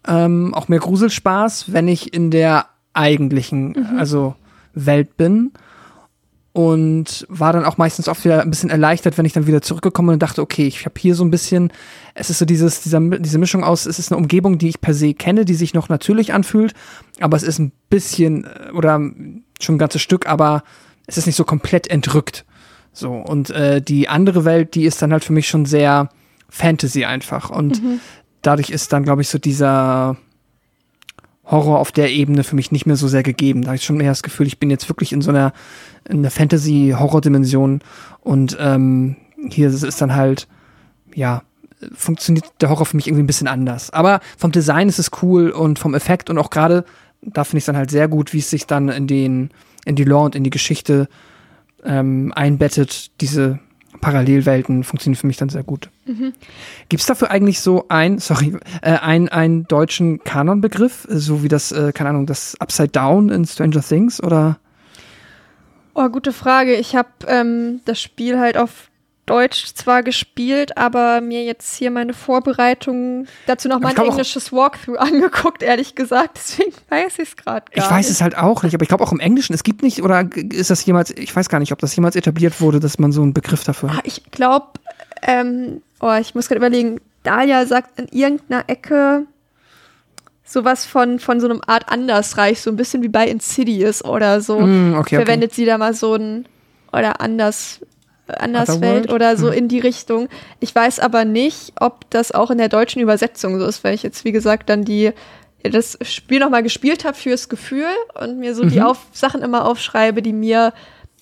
ähm, auch mehr Gruselspaß, wenn ich in der eigentlichen, mhm. also Welt bin und war dann auch meistens oft wieder ein bisschen erleichtert, wenn ich dann wieder zurückgekommen bin und dachte, okay, ich habe hier so ein bisschen, es ist so dieses, dieser, diese Mischung aus, es ist eine Umgebung, die ich per se kenne, die sich noch natürlich anfühlt, aber es ist ein bisschen äh, oder schon ein ganzes Stück, aber es ist nicht so komplett entrückt. So, und äh, die andere Welt, die ist dann halt für mich schon sehr Fantasy einfach. Und mhm. Dadurch ist dann, glaube ich, so dieser, Horror auf der Ebene für mich nicht mehr so sehr gegeben. Da habe ich schon mehr das Gefühl, ich bin jetzt wirklich in so einer, in einer Fantasy-Horror-Dimension und ähm, hier ist es dann halt, ja, funktioniert der Horror für mich irgendwie ein bisschen anders. Aber vom Design ist es cool und vom Effekt und auch gerade, da finde ich es dann halt sehr gut, wie es sich dann in den, in die Lore und in die Geschichte ähm, einbettet, diese Parallelwelten funktionieren für mich dann sehr gut. Mhm. Gibt es dafür eigentlich so ein, sorry, äh, ein, einen deutschen Kanonbegriff, so wie das, äh, keine Ahnung, das Upside Down in Stranger Things oder? Oh, gute Frage. Ich habe ähm, das Spiel halt auf Deutsch zwar gespielt, aber mir jetzt hier meine Vorbereitungen dazu noch mal ein englisches Walkthrough angeguckt, ehrlich gesagt. Deswegen weiß ich es gerade gar nicht. Ich weiß es halt auch nicht, aber ich glaube auch im Englischen, es gibt nicht, oder ist das jemals, ich weiß gar nicht, ob das jemals etabliert wurde, dass man so einen Begriff dafür hat. Ah, ich glaube, ähm, oh, ich muss gerade überlegen, Dahlia sagt in irgendeiner Ecke sowas von, von so einem Art Andersreich, so ein bisschen wie bei Insidious oder so. Mm, okay, Verwendet okay. sie da mal so ein, oder anders Anderswelt oder so hm. in die Richtung. Ich weiß aber nicht, ob das auch in der deutschen Übersetzung so ist, weil ich jetzt, wie gesagt, dann die das Spiel nochmal gespielt habe fürs Gefühl und mir so mhm. die auf Sachen immer aufschreibe, die mir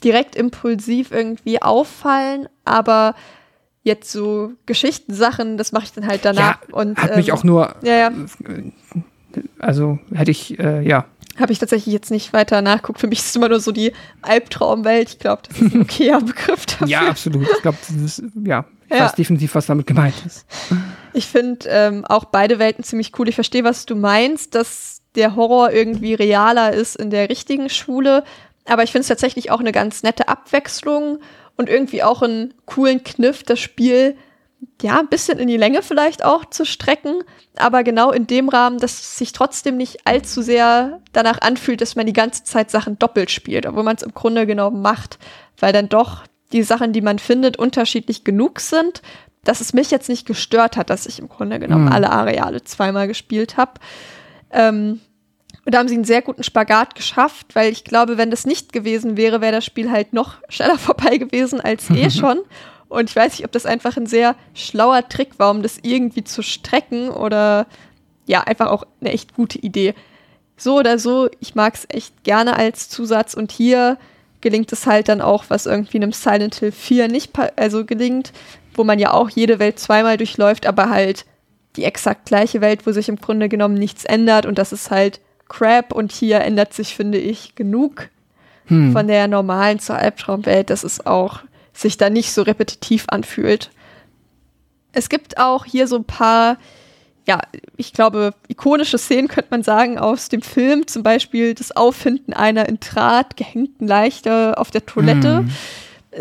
direkt impulsiv irgendwie auffallen, aber jetzt so Geschichtensachen, das mache ich dann halt danach. Ja, und, hat ähm, mich auch nur, ja, ja. also hätte ich, äh, ja, habe ich tatsächlich jetzt nicht weiter nachguckt. Für mich ist es immer nur so die Albtraumwelt. Ich glaube, das ist ein okayer Begriff dafür. Ja, absolut. Ich glaube, ja, ich ja. weiß definitiv, was damit gemeint ist. Ich finde ähm, auch beide Welten ziemlich cool. Ich verstehe, was du meinst, dass der Horror irgendwie realer ist in der richtigen Schule. Aber ich finde es tatsächlich auch eine ganz nette Abwechslung und irgendwie auch einen coolen Kniff, das Spiel ja, ein bisschen in die Länge vielleicht auch zu strecken, aber genau in dem Rahmen, dass es sich trotzdem nicht allzu sehr danach anfühlt, dass man die ganze Zeit Sachen doppelt spielt, obwohl man es im Grunde genommen macht, weil dann doch die Sachen, die man findet, unterschiedlich genug sind, dass es mich jetzt nicht gestört hat, dass ich im Grunde genommen mhm. alle Areale zweimal gespielt habe. Ähm, und da haben sie einen sehr guten Spagat geschafft, weil ich glaube, wenn das nicht gewesen wäre, wäre das Spiel halt noch schneller vorbei gewesen als eh schon. Und ich weiß nicht, ob das einfach ein sehr schlauer Trick war, um das irgendwie zu strecken oder ja, einfach auch eine echt gute Idee. So oder so, ich mag es echt gerne als Zusatz und hier gelingt es halt dann auch, was irgendwie in einem Silent Hill 4 nicht also gelingt, wo man ja auch jede Welt zweimal durchläuft, aber halt die exakt gleiche Welt, wo sich im Grunde genommen nichts ändert und das ist halt Crap und hier ändert sich, finde ich, genug hm. von der normalen zur Albtraumwelt, dass es auch sich da nicht so repetitiv anfühlt. Es gibt auch hier so ein paar, ja, ich glaube, ikonische Szenen, könnte man sagen, aus dem Film. Zum Beispiel das Auffinden einer in Draht gehängten Leiche auf der Toilette. Mm.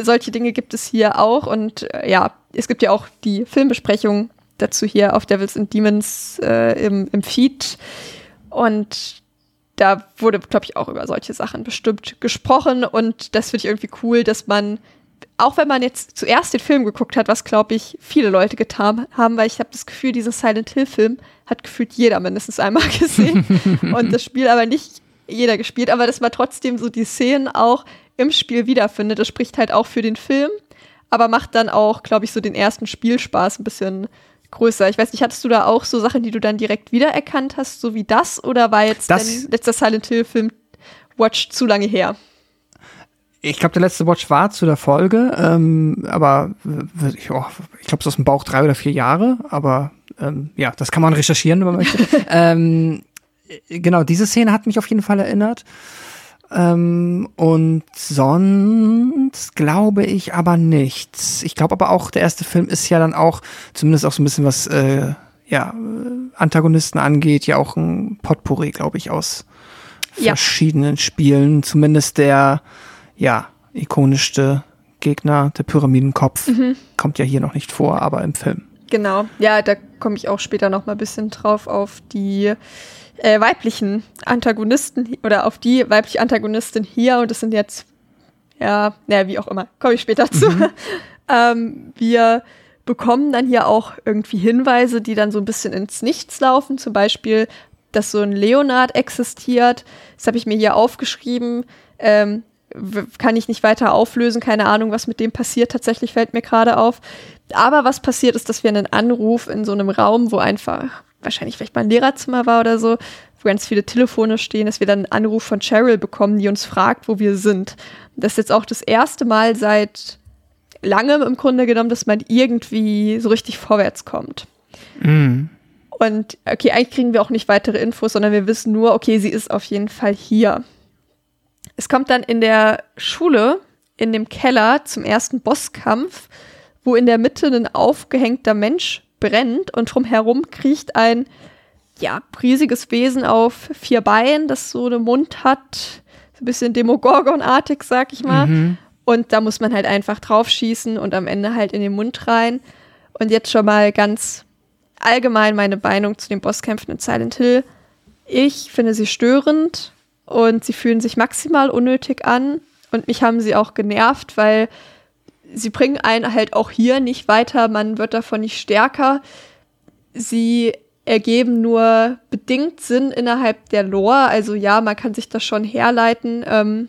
Solche Dinge gibt es hier auch. Und äh, ja, es gibt ja auch die Filmbesprechung dazu hier auf Devils and Demons äh, im, im Feed. Und da wurde, glaube ich, auch über solche Sachen bestimmt gesprochen. Und das finde ich irgendwie cool, dass man auch wenn man jetzt zuerst den Film geguckt hat, was glaube ich viele Leute getan haben, weil ich habe das Gefühl, diesen Silent Hill Film hat gefühlt jeder mindestens einmal gesehen und das Spiel aber nicht jeder gespielt, aber dass man trotzdem so die Szenen auch im Spiel wiederfindet. Das spricht halt auch für den Film, aber macht dann auch, glaube ich, so den ersten Spielspaß ein bisschen größer. Ich weiß nicht, hattest du da auch so Sachen, die du dann direkt wiedererkannt hast, so wie das, oder war jetzt das, dein letzter Silent Hill Film Watch zu lange her? Ich glaube, der letzte Watch war zu der Folge, ähm, aber ich, oh, ich glaube, es ist aus dem Bauch drei oder vier Jahre, aber ähm, ja, das kann man recherchieren, wenn man möchte. ähm, genau, diese Szene hat mich auf jeden Fall erinnert. Ähm, und sonst glaube ich aber nichts. Ich glaube aber auch, der erste Film ist ja dann auch, zumindest auch so ein bisschen was, äh, ja, Antagonisten angeht, ja auch ein Potpourri, glaube ich, aus ja. verschiedenen Spielen. Zumindest der ja, ikonischste Gegner, der Pyramidenkopf, mhm. kommt ja hier noch nicht vor, aber im Film. Genau, ja, da komme ich auch später noch mal ein bisschen drauf auf die äh, weiblichen Antagonisten oder auf die weibliche Antagonistin hier und das sind jetzt, ja, naja, wie auch immer, komme ich später zu. Mhm. ähm, wir bekommen dann hier auch irgendwie Hinweise, die dann so ein bisschen ins Nichts laufen, zum Beispiel, dass so ein Leonard existiert. Das habe ich mir hier aufgeschrieben. Ähm, kann ich nicht weiter auflösen, keine Ahnung, was mit dem passiert. Tatsächlich fällt mir gerade auf. Aber was passiert ist, dass wir einen Anruf in so einem Raum, wo einfach wahrscheinlich vielleicht mal ein Lehrerzimmer war oder so, wo ganz viele Telefone stehen, dass wir dann einen Anruf von Cheryl bekommen, die uns fragt, wo wir sind. Das ist jetzt auch das erste Mal seit langem im Grunde genommen, dass man irgendwie so richtig vorwärts kommt. Mm. Und okay, eigentlich kriegen wir auch nicht weitere Infos, sondern wir wissen nur, okay, sie ist auf jeden Fall hier. Es kommt dann in der Schule, in dem Keller, zum ersten Bosskampf, wo in der Mitte ein aufgehängter Mensch brennt und drumherum kriecht ein, ja, riesiges Wesen auf vier Beinen, das so einen Mund hat, so ein bisschen Demogorgon-artig, sag ich mal. Mhm. Und da muss man halt einfach drauf schießen und am Ende halt in den Mund rein. Und jetzt schon mal ganz allgemein meine Meinung zu den Bosskämpfen in Silent Hill. Ich finde sie störend, und sie fühlen sich maximal unnötig an. Und mich haben sie auch genervt, weil sie bringen einen halt auch hier nicht weiter, man wird davon nicht stärker. Sie ergeben nur bedingt Sinn innerhalb der Lore. Also ja, man kann sich das schon herleiten, ähm,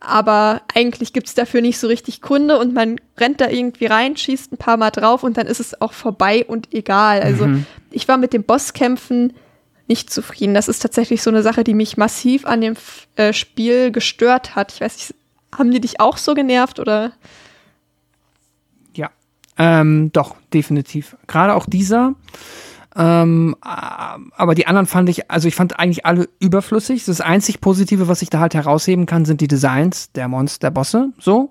aber eigentlich gibt es dafür nicht so richtig Kunde und man rennt da irgendwie rein, schießt ein paar Mal drauf und dann ist es auch vorbei und egal. Also mhm. ich war mit dem Bosskämpfen nicht zufrieden. Das ist tatsächlich so eine Sache, die mich massiv an dem äh, Spiel gestört hat. Ich weiß nicht, haben die dich auch so genervt oder? Ja, ähm, doch, definitiv. Gerade auch dieser. Ähm, aber die anderen fand ich, also ich fand eigentlich alle überflüssig. Das einzig Positive, was ich da halt herausheben kann, sind die Designs der Monster, der Bosse. So,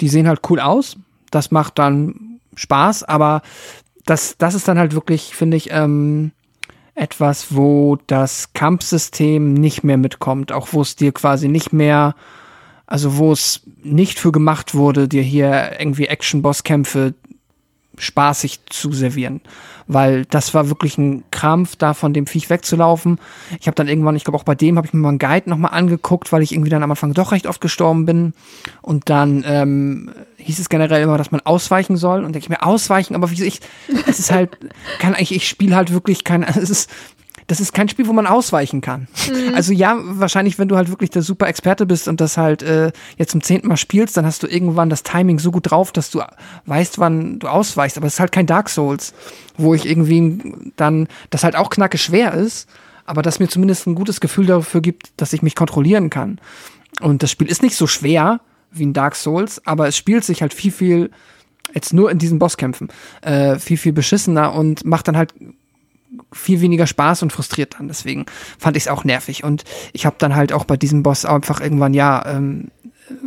die sehen halt cool aus. Das macht dann Spaß, aber das, das ist dann halt wirklich, finde ich, ähm, etwas, wo das Kampfsystem nicht mehr mitkommt, auch wo es dir quasi nicht mehr, also wo es nicht für gemacht wurde, dir hier irgendwie Action-Bosskämpfe spaßig zu servieren. Weil das war wirklich ein Krampf, da von dem Viech wegzulaufen. Ich habe dann irgendwann, ich glaube auch bei dem, habe ich mir mal einen Guide nochmal angeguckt, weil ich irgendwie dann am Anfang doch recht oft gestorben bin. Und dann ähm, hieß es generell immer, dass man ausweichen soll. Und denke ich mir, ausweichen, aber wie ich, es ist halt, kann ich, ich spiele halt wirklich kein, es ist, das ist kein Spiel, wo man ausweichen kann. Mhm. Also ja, wahrscheinlich, wenn du halt wirklich der super Experte bist und das halt äh, jetzt zum zehnten Mal spielst, dann hast du irgendwann das Timing so gut drauf, dass du weißt, wann du ausweichst. Aber es ist halt kein Dark Souls, wo ich irgendwie dann, das halt auch knacke schwer ist, aber das mir zumindest ein gutes Gefühl dafür gibt, dass ich mich kontrollieren kann. Und das Spiel ist nicht so schwer wie ein Dark Souls, aber es spielt sich halt viel, viel jetzt nur in diesen Bosskämpfen äh, viel, viel beschissener und macht dann halt viel weniger Spaß und frustriert dann. Deswegen fand ich es auch nervig. Und ich habe dann halt auch bei diesem Boss einfach irgendwann, ja, ähm,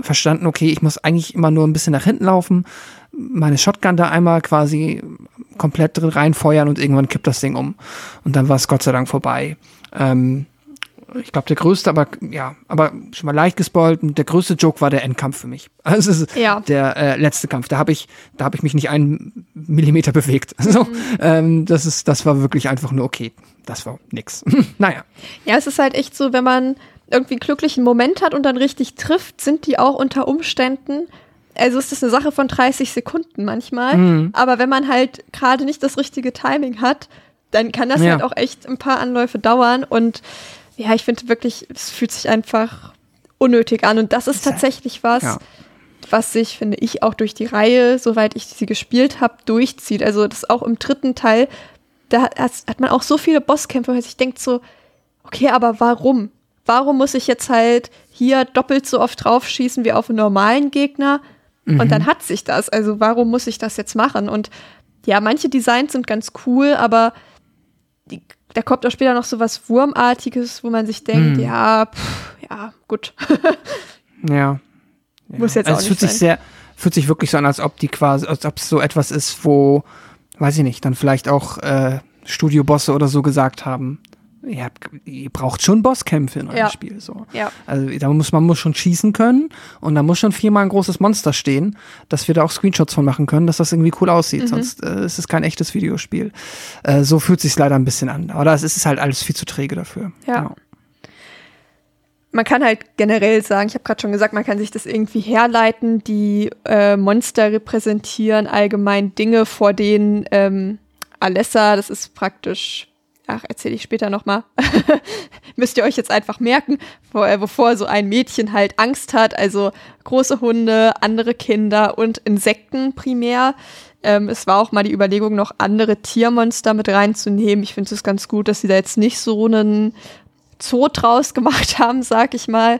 verstanden, okay, ich muss eigentlich immer nur ein bisschen nach hinten laufen, meine Shotgun da einmal quasi komplett reinfeuern und irgendwann kippt das Ding um. Und dann war es Gott sei Dank vorbei. Ähm, ich glaube, der größte, aber ja, aber schon mal leicht gespoilt. Der größte Joke war der Endkampf für mich. Also es ist ja. der äh, letzte Kampf. Da habe ich, da habe ich mich nicht einen Millimeter bewegt. So, mhm. ähm, das ist, das war wirklich einfach nur okay. Das war nix. naja. Ja, es ist halt echt so, wenn man irgendwie einen glücklichen Moment hat und dann richtig trifft, sind die auch unter Umständen also ist das eine Sache von 30 Sekunden manchmal. Mhm. Aber wenn man halt gerade nicht das richtige Timing hat, dann kann das ja. halt auch echt ein paar Anläufe dauern. Und ja, ich finde wirklich, es fühlt sich einfach unnötig an. Und das ist tatsächlich was, ja. was sich, finde ich, auch durch die Reihe, soweit ich sie gespielt habe, durchzieht. Also das auch im dritten Teil, da hat, hat man auch so viele Bosskämpfe, weil ich denke so, okay, aber warum? Warum muss ich jetzt halt hier doppelt so oft draufschießen wie auf einen normalen Gegner? Mhm. Und dann hat sich das. Also warum muss ich das jetzt machen? Und ja, manche Designs sind ganz cool, aber die da kommt auch später noch so was Wurmartiges, wo man sich denkt, hm. ja, pff, ja, gut. ja. ja. Muss jetzt also auch es fühlt sein. sich sehr, fühlt sich wirklich so an, als ob die quasi, als ob es so etwas ist, wo, weiß ich nicht, dann vielleicht auch äh, Studiobosse oder so gesagt haben, ihr, habt, ihr braucht schon Bosskämpfe in eurem ja. Spiel. So. Ja. Also da muss man muss schon schießen können und da muss schon viermal ein großes Monster stehen, dass wir da auch Screenshots von machen können, dass das irgendwie cool aussieht. Mhm. Sonst äh, ist es kein echtes Videospiel. Äh, so fühlt sich leider ein bisschen an. Aber es ist halt alles viel zu träge dafür. Ja. Genau. Man kann halt generell sagen, ich habe gerade schon gesagt, man kann sich das irgendwie herleiten. Die äh, Monster repräsentieren allgemein Dinge, vor denen ähm, Alessa, das ist praktisch ach, erzähle ich später nochmal, müsst ihr euch jetzt einfach merken, wo, äh, wovor so ein Mädchen halt Angst hat, also große Hunde, andere Kinder und Insekten primär. Ähm, es war auch mal die Überlegung, noch andere Tiermonster mit reinzunehmen. Ich finde es ganz gut, dass sie da jetzt nicht so einen Zoo draus gemacht haben, sag ich mal.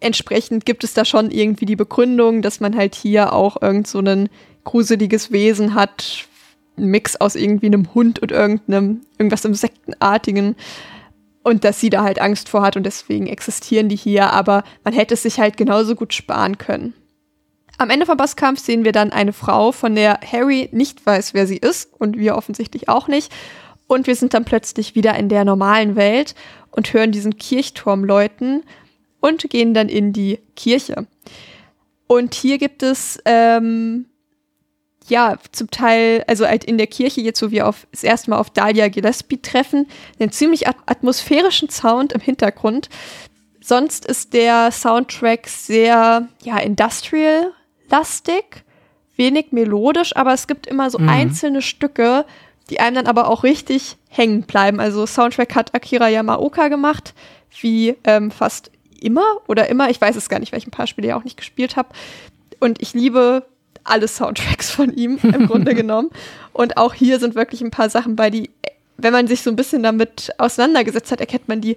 Entsprechend gibt es da schon irgendwie die Begründung, dass man halt hier auch irgend so ein gruseliges Wesen hat, ein Mix aus irgendwie einem Hund und irgendeinem, irgendwas Insektenartigen. Und dass sie da halt Angst vor hat und deswegen existieren die hier, aber man hätte es sich halt genauso gut sparen können. Am Ende vom Bosskampf sehen wir dann eine Frau, von der Harry nicht weiß, wer sie ist und wir offensichtlich auch nicht. Und wir sind dann plötzlich wieder in der normalen Welt und hören diesen Kirchturm läuten und gehen dann in die Kirche. Und hier gibt es ähm, ja, zum Teil, also halt in der Kirche jetzt, wo wir auf, das erste Mal auf Dahlia Gillespie treffen, einen ziemlich atmosphärischen Sound im Hintergrund. Sonst ist der Soundtrack sehr, ja, industrial-lastig, wenig melodisch, aber es gibt immer so mhm. einzelne Stücke, die einem dann aber auch richtig hängen bleiben. Also Soundtrack hat Akira Yamaoka gemacht, wie ähm, fast immer oder immer, ich weiß es gar nicht, weil ich ein paar Spiele ja auch nicht gespielt habe. Und ich liebe alle Soundtracks von ihm im Grunde genommen. Und auch hier sind wirklich ein paar Sachen bei, die, wenn man sich so ein bisschen damit auseinandergesetzt hat, erkennt man die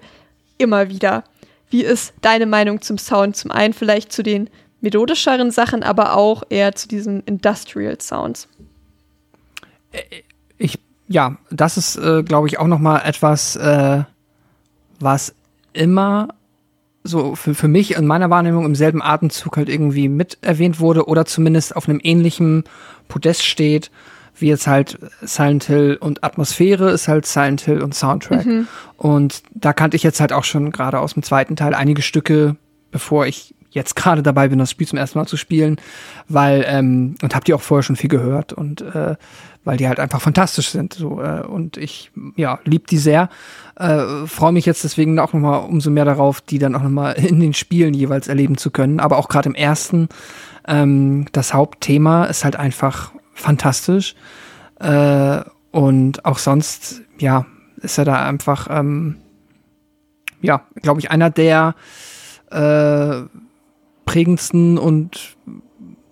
immer wieder. Wie ist deine Meinung zum Sound? Zum einen vielleicht zu den melodischeren Sachen, aber auch eher zu diesen Industrial Sounds. Ich, ja, das ist, äh, glaube ich, auch noch mal etwas, äh, was immer so für, für mich in meiner Wahrnehmung im selben Atemzug halt irgendwie mit erwähnt wurde oder zumindest auf einem ähnlichen Podest steht, wie jetzt halt Silent Hill und Atmosphäre ist halt Silent Hill und Soundtrack. Mhm. Und da kannte ich jetzt halt auch schon gerade aus dem zweiten Teil einige Stücke, bevor ich jetzt gerade dabei bin, das Spiel zum ersten Mal zu spielen, weil ähm, und habt ihr auch vorher schon viel gehört und äh, weil die halt einfach fantastisch sind so äh, und ich ja lieb die sehr äh, freue mich jetzt deswegen auch nochmal umso mehr darauf die dann auch nochmal in den Spielen jeweils erleben zu können. Aber auch gerade im ersten ähm, das Hauptthema ist halt einfach fantastisch. Äh, und auch sonst ja ist er da einfach ähm, ja glaube ich einer der äh, prägendsten und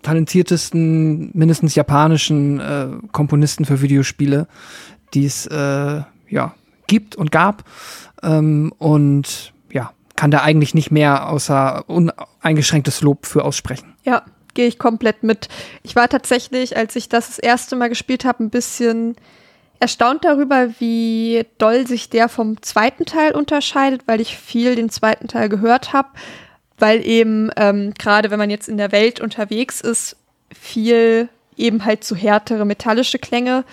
talentiertesten, mindestens japanischen äh, Komponisten für Videospiele, die es äh, ja, gibt und gab. Ähm, und ja, kann da eigentlich nicht mehr außer uneingeschränktes Lob für aussprechen. Ja, gehe ich komplett mit. Ich war tatsächlich, als ich das das erste Mal gespielt habe, ein bisschen erstaunt darüber, wie doll sich der vom zweiten Teil unterscheidet, weil ich viel den zweiten Teil gehört habe weil eben ähm, gerade wenn man jetzt in der Welt unterwegs ist, viel eben halt zu härtere metallische Klänge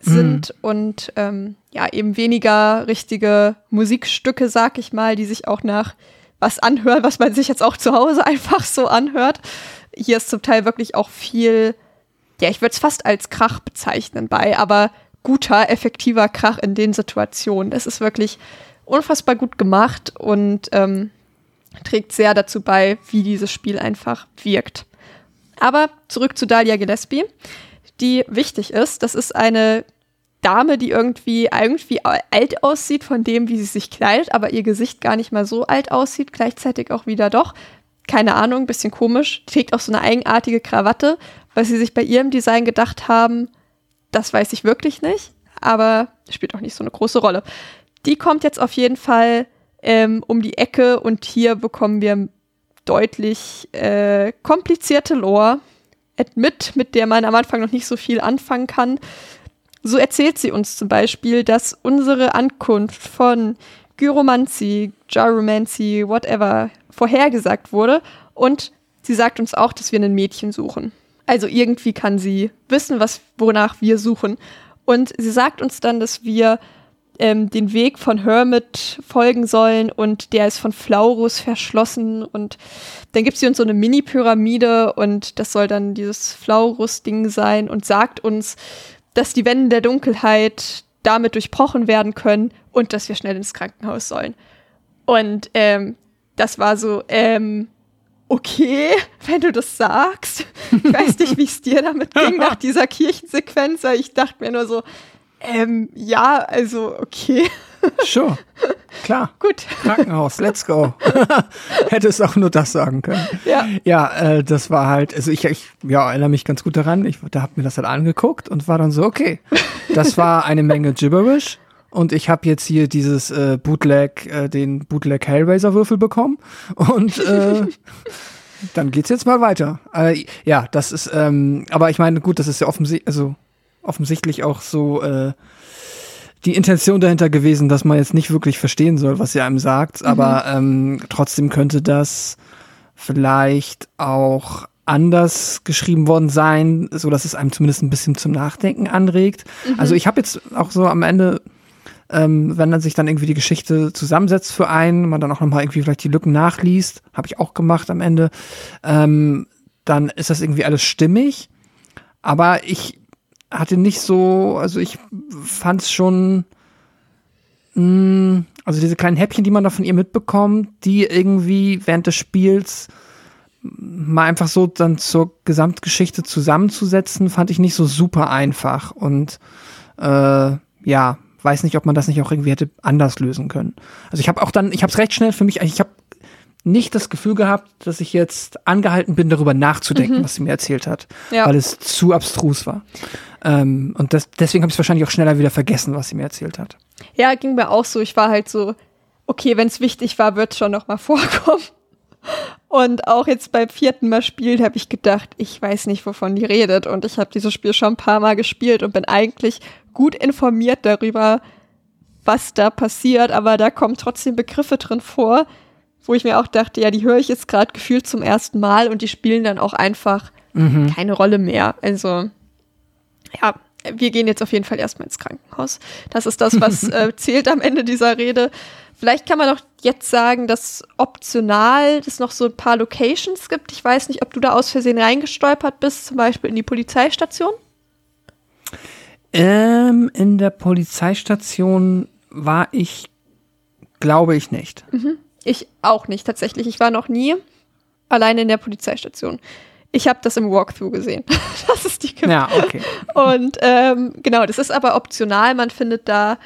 sind mhm. und ähm, ja eben weniger richtige Musikstücke, sag ich mal, die sich auch nach was anhören, was man sich jetzt auch zu Hause einfach so anhört. Hier ist zum Teil wirklich auch viel, ja, ich würde es fast als Krach bezeichnen bei, aber guter, effektiver Krach in den Situationen. Das ist wirklich unfassbar gut gemacht und ähm, trägt sehr dazu bei, wie dieses Spiel einfach wirkt. Aber zurück zu Dahlia Gillespie, die wichtig ist. Das ist eine Dame, die irgendwie, irgendwie alt aussieht von dem, wie sie sich kleidet, aber ihr Gesicht gar nicht mal so alt aussieht, gleichzeitig auch wieder doch. Keine Ahnung, bisschen komisch. Trägt auch so eine eigenartige Krawatte, weil sie sich bei ihrem Design gedacht haben, das weiß ich wirklich nicht, aber spielt auch nicht so eine große Rolle. Die kommt jetzt auf jeden Fall ähm, um die Ecke und hier bekommen wir deutlich äh, komplizierte Lore mit, mit der man am Anfang noch nicht so viel anfangen kann. So erzählt sie uns zum Beispiel, dass unsere Ankunft von Gyromancy, Gyromancy, whatever, vorhergesagt wurde. Und sie sagt uns auch, dass wir ein Mädchen suchen. Also irgendwie kann sie wissen, was, wonach wir suchen. Und sie sagt uns dann, dass wir ähm, den Weg von Hermit folgen sollen und der ist von Flaurus verschlossen und dann gibt sie uns so eine Mini-Pyramide und das soll dann dieses Flaurus-Ding sein und sagt uns, dass die Wände der Dunkelheit damit durchbrochen werden können und dass wir schnell ins Krankenhaus sollen. Und ähm, das war so, ähm, okay, wenn du das sagst. Ich weiß nicht, wie es dir damit ging nach dieser Kirchensequenz. Ich dachte mir nur so, ähm, ja, also okay. Sure. Klar. Gut. Krankenhaus, let's go. Hätte es auch nur das sagen können. Ja. Ja, äh, das war halt, also ich, ich ja, erinnere mich ganz gut daran. Ich da hab mir das halt angeguckt und war dann so, okay. Das war eine Menge Gibberish. Und ich habe jetzt hier dieses äh, Bootleg, äh, den Bootleg Hellraiser Würfel bekommen. Und äh, dann geht's jetzt mal weiter. Äh, ja, das ist, ähm, aber ich meine, gut, das ist ja offensichtlich, also offensichtlich auch so äh, die Intention dahinter gewesen, dass man jetzt nicht wirklich verstehen soll, was sie einem sagt, mhm. aber ähm, trotzdem könnte das vielleicht auch anders geschrieben worden sein, so dass es einem zumindest ein bisschen zum Nachdenken anregt. Mhm. Also ich habe jetzt auch so am Ende, ähm, wenn dann sich dann irgendwie die Geschichte zusammensetzt für einen, man dann auch nochmal irgendwie vielleicht die Lücken nachliest, habe ich auch gemacht am Ende, ähm, dann ist das irgendwie alles stimmig. Aber ich hatte nicht so, also ich fand es schon, mh, mm, also diese kleinen Häppchen, die man da von ihr mitbekommt, die irgendwie während des Spiels mal einfach so dann zur Gesamtgeschichte zusammenzusetzen, fand ich nicht so super einfach und äh, ja, weiß nicht, ob man das nicht auch irgendwie hätte anders lösen können. Also ich habe auch dann, ich habe es recht schnell für mich, ich habe nicht das Gefühl gehabt, dass ich jetzt angehalten bin, darüber nachzudenken, mhm. was sie mir erzählt hat, ja. weil es zu abstrus war. Ähm, und das, deswegen habe ich es wahrscheinlich auch schneller wieder vergessen, was sie mir erzählt hat. Ja, ging mir auch so. Ich war halt so, okay, wenn es wichtig war, wird es schon noch mal vorkommen. Und auch jetzt beim vierten Mal spielen habe ich gedacht, ich weiß nicht, wovon die redet. Und ich habe dieses Spiel schon ein paar Mal gespielt und bin eigentlich gut informiert darüber, was da passiert. Aber da kommen trotzdem Begriffe drin vor, wo ich mir auch dachte, ja, die höre ich jetzt gerade gefühlt zum ersten Mal und die spielen dann auch einfach mhm. keine Rolle mehr. Also ja, wir gehen jetzt auf jeden Fall erstmal ins Krankenhaus. Das ist das, was äh, zählt am Ende dieser Rede. vielleicht kann man noch jetzt sagen, dass optional es noch so ein paar Locations gibt. Ich weiß nicht, ob du da aus Versehen reingestolpert bist, zum Beispiel in die Polizeistation. Ähm, in der Polizeistation war ich, glaube ich nicht. Mhm. Ich auch nicht tatsächlich. Ich war noch nie alleine in der Polizeistation. Ich habe das im Walkthrough gesehen, dass es die gibt. Ja, okay. Und ähm, genau, das ist aber optional. Man findet da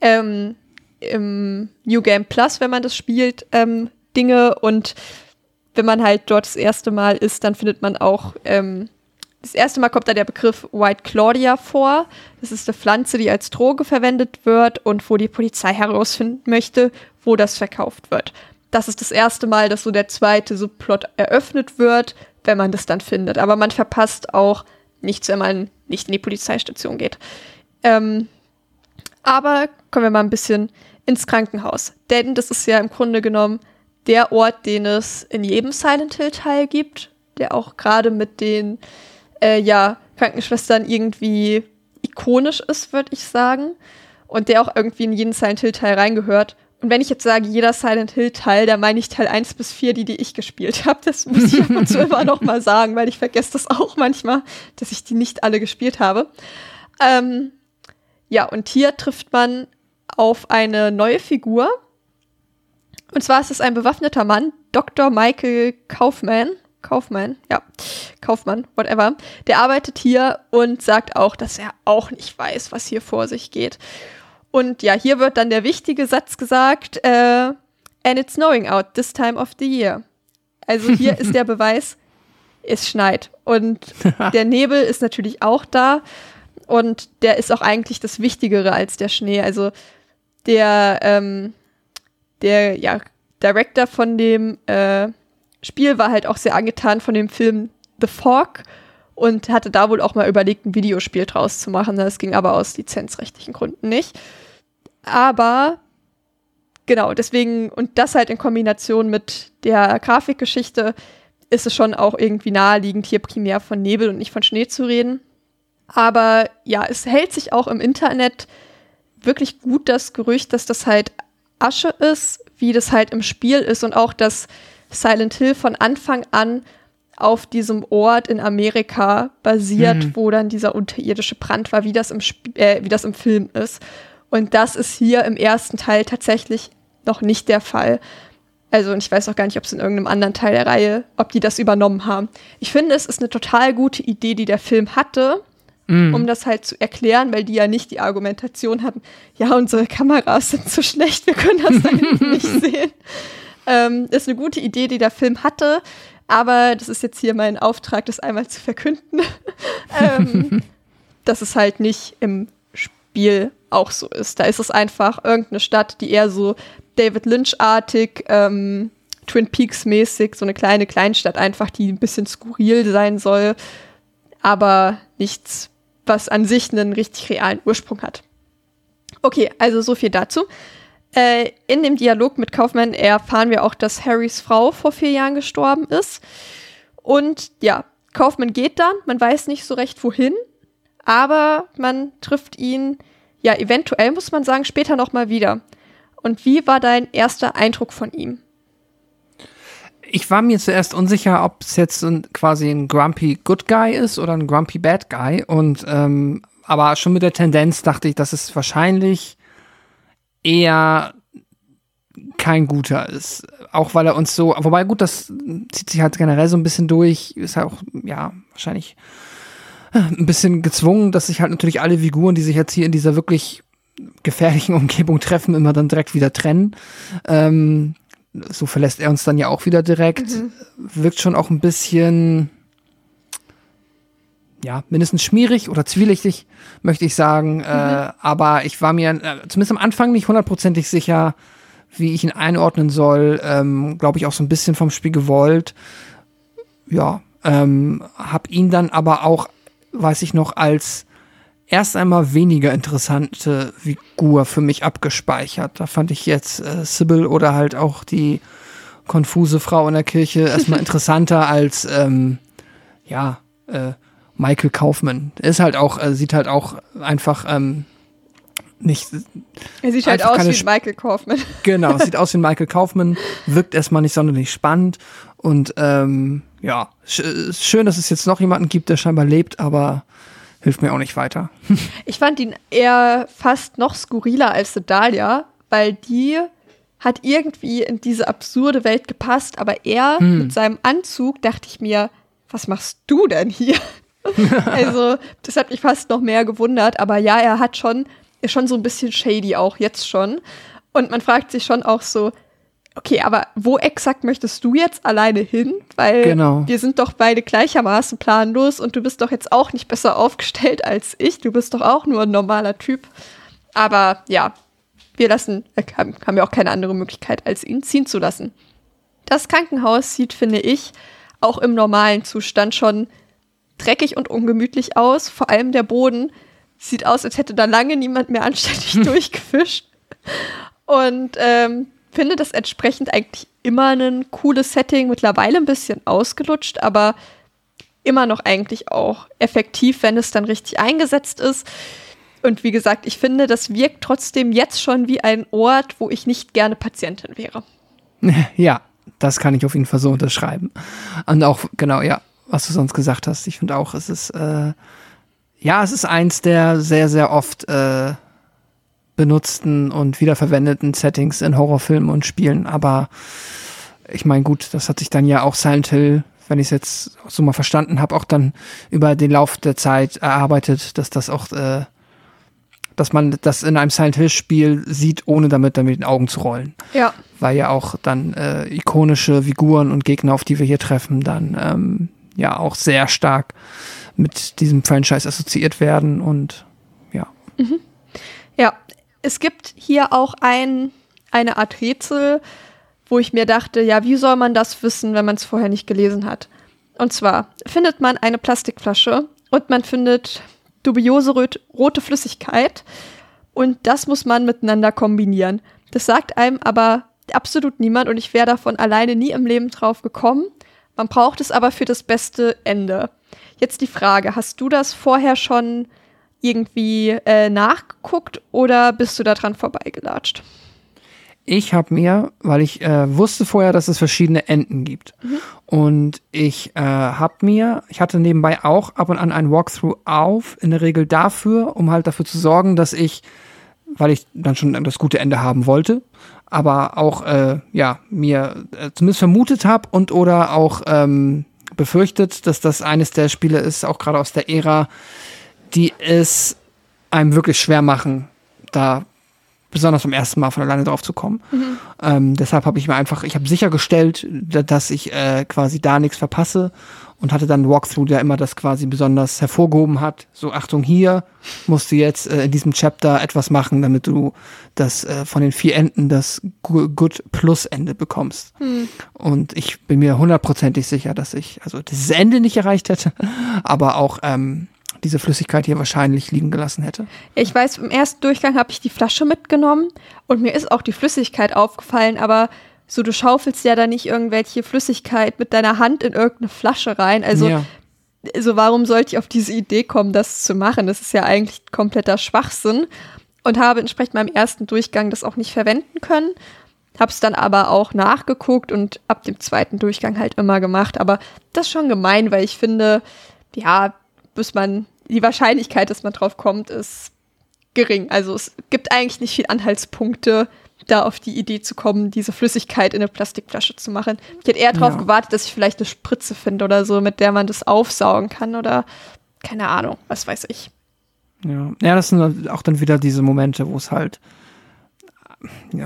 ähm, im New Game Plus, wenn man das spielt, ähm, Dinge und wenn man halt dort das erste Mal ist, dann findet man auch ähm, das erste Mal kommt da der Begriff White Claudia vor. Das ist eine Pflanze, die als Droge verwendet wird und wo die Polizei herausfinden möchte, wo das verkauft wird. Das ist das erste Mal, dass so der zweite Subplot eröffnet wird, wenn man das dann findet. Aber man verpasst auch nichts, wenn man nicht in die Polizeistation geht. Ähm, aber kommen wir mal ein bisschen ins Krankenhaus. Denn das ist ja im Grunde genommen der Ort, den es in jedem Silent Hill Teil gibt, der auch gerade mit den äh, ja, Krankenschwestern irgendwie ikonisch ist, würde ich sagen. Und der auch irgendwie in jeden Silent Hill Teil reingehört. Und wenn ich jetzt sage, jeder Silent Hill Teil, da meine ich Teil 1 bis 4, die, die ich gespielt habe. Das muss ich ab und zu immer noch mal sagen, weil ich vergesse das auch manchmal, dass ich die nicht alle gespielt habe. Ähm, ja, und hier trifft man auf eine neue Figur. Und zwar ist es ein bewaffneter Mann, Dr. Michael Kaufman. Kaufmann, ja, Kaufmann, whatever, der arbeitet hier und sagt auch, dass er auch nicht weiß, was hier vor sich geht. Und ja, hier wird dann der wichtige Satz gesagt, äh, and it's snowing out this time of the year. Also hier ist der Beweis, es schneit. Und der Nebel ist natürlich auch da. Und der ist auch eigentlich das Wichtigere als der Schnee. Also der, ähm, der, ja, Director von dem, äh, Spiel war halt auch sehr angetan von dem Film The Fog und hatte da wohl auch mal überlegt, ein Videospiel draus zu machen. Das ging aber aus lizenzrechtlichen Gründen nicht. Aber genau, deswegen, und das halt in Kombination mit der Grafikgeschichte, ist es schon auch irgendwie naheliegend, hier primär von Nebel und nicht von Schnee zu reden. Aber ja, es hält sich auch im Internet wirklich gut das Gerücht, dass das halt Asche ist, wie das halt im Spiel ist und auch, dass Silent Hill von Anfang an auf diesem Ort in Amerika basiert, mhm. wo dann dieser unterirdische Brand war, wie das, im äh, wie das im Film ist. Und das ist hier im ersten Teil tatsächlich noch nicht der Fall. Also, und ich weiß auch gar nicht, ob es in irgendeinem anderen Teil der Reihe, ob die das übernommen haben. Ich finde, es ist eine total gute Idee, die der Film hatte, mm. um das halt zu erklären, weil die ja nicht die Argumentation hatten, ja, unsere Kameras sind zu schlecht, wir können das da hinten nicht sehen. Ähm, ist eine gute Idee, die der Film hatte, aber das ist jetzt hier mein Auftrag, das einmal zu verkünden, ähm, dass es halt nicht im Spiel auch so ist. Da ist es einfach irgendeine Stadt, die eher so David Lynch-artig, ähm, Twin Peaks-mäßig, so eine kleine Kleinstadt einfach, die ein bisschen skurril sein soll, aber nichts, was an sich einen richtig realen Ursprung hat. Okay, also so viel dazu. Äh, in dem Dialog mit Kaufmann erfahren wir auch, dass Harrys Frau vor vier Jahren gestorben ist. Und ja, Kaufmann geht dann, man weiß nicht so recht wohin, aber man trifft ihn, ja, eventuell muss man sagen, später nochmal wieder. Und wie war dein erster Eindruck von ihm? Ich war mir zuerst unsicher, ob es jetzt ein, quasi ein Grumpy Good Guy ist oder ein Grumpy Bad Guy. Und ähm, aber schon mit der Tendenz dachte ich, dass es wahrscheinlich eher kein guter ist. Auch weil er uns so, wobei gut, das zieht sich halt generell so ein bisschen durch, ist halt auch, ja, wahrscheinlich ein bisschen gezwungen, dass sich halt natürlich alle Figuren, die sich jetzt hier in dieser wirklich gefährlichen Umgebung treffen, immer dann direkt wieder trennen. Ähm, so verlässt er uns dann ja auch wieder direkt. Mhm. Wirkt schon auch ein bisschen, ja, mindestens schmierig oder zwielichtig, möchte ich sagen. Mhm. Äh, aber ich war mir äh, zumindest am Anfang nicht hundertprozentig sicher, wie ich ihn einordnen soll. Ähm, Glaube ich auch so ein bisschen vom Spiel gewollt. Ja, ähm, hab ihn dann aber auch, weiß ich noch, als erst einmal weniger interessante Figur für mich abgespeichert. Da fand ich jetzt äh, Sybil oder halt auch die konfuse Frau in der Kirche erstmal interessanter als, ähm, ja, äh, Michael Kaufman. Ist halt auch, äh, sieht halt auch einfach ähm, nicht. Er sieht halt aus wie Michael Kaufman. Genau, sieht aus wie Michael Kaufman, wirkt erstmal nicht sonderlich spannend und ähm, ja, sch schön, dass es jetzt noch jemanden gibt, der scheinbar lebt, aber hilft mir auch nicht weiter. Ich fand ihn eher fast noch skurriler als Sedalia, weil die hat irgendwie in diese absurde Welt gepasst, aber er mit seinem Anzug dachte ich mir, was machst du denn hier? also, das hat mich fast noch mehr gewundert, aber ja, er hat schon, ist schon so ein bisschen shady auch jetzt schon. Und man fragt sich schon auch so, okay, aber wo exakt möchtest du jetzt alleine hin? Weil Genau. wir sind doch beide gleichermaßen planlos und du bist doch jetzt auch nicht besser aufgestellt als ich. Du bist doch auch nur ein normaler Typ. Aber ja, wir lassen, äh, haben, haben ja auch keine andere Möglichkeit, als ihn ziehen zu lassen. Das Krankenhaus sieht, finde ich, auch im normalen Zustand schon dreckig und ungemütlich aus. Vor allem der Boden sieht aus, als hätte da lange niemand mehr anständig durchgefischt. Und ähm, finde das entsprechend eigentlich immer ein cooles Setting, mittlerweile ein bisschen ausgelutscht, aber immer noch eigentlich auch effektiv, wenn es dann richtig eingesetzt ist. Und wie gesagt, ich finde, das wirkt trotzdem jetzt schon wie ein Ort, wo ich nicht gerne Patientin wäre. ja, das kann ich auf jeden Fall so unterschreiben. Und auch, genau, ja, was du sonst gesagt hast. Ich finde auch, es ist, äh, ja, es ist eins der sehr, sehr oft äh, benutzten und wiederverwendeten Settings in Horrorfilmen und Spielen. Aber ich meine, gut, das hat sich dann ja auch Silent Hill, wenn ich es jetzt so mal verstanden habe, auch dann über den Lauf der Zeit erarbeitet, dass das auch, äh, dass man das in einem Silent Hill Spiel sieht, ohne damit dann mit den Augen zu rollen Ja. weil ja auch dann äh, ikonische Figuren und Gegner, auf die wir hier treffen, dann ähm, ja auch sehr stark mit diesem Franchise assoziiert werden und ja. Ja, es gibt hier auch ein, eine Art Rätsel, wo ich mir dachte, ja, wie soll man das wissen, wenn man es vorher nicht gelesen hat? Und zwar findet man eine Plastikflasche und man findet dubiose rot rote Flüssigkeit und das muss man miteinander kombinieren. Das sagt einem aber absolut niemand und ich wäre davon alleine nie im Leben drauf gekommen. Man braucht es aber für das beste Ende. Jetzt die Frage, hast du das vorher schon irgendwie äh, nachgeguckt oder bist du da dran vorbeigelatscht? Ich habe mir, weil ich äh, wusste vorher, dass es verschiedene Enden gibt. Und ich äh, habe mir, ich hatte nebenbei auch ab und an ein Walkthrough auf, in der Regel dafür, um halt dafür zu sorgen, dass ich, weil ich dann schon das gute Ende haben wollte, aber auch, äh, ja, mir äh, zumindest vermutet habe und oder auch ähm, befürchtet, dass das eines der Spiele ist, auch gerade aus der Ära, die es einem wirklich schwer machen, da besonders beim ersten Mal von alleine drauf zu kommen. Ähm, deshalb habe ich mir einfach, ich habe sichergestellt, da- dass ich äh, quasi da nichts verpasse und hatte dann einen Walkthrough, der immer das quasi besonders hervorgehoben hat. So, Achtung, hier musst du jetzt äh, in diesem Chapter etwas machen, damit du das äh, von den vier Enden das Good Plus Ende bekommst. Und ich bin mir hundertprozentig sicher, dass ich also dieses Ende nicht erreicht hätte, aber auch ähm, diese Flüssigkeit hier wahrscheinlich liegen gelassen hätte. Ich weiß, im ersten Durchgang habe ich die Flasche mitgenommen und mir ist auch die Flüssigkeit aufgefallen, aber so du schaufelst ja da nicht irgendwelche Flüssigkeit mit deiner Hand in irgendeine Flasche rein. Also, ja. also warum sollte ich auf diese Idee kommen, das zu machen? Das ist ja eigentlich kompletter Schwachsinn und habe entsprechend beim ersten Durchgang das auch nicht verwenden können. Habe es dann aber auch nachgeguckt und ab dem zweiten Durchgang halt immer gemacht. Aber das ist schon gemein, weil ich finde, ja, bis man, die Wahrscheinlichkeit, dass man drauf kommt, ist gering. Also es gibt eigentlich nicht viel Anhaltspunkte, da auf die Idee zu kommen, diese Flüssigkeit in eine Plastikflasche zu machen. Ich hätte eher darauf Ja. gewartet, dass ich vielleicht eine Spritze finde oder so, mit der man das aufsaugen kann oder keine Ahnung, was weiß ich. Ja. ja, das sind auch dann wieder diese Momente, wo es halt.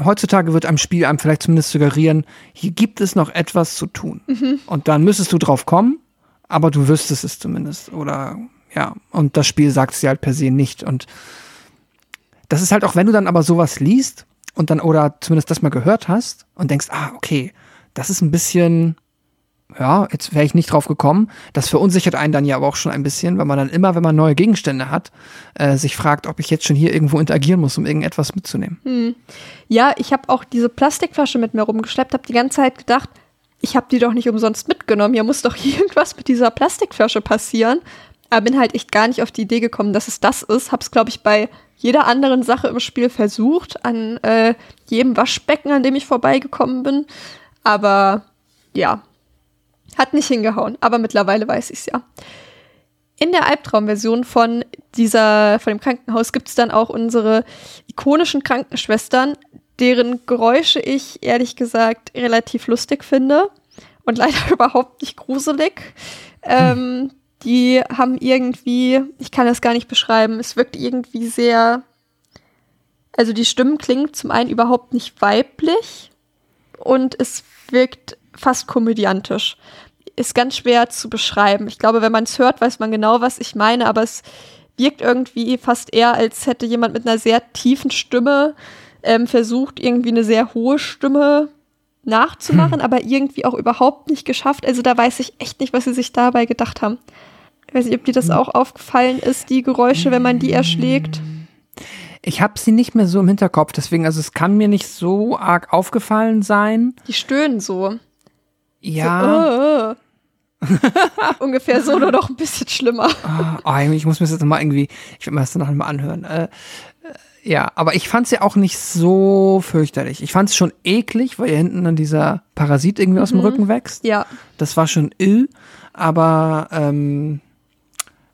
Heutzutage wird einem Spiel einem vielleicht zumindest suggerieren, hier gibt es noch etwas zu tun. Und dann müsstest du drauf kommen, aber du wüsstest es zumindest. Oder ja, und das Spiel sagt es dir halt per se nicht. Und das ist halt auch, wenn du dann aber sowas liest und dann oder zumindest das mal gehört hast und denkst, ah, okay, das ist ein bisschen, ja, jetzt wäre ich nicht drauf gekommen. Das verunsichert einen dann ja aber auch schon ein bisschen, weil man dann immer, wenn man neue Gegenstände hat, äh, sich fragt, ob ich jetzt schon hier irgendwo interagieren muss, um irgendetwas mitzunehmen. Ja, ich habe auch diese Plastikflasche mit mir rumgeschleppt, habe die ganze Zeit gedacht, ich habe die doch nicht umsonst mitgenommen. Hier muss doch irgendwas mit dieser Plastikflasche passieren. Aber bin halt echt gar nicht auf die Idee gekommen, dass es das ist. Hab's, glaube ich, bei jeder anderen Sache im Spiel versucht, an äh, jedem Waschbecken, an dem ich vorbeigekommen bin. Aber ja, hat nicht hingehauen. Aber mittlerweile weiß ich's ja. In der Albtraumversion von dieser, von dem Krankenhaus gibt es dann auch unsere ikonischen Krankenschwestern, deren Geräusche ich ehrlich gesagt relativ lustig finde und leider überhaupt nicht gruselig. Ähm, die haben irgendwie, ich kann das gar nicht beschreiben, es wirkt irgendwie sehr, also die Stimmen klingen zum einen überhaupt nicht weiblich und es wirkt fast komödiantisch ist ganz schwer zu beschreiben. Ich glaube, wenn man es hört, weiß man genau, was ich meine, aber es wirkt irgendwie fast eher, als hätte jemand mit einer sehr tiefen Stimme ähm, versucht, irgendwie eine sehr hohe Stimme nachzumachen, hm. aber irgendwie auch überhaupt nicht geschafft. Also da weiß ich echt nicht, was sie sich dabei gedacht haben. Ich weiß nicht, ob dir das hm. auch aufgefallen ist, die Geräusche, wenn man die erschlägt. Ich habe sie nicht mehr so im Hinterkopf, deswegen, also es kann mir nicht so arg aufgefallen sein. Die stöhnen so. Ja. So, uh, uh. Ungefähr so, nur noch ein bisschen schlimmer. Oh, ich muss mir das jetzt mal irgendwie, ich werde mir das dann noch mal anhören. Äh, ja, aber ich fand es ja auch nicht so fürchterlich. Ich fand es schon eklig, weil hier hinten dann dieser Parasit irgendwie mhm. aus dem mhm. Rücken wächst. Ja. Das war schon ill, aber ähm,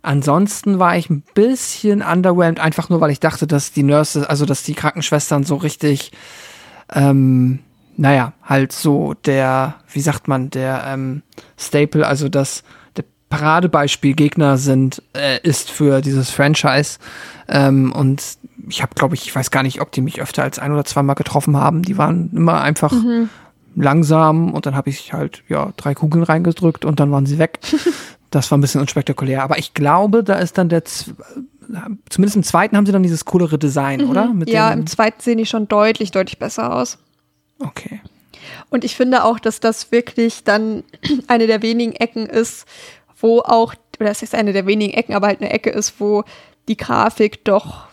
ansonsten war ich ein bisschen underwhelmed, einfach nur, weil ich dachte, dass die Nurses, also dass die Krankenschwestern so richtig ähm, naja, halt so der, wie sagt man, der ähm, Staple, also das der Paradebeispiel Gegner sind, äh, ist für dieses Franchise. Ähm, und ich habe, glaube ich, ich weiß gar nicht, ob die mich öfter als ein oder zweimal getroffen haben. Die waren immer einfach mhm. langsam und dann habe ich halt ja drei Kugeln reingedrückt und dann waren sie weg. das war ein bisschen unspektakulär. Aber ich glaube, da ist dann der Z zumindest im zweiten haben sie dann dieses coolere Design, mhm. oder? Mit ja, im zweiten sehen die schon deutlich, deutlich besser aus. Okay. Und ich finde auch, dass das wirklich dann eine der wenigen Ecken ist, wo auch, oder das ist eine der wenigen Ecken, aber halt eine Ecke ist, wo die Grafik doch,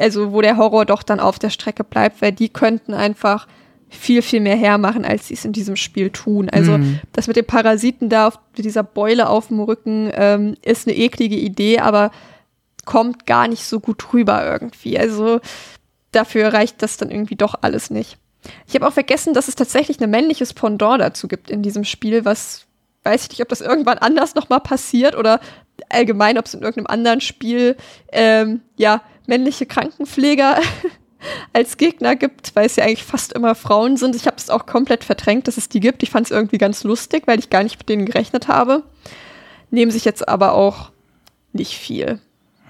also wo der Horror doch dann auf der Strecke bleibt, weil die könnten einfach viel, viel mehr hermachen, als sie es in diesem Spiel tun. Also mm. das mit den Parasiten da, auf dieser Beule auf dem Rücken, ähm, ist eine eklige Idee, aber kommt gar nicht so gut rüber irgendwie. Also dafür reicht das dann irgendwie doch alles nicht. Ich habe auch vergessen, dass es tatsächlich ein männliches Pendant dazu gibt in diesem Spiel, was weiß ich nicht, ob das irgendwann anders nochmal passiert oder allgemein, ob es in irgendeinem anderen Spiel ähm, ja männliche Krankenpfleger als Gegner gibt, weil es ja eigentlich fast immer Frauen sind. Ich habe es auch komplett verdrängt, dass es die gibt. Ich fand es irgendwie ganz lustig, weil ich gar nicht mit denen gerechnet habe. Nehmen sich jetzt aber auch nicht viel.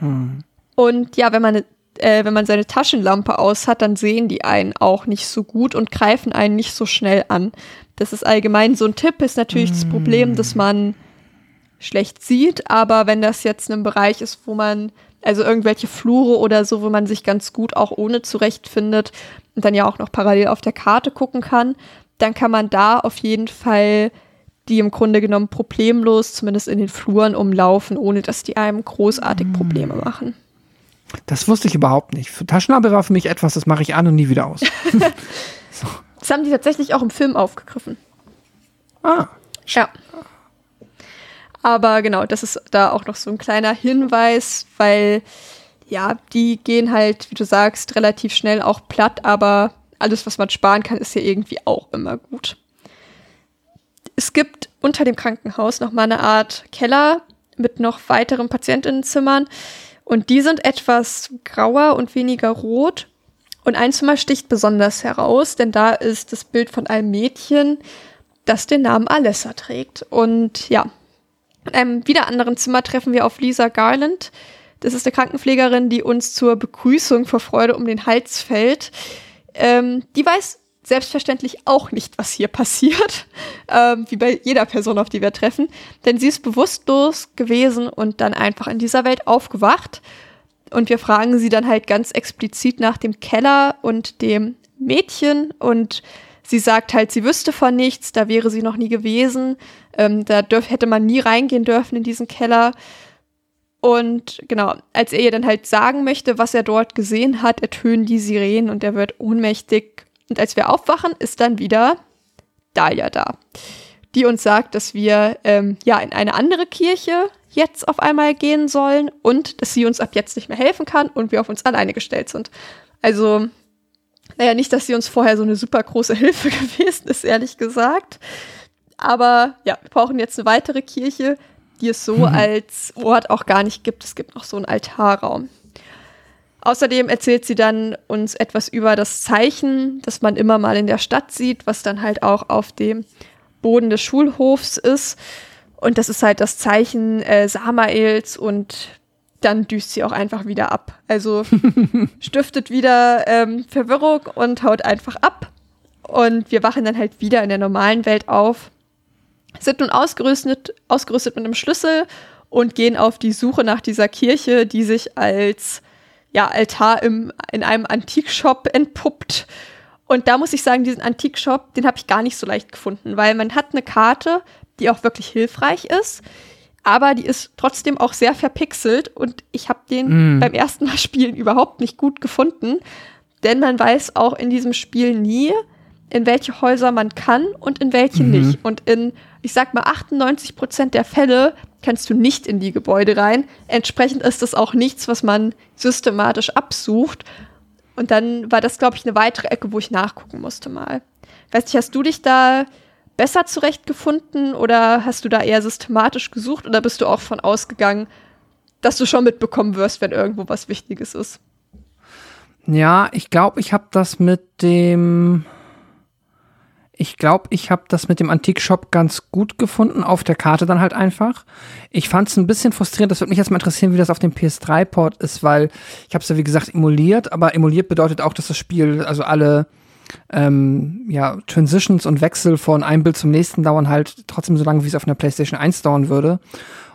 Hm. Und ja, wenn man äh, wenn man seine Taschenlampe aus hat, dann sehen die einen auch nicht so gut und greifen einen nicht so schnell an. Das ist allgemein so ein Tipp, ist natürlich mm. das Problem, dass man schlecht sieht, aber wenn das jetzt ein Bereich ist, wo man, also irgendwelche Flure oder so, wo man sich ganz gut auch ohne zurechtfindet und dann ja auch noch parallel auf der Karte gucken kann, dann kann man da auf jeden Fall die im Grunde genommen problemlos, zumindest in den Fluren, umlaufen, ohne dass die einem großartig Probleme machen. Das wusste ich überhaupt nicht. Taschenlampe war für mich etwas, das mache ich an und nie wieder aus. so. Das haben die tatsächlich auch im Film aufgegriffen. Ah. Ja. Aber genau, das ist da auch noch so ein kleiner Hinweis, weil ja, die gehen halt, wie du sagst, relativ schnell auch platt, aber alles, was man sparen kann, ist ja irgendwie auch immer gut. Es gibt unter dem Krankenhaus noch mal eine Art Keller mit noch weiteren Patientinnenzimmern. Und die sind etwas grauer und weniger rot. Und ein Zimmer sticht besonders heraus, denn da ist das Bild von einem Mädchen, das den Namen Alessa trägt. Und ja, einem wieder anderen Zimmer treffen wir auf Lisa Garland. Das ist eine Krankenpflegerin, die uns zur Begrüßung vor Freude um den Hals fällt. Ähm, die weiß selbstverständlich auch nicht, was hier passiert, ähm, wie bei jeder Person, auf die wir treffen, denn sie ist bewusstlos gewesen und dann einfach in dieser Welt aufgewacht. Und wir fragen sie dann halt ganz explizit nach dem Keller und dem Mädchen und sie sagt halt, sie wüsste von nichts, da wäre sie noch nie gewesen, ähm, da dürf, hätte man nie reingehen dürfen in diesen Keller. Und genau, als er ihr dann halt sagen möchte, was er dort gesehen hat, ertönen die Sirenen und er wird ohnmächtig und als wir aufwachen, ist dann wieder Dahlia da, die uns sagt, dass wir ähm, ja in eine andere Kirche jetzt auf einmal gehen sollen und dass sie uns ab jetzt nicht mehr helfen kann und wir auf uns alleine gestellt sind. Also, naja, nicht, dass sie uns vorher so eine super große Hilfe gewesen ist, ehrlich gesagt. Aber ja, wir brauchen jetzt eine weitere Kirche, die es so mhm. als Ort auch gar nicht gibt. Es gibt noch so einen Altarraum. Außerdem erzählt sie dann uns etwas über das Zeichen, das man immer mal in der Stadt sieht, was dann halt auch auf dem Boden des Schulhofs ist. Und das ist halt das Zeichen äh, Samaels und dann düst sie auch einfach wieder ab. Also stiftet wieder ähm, Verwirrung und haut einfach ab. Und wir wachen dann halt wieder in der normalen Welt auf, sind nun ausgerüstet, ausgerüstet mit einem Schlüssel und gehen auf die Suche nach dieser Kirche, die sich als ja, Altar im, in einem Antikshop entpuppt. Und da muss ich sagen, diesen Antikshop, den habe ich gar nicht so leicht gefunden, weil man hat eine Karte, die auch wirklich hilfreich ist, aber die ist trotzdem auch sehr verpixelt und ich habe den mm. beim ersten Mal spielen überhaupt nicht gut gefunden, denn man weiß auch in diesem Spiel nie, in welche Häuser man kann und in welche mhm. nicht. Und in, ich sag mal, 98 Prozent der Fälle kannst du nicht in die Gebäude rein. Entsprechend ist das auch nichts, was man systematisch absucht. Und dann war das, glaube ich, eine weitere Ecke, wo ich nachgucken musste mal. Weiß nicht, hast du dich da besser zurechtgefunden oder hast du da eher systematisch gesucht oder bist du auch von ausgegangen, dass du schon mitbekommen wirst, wenn irgendwo was Wichtiges ist? Ja, ich glaube, ich habe das mit dem ich glaube, ich habe das mit dem Antikshop ganz gut gefunden, auf der Karte dann halt einfach. Ich fand es ein bisschen frustrierend, das würde mich jetzt mal interessieren, wie das auf dem PS3-Port ist, weil ich habe es ja wie gesagt emuliert, aber emuliert bedeutet auch, dass das Spiel, also alle ähm, ja, Transitions und Wechsel von einem Bild zum nächsten dauern halt trotzdem so lange, wie es auf einer PlayStation 1 dauern würde.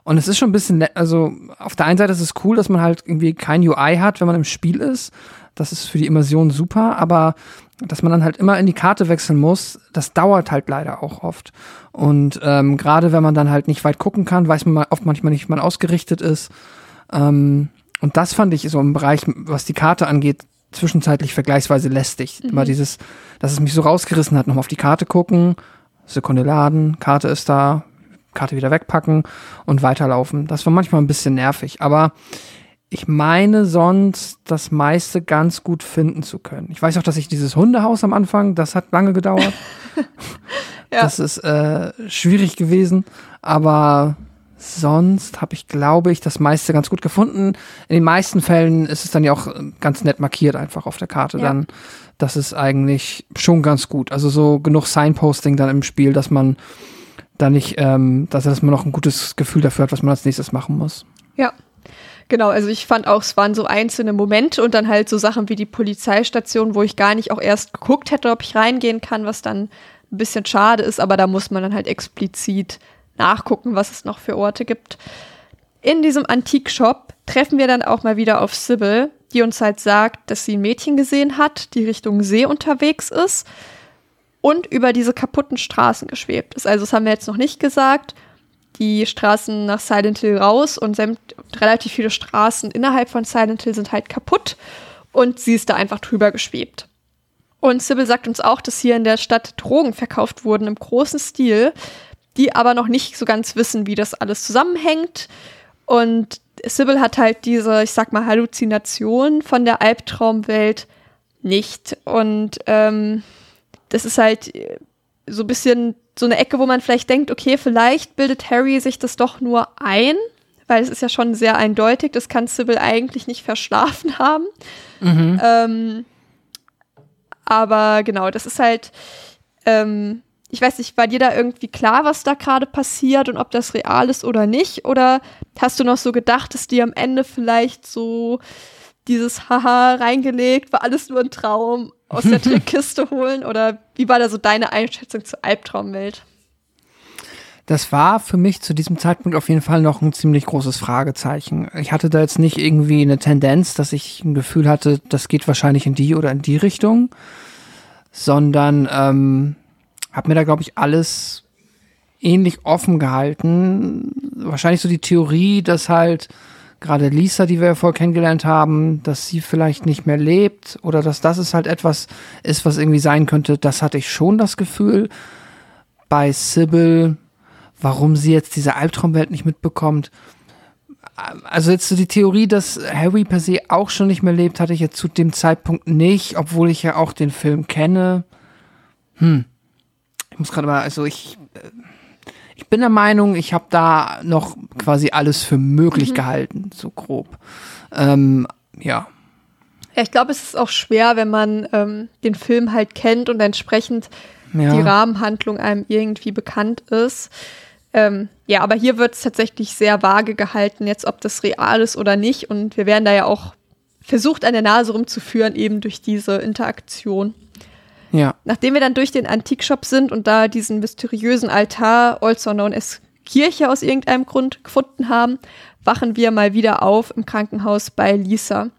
Und es ist schon ein bisschen, also auf der einen Seite ist es cool, dass man halt irgendwie kein UI hat, wenn man im Spiel ist. Das ist für die Immersion super, aber dass man dann halt immer in die Karte wechseln muss, das dauert halt leider auch oft. Und ähm, gerade wenn man dann halt nicht weit gucken kann, weiß man oft manchmal nicht, wie man ausgerichtet ist. Ähm, und das fand ich so im Bereich, was die Karte angeht, zwischenzeitlich vergleichsweise lästig. Mhm. Immer dieses, dass es mich so rausgerissen hat, nochmal auf die Karte gucken, Sekunde laden, Karte ist da, Karte wieder wegpacken und weiterlaufen. Das war manchmal ein bisschen nervig, aber ich meine sonst das meiste ganz gut finden zu können. Ich weiß auch, dass ich dieses Hundehaus am Anfang, das hat lange gedauert. ja. Das ist äh, schwierig gewesen, aber sonst habe ich, glaube ich, das meiste ganz gut gefunden. In den meisten Fällen ist es dann ja auch ganz nett markiert einfach auf der Karte ja. dann. Das ist eigentlich schon ganz gut. Also so genug Signposting dann im Spiel, dass man da nicht, ähm, dass, dass man noch ein gutes Gefühl dafür hat, was man als nächstes machen muss. Ja, Genau, also ich fand auch, es waren so einzelne Momente und dann halt so Sachen wie die Polizeistation, wo ich gar nicht auch erst geguckt hätte, ob ich reingehen kann, was dann ein bisschen schade ist, aber da muss man dann halt explizit nachgucken, was es noch für Orte gibt. In diesem Antikshop treffen wir dann auch mal wieder auf Sybil, die uns halt sagt, dass sie ein Mädchen gesehen hat, die Richtung See unterwegs ist und über diese kaputten Straßen geschwebt ist. Also das haben wir jetzt noch nicht gesagt die Straßen nach Silent Hill raus und relativ viele Straßen innerhalb von Silent Hill sind halt kaputt und sie ist da einfach drüber geschwebt. Und Sybil sagt uns auch, dass hier in der Stadt Drogen verkauft wurden im großen Stil, die aber noch nicht so ganz wissen, wie das alles zusammenhängt. Und Sybil hat halt diese, ich sag mal, Halluzination von der Albtraumwelt nicht. Und ähm, das ist halt so ein bisschen so eine Ecke, wo man vielleicht denkt, okay, vielleicht bildet Harry sich das doch nur ein, weil es ist ja schon sehr eindeutig, das kann Sybil eigentlich nicht verschlafen haben. Mhm. Ähm, aber genau, das ist halt, ähm, ich weiß nicht, war dir da irgendwie klar, was da gerade passiert und ob das real ist oder nicht? Oder hast du noch so gedacht, dass die am Ende vielleicht so dieses Haha reingelegt, war alles nur ein Traum aus der Trickkiste holen? Oder wie war da so deine Einschätzung zur Albtraumwelt? Das war für mich zu diesem Zeitpunkt auf jeden Fall noch ein ziemlich großes Fragezeichen. Ich hatte da jetzt nicht irgendwie eine Tendenz, dass ich ein Gefühl hatte, das geht wahrscheinlich in die oder in die Richtung, sondern ähm, habe mir da, glaube ich, alles ähnlich offen gehalten. Wahrscheinlich so die Theorie, dass halt gerade Lisa, die wir ja vorher kennengelernt haben, dass sie vielleicht nicht mehr lebt oder dass das ist halt etwas ist, was irgendwie sein könnte, das hatte ich schon das Gefühl. Bei Sybil, warum sie jetzt diese Albtraumwelt nicht mitbekommt, also jetzt so die Theorie, dass Harry per se auch schon nicht mehr lebt, hatte ich jetzt zu dem Zeitpunkt nicht, obwohl ich ja auch den Film kenne. Hm. Ich muss gerade mal, also ich, äh, ich bin der Meinung, ich habe da noch quasi alles für möglich mhm. gehalten, so grob. Ähm, ja. Ja, ich glaube, es ist auch schwer, wenn man ähm, den Film halt kennt und entsprechend ja. die Rahmenhandlung einem irgendwie bekannt ist. Ähm, ja, aber hier wird es tatsächlich sehr vage gehalten, jetzt ob das real ist oder nicht. Und wir werden da ja auch versucht, an der Nase rumzuführen, eben durch diese Interaktion. Ja. Nachdem wir dann durch den Antikshop sind und da diesen mysteriösen Altar, also known as Kirche aus irgendeinem Grund gefunden haben, wachen wir mal wieder auf im Krankenhaus bei Lisa.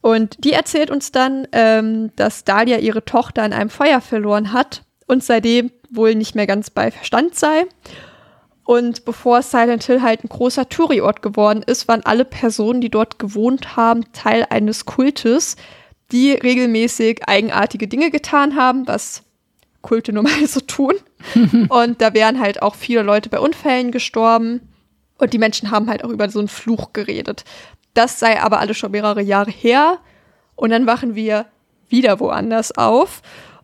Und die erzählt uns dann, ähm, dass Dahlia ihre Tochter in einem Feuer verloren hat und seitdem wohl nicht mehr ganz bei Verstand sei. Und bevor Silent Hill halt ein großer Touri-Ort geworden ist, waren alle Personen, die dort gewohnt haben, Teil eines Kultes, die regelmäßig eigenartige Dinge getan haben, was Kulte nun mal so tun. und da wären halt auch viele Leute bei Unfällen gestorben. Und die Menschen haben halt auch über so einen Fluch geredet. Das sei aber alles schon mehrere Jahre her. Und dann wachen wir wieder woanders auf.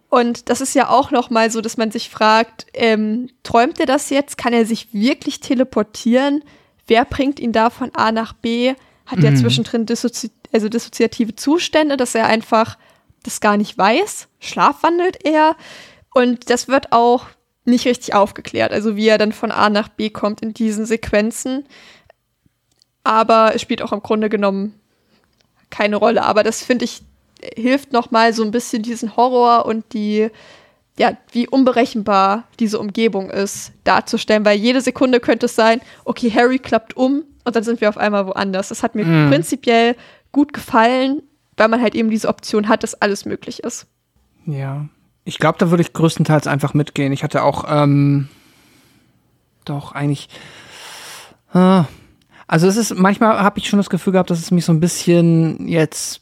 Und das ist ja auch noch mal so, dass man sich fragt, ähm, träumt er das jetzt? Kann er sich wirklich teleportieren? Wer bringt ihn da von A nach B? Hat mhm. er zwischendrin dissozi also dissoziative Zustände, dass er einfach das gar nicht weiß? Schlafwandelt er? Und das wird auch nicht richtig aufgeklärt, also wie er dann von A nach B kommt in diesen Sequenzen. Aber es spielt auch im Grunde genommen keine Rolle. Aber das finde ich hilft noch mal so ein bisschen diesen Horror und die ja, wie unberechenbar diese Umgebung ist, darzustellen, weil jede Sekunde könnte es sein, okay, Harry klappt um und dann sind wir auf einmal woanders. Das hat mir mm. prinzipiell gut gefallen, weil man halt eben diese Option hat, dass alles möglich ist. Ja. Ich glaube, da würde ich größtenteils einfach mitgehen. Ich hatte auch, ähm, doch, eigentlich, äh, also es ist, manchmal habe ich schon das Gefühl gehabt, dass es mich so ein bisschen jetzt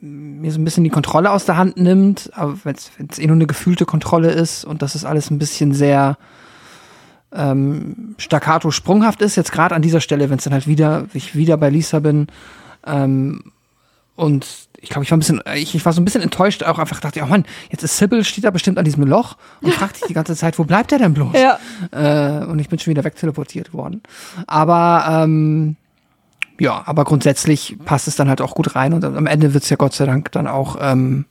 mir so ein bisschen die Kontrolle aus der Hand nimmt, aber wenn es eh nur eine gefühlte Kontrolle ist und das ist alles ein bisschen sehr ähm, staccato sprunghaft ist, jetzt gerade an dieser Stelle, wenn es dann halt wieder, ich wieder bei Lisa bin ähm, und ich glaube, ich war ein bisschen, ich, ich, war so ein bisschen enttäuscht, auch einfach dachte, oh Mann, jetzt ist Sybil, steht da bestimmt an diesem Loch und fragt sich die ganze Zeit, wo bleibt der denn bloß? Ja. Äh, und ich bin schon wieder wegteleportiert worden. Aber ähm, ja, aber grundsätzlich passt es dann halt auch gut rein und am Ende wird es ja Gott sei Dank dann auch, ähm,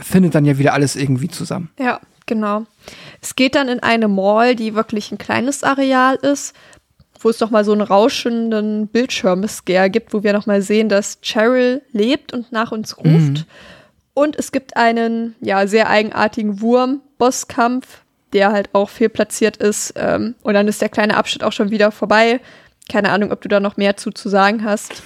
findet dann ja wieder alles irgendwie zusammen. Ja, genau. Es geht dann in eine Mall, die wirklich ein kleines Areal ist, wo es nochmal so einen rauschenden Bildschirm-Scare gibt, wo wir nochmal sehen, dass Cheryl lebt und nach uns ruft. Mhm. Und es gibt einen, ja, sehr eigenartigen Wurm-Bosskampf, der halt auch fehlplatziert ist. Ähm, und dann ist der kleine Abschnitt auch schon wieder vorbei. Keine Ahnung, ob du da noch mehr zu, zu sagen hast.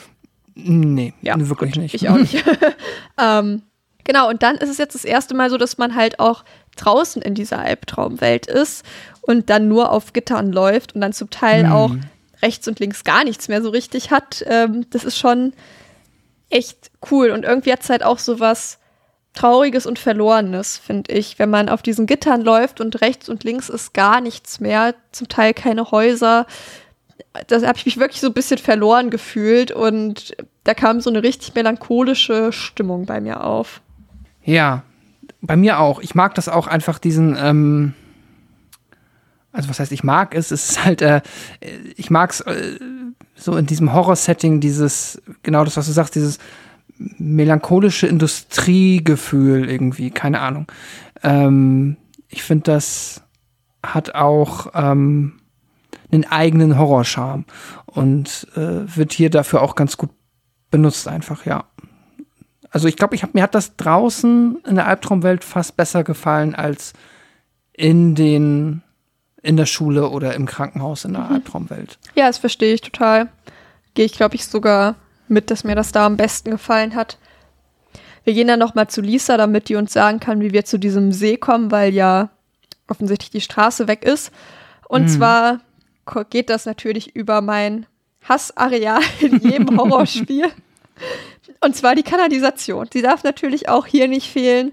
Nee, ja, wirklich gut, nicht. Ich auch nicht. ähm, genau, und dann ist es jetzt das erste Mal so, dass man halt auch draußen in dieser Albtraumwelt ist und dann nur auf Gittern läuft und dann zum Teil hm. auch rechts und links gar nichts mehr so richtig hat. Ähm, das ist schon echt cool. Und irgendwie hat es halt auch so was Trauriges und Verlorenes, finde ich, wenn man auf diesen Gittern läuft und rechts und links ist gar nichts mehr, zum Teil keine Häuser, da habe ich mich wirklich so ein bisschen verloren gefühlt und da kam so eine richtig melancholische Stimmung bei mir auf. Ja, bei mir auch. Ich mag das auch einfach diesen, ähm, also was heißt, ich mag es, es ist halt, äh, ich mag es äh, so in diesem Horror-Setting, dieses, genau das, was du sagst, dieses melancholische Industriegefühl irgendwie, keine Ahnung. Ähm, ich finde, das hat auch, ähm, einen eigenen Horrorscharme und äh, wird hier dafür auch ganz gut benutzt einfach, ja. Also ich glaube, ich hab, mir hat das draußen in der Albtraumwelt fast besser gefallen als in den in der Schule oder im Krankenhaus in der mhm. Albtraumwelt. Ja, das verstehe ich total. Gehe ich, glaube ich, sogar mit, dass mir das da am besten gefallen hat. Wir gehen dann noch mal zu Lisa, damit die uns sagen kann, wie wir zu diesem See kommen, weil ja offensichtlich die Straße weg ist. Und mhm. zwar geht das natürlich über mein Hassareal in jedem Horrorspiel. Und zwar die Kanalisation. Sie darf natürlich auch hier nicht fehlen.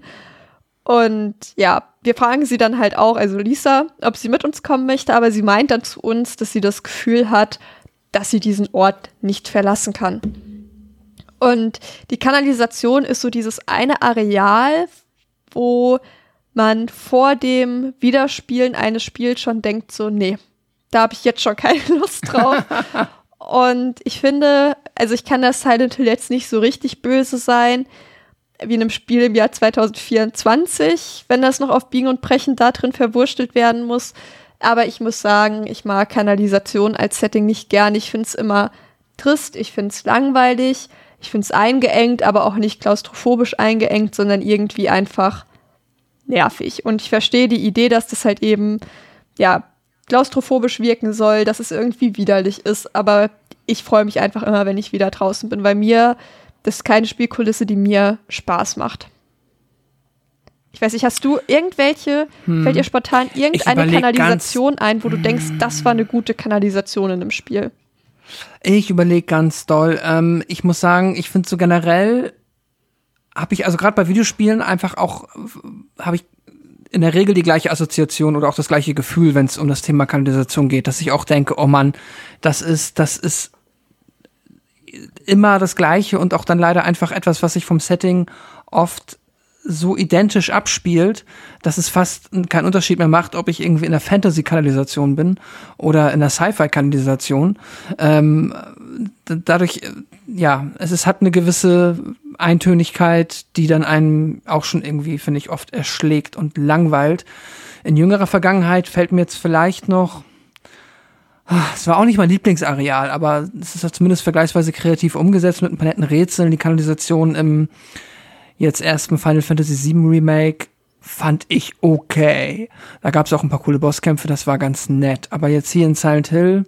Und ja, wir fragen sie dann halt auch, also Lisa, ob sie mit uns kommen möchte, aber sie meint dann zu uns, dass sie das Gefühl hat, dass sie diesen Ort nicht verlassen kann. Und die Kanalisation ist so dieses eine Areal, wo man vor dem Wiederspielen eines Spiels schon denkt, so, nee, da habe ich jetzt schon keine Lust drauf. Und ich finde, also ich kann das Silent Hill jetzt nicht so richtig böse sein, wie in einem Spiel im Jahr 2024, wenn das noch auf Biegen und Brechen da drin verwurstelt werden muss. Aber ich muss sagen, ich mag Kanalisation als Setting nicht gern. Ich finde es immer trist, ich finde es langweilig, ich finde es eingeengt, aber auch nicht klaustrophobisch eingeengt, sondern irgendwie einfach nervig. Und ich verstehe die Idee, dass das halt eben, ja, klaustrophobisch wirken soll, dass es irgendwie widerlich ist. Aber ich freue mich einfach immer, wenn ich wieder draußen bin, weil mir das ist keine Spielkulisse, die mir Spaß macht. Ich weiß nicht, hast du irgendwelche, hm. fällt dir spontan irgendeine Kanalisation ein, wo du denkst, das war eine gute Kanalisation in einem Spiel? Ich überlege ganz doll. Ähm, ich muss sagen, ich finde so generell habe ich also gerade bei Videospielen einfach auch habe ich in der Regel die gleiche Assoziation oder auch das gleiche Gefühl, wenn es um das Thema Kanalisation geht, dass ich auch denke, oh Mann, das ist, das ist immer das Gleiche und auch dann leider einfach etwas, was sich vom Setting oft so identisch abspielt, dass es fast keinen Unterschied mehr macht, ob ich irgendwie in der Fantasy-Kanalisation bin oder in der Sci-Fi-Kanalisation. Ähm, dadurch, ja, es ist, hat eine gewisse Eintönigkeit, die dann einem auch schon irgendwie, finde ich, oft erschlägt und langweilt. In jüngerer Vergangenheit fällt mir jetzt vielleicht noch, ah, es war auch nicht mein Lieblingsareal, aber es ist zumindest vergleichsweise kreativ umgesetzt mit ein paar netten Rätseln. Die Kanalisation im jetzt ersten Final Fantasy VII Remake fand ich okay. Da gab es auch ein paar coole Bosskämpfe, das war ganz nett. Aber jetzt hier in Silent Hill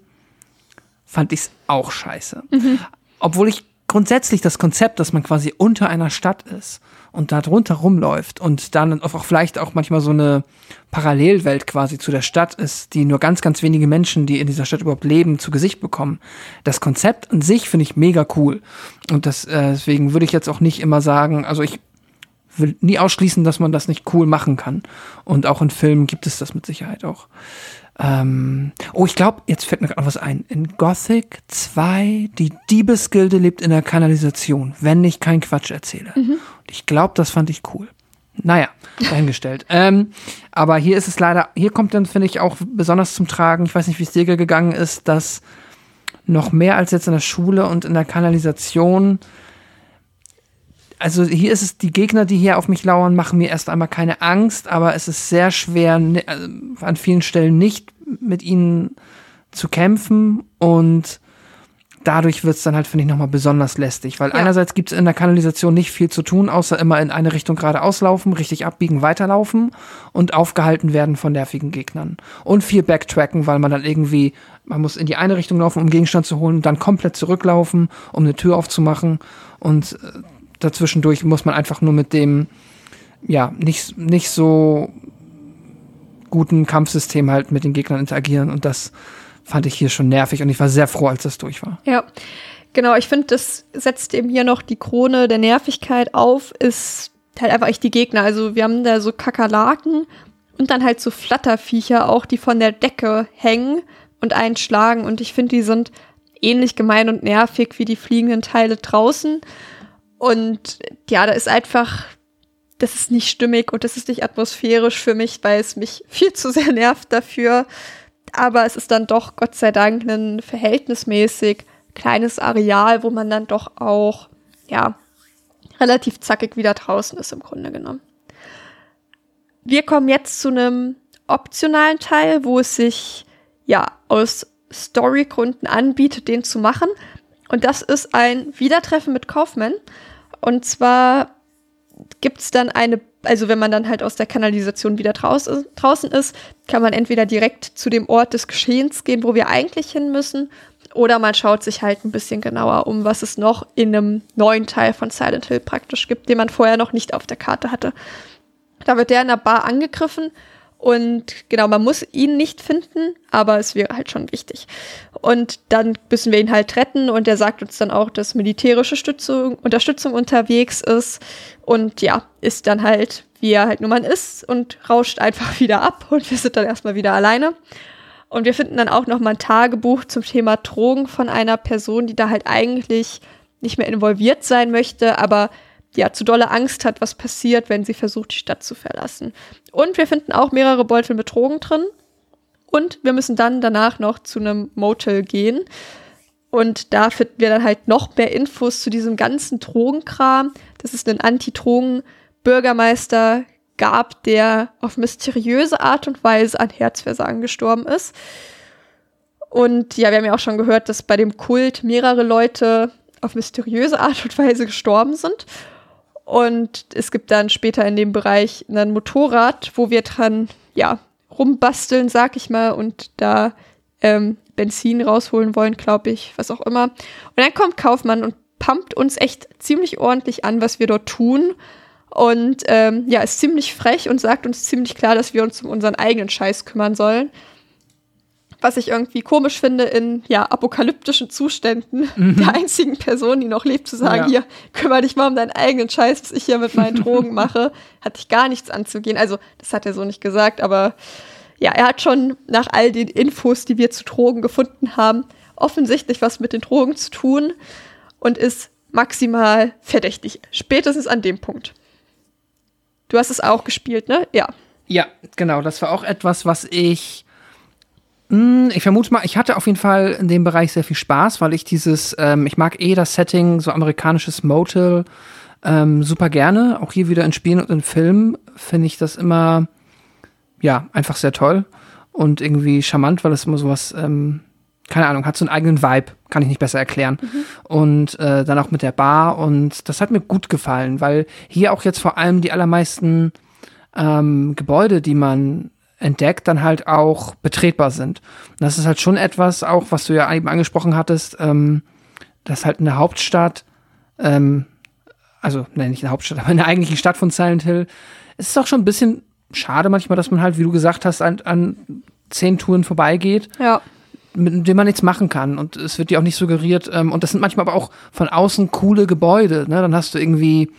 fand ich es auch scheiße. Mhm. Obwohl ich grundsätzlich das Konzept, dass man quasi unter einer Stadt ist und da drunter rumläuft und dann auch vielleicht auch manchmal so eine Parallelwelt quasi zu der Stadt ist, die nur ganz, ganz wenige Menschen, die in dieser Stadt überhaupt leben, zu Gesicht bekommen. Das Konzept an sich finde ich mega cool. Und das, äh, deswegen würde ich jetzt auch nicht immer sagen, also ich will nie ausschließen, dass man das nicht cool machen kann. Und auch in Filmen gibt es das mit Sicherheit auch. Ähm, oh, ich glaube, jetzt fällt mir gerade noch was ein. In Gothic 2, die Diebesgilde lebt in der Kanalisation, wenn ich keinen Quatsch erzähle. Mhm. ich glaube, das fand ich cool. Naja, dahingestellt. ähm, aber hier ist es leider, hier kommt dann, finde ich, auch besonders zum Tragen, ich weiß nicht, wie es dir gegangen ist, dass noch mehr als jetzt in der Schule und in der Kanalisation also hier ist es, die Gegner, die hier auf mich lauern, machen mir erst einmal keine Angst, aber es ist sehr schwer, also an vielen Stellen nicht mit ihnen zu kämpfen und dadurch wird es dann halt, finde ich, nochmal besonders lästig, weil ja. einerseits gibt es in der Kanalisation nicht viel zu tun, außer immer in eine Richtung geradeaus laufen, richtig abbiegen, weiterlaufen und aufgehalten werden von nervigen Gegnern. Und viel Backtracken, weil man dann irgendwie, man muss in die eine Richtung laufen, um Gegenstand zu holen, dann komplett zurücklaufen, um eine Tür aufzumachen und äh, dazwischendurch muss man einfach nur mit dem, ja, nicht, nicht so guten Kampfsystem halt mit den Gegnern interagieren und das fand ich hier schon nervig und ich war sehr froh, als das durch war. Ja, genau. Ich finde, das setzt eben hier noch die Krone der Nervigkeit auf, ist halt einfach echt die Gegner. Also wir haben da so Kakerlaken und dann halt so Flatterviecher auch, die von der Decke hängen und einschlagen und ich finde, die sind ähnlich gemein und nervig wie die fliegenden Teile draußen. Und ja, da ist einfach, das ist nicht stimmig und das ist nicht atmosphärisch für mich, weil es mich viel zu sehr nervt dafür. Aber es ist dann doch, Gott sei Dank, ein verhältnismäßig kleines Areal, wo man dann doch auch, ja, relativ zackig wieder draußen ist im Grunde genommen. Wir kommen jetzt zu einem optionalen Teil, wo es sich ja aus Storygründen anbietet, den zu machen. Und das ist ein Wiedertreffen mit Kaufman. Und zwar gibt es dann eine, also wenn man dann halt aus der Kanalisation wieder draußen, draußen ist, kann man entweder direkt zu dem Ort des Geschehens gehen, wo wir eigentlich hin müssen, oder man schaut sich halt ein bisschen genauer um, was es noch in einem neuen Teil von Silent Hill praktisch gibt, den man vorher noch nicht auf der Karte hatte. Da wird der in der Bar angegriffen und genau, man muss ihn nicht finden, aber es wäre halt schon wichtig. Und dann müssen wir ihn halt retten und er sagt uns dann auch, dass militärische Stützung, Unterstützung unterwegs ist. Und ja, ist dann halt, wie er halt nun mal ist und rauscht einfach wieder ab und wir sind dann erstmal wieder alleine. Und wir finden dann auch noch mal ein Tagebuch zum Thema Drogen von einer Person, die da halt eigentlich nicht mehr involviert sein möchte, aber ja, zu dolle Angst hat, was passiert, wenn sie versucht, die Stadt zu verlassen. Und wir finden auch mehrere Beutel mit Drogen drin. Und wir müssen dann danach noch zu einem Motel gehen. Und da finden wir dann halt noch mehr Infos zu diesem ganzen Drogenkram. Das ist ein Anti-Drogen-Bürgermeister gab, der auf mysteriöse Art und Weise an Herzversagen gestorben ist. Und ja, wir haben ja auch schon gehört, dass bei dem Kult mehrere Leute auf mysteriöse Art und Weise gestorben sind. Und es gibt dann später in dem Bereich ein Motorrad, wo wir dran, ja, rumbasteln, sag ich mal, und da ähm, Benzin rausholen wollen, glaube ich, was auch immer. Und dann kommt Kaufmann und pumpt uns echt ziemlich ordentlich an, was wir dort tun. Und ähm, ja, ist ziemlich frech und sagt uns ziemlich klar, dass wir uns um unseren eigenen Scheiß kümmern sollen. Was ich irgendwie komisch finde, in ja, apokalyptischen Zuständen mhm. der einzigen Person, die noch lebt, zu sagen, ja. hier, kümmere dich mal um deinen eigenen Scheiß, was ich hier mit meinen Drogen mache, hatte ich gar nichts anzugehen. Also, das hat er so nicht gesagt, aber ja, er hat schon nach all den Infos, die wir zu Drogen gefunden haben, offensichtlich was mit den Drogen zu tun und ist maximal verdächtig. Spätestens an dem Punkt. Du hast es auch gespielt, ne? Ja. Ja, genau. Das war auch etwas, was ich. Mh, hm, ich vermute mal, ich hatte auf jeden Fall in dem Bereich sehr viel Spaß, weil ich dieses, ähm, ich mag eh das Setting, so amerikanisches Motel, ähm, super gerne. Auch hier wieder in Spielen und in Filmen finde ich das immer, ja, einfach sehr toll und irgendwie charmant, weil es immer sowas, ähm, keine Ahnung, hat so einen eigenen Vibe, kann ich nicht besser erklären. Mhm. Und äh, dann auch mit der Bar und das hat mir gut gefallen, weil hier auch jetzt vor allem die allermeisten ähm, Gebäude, die man entdeckt, dann halt auch betretbar sind. Und das ist halt schon etwas, auch was du ja eben angesprochen hattest, ähm, dass halt in der Hauptstadt, ähm, also nein, nicht in der Hauptstadt, aber in der eigentlichen Stadt von Silent Hill, es ist auch schon ein bisschen schade manchmal, dass man halt, wie du gesagt hast, an, an zehn Touren vorbeigeht. Ja mit dem man nichts machen kann. Und es wird dir auch nicht suggeriert. Ähm, und das sind manchmal aber auch von außen coole Gebäude. Ne? Dann hast du irgendwie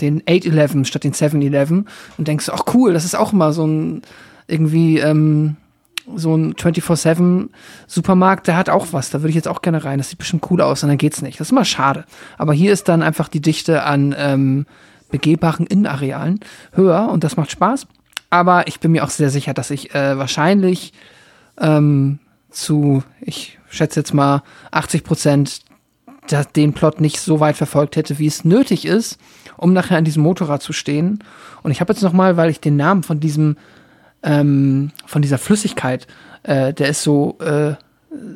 den 8-11 statt den 7-11 und denkst, ach cool, das ist auch mal so ein irgendwie ähm, so ein 24-7 Supermarkt, der hat auch was, da würde ich jetzt auch gerne rein, das sieht bestimmt cool aus und dann geht's nicht. Das ist immer schade. Aber hier ist dann einfach die Dichte an ähm, begehbaren Innenarealen höher und das macht Spaß. Aber ich bin mir auch sehr sicher, dass ich äh, wahrscheinlich ähm, zu, ich schätze jetzt mal, 80 Prozent den Plot nicht so weit verfolgt hätte, wie es nötig ist, um nachher an diesem Motorrad zu stehen. Und ich habe jetzt noch mal, weil ich den Namen von diesem, ähm, von dieser Flüssigkeit, äh, der ist so äh,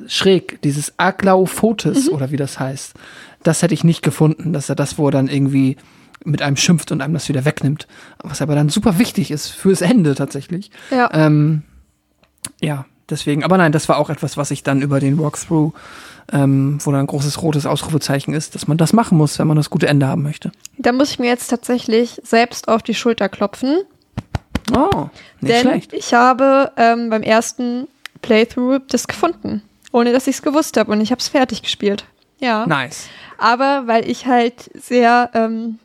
schräg, dieses Aglaophotis mhm. oder wie das heißt. Das hätte ich nicht gefunden, dass er das, wo er dann irgendwie mit einem schimpft und einem das wieder wegnimmt. Was aber dann super wichtig ist fürs Ende tatsächlich. Ja. Ähm, ja, deswegen, aber nein, das war auch etwas, was ich dann über den Walkthrough, ähm, wo da ein großes rotes Ausrufezeichen ist, dass man das machen muss, wenn man das gute Ende haben möchte. Da muss ich mir jetzt tatsächlich selbst auf die Schulter klopfen. Oh, nicht denn schlecht. Ich habe ähm, beim ersten Playthrough das gefunden, ohne dass ich es gewusst habe und ich habe es fertig gespielt. Ja. Nice. Aber weil ich halt sehr ähm,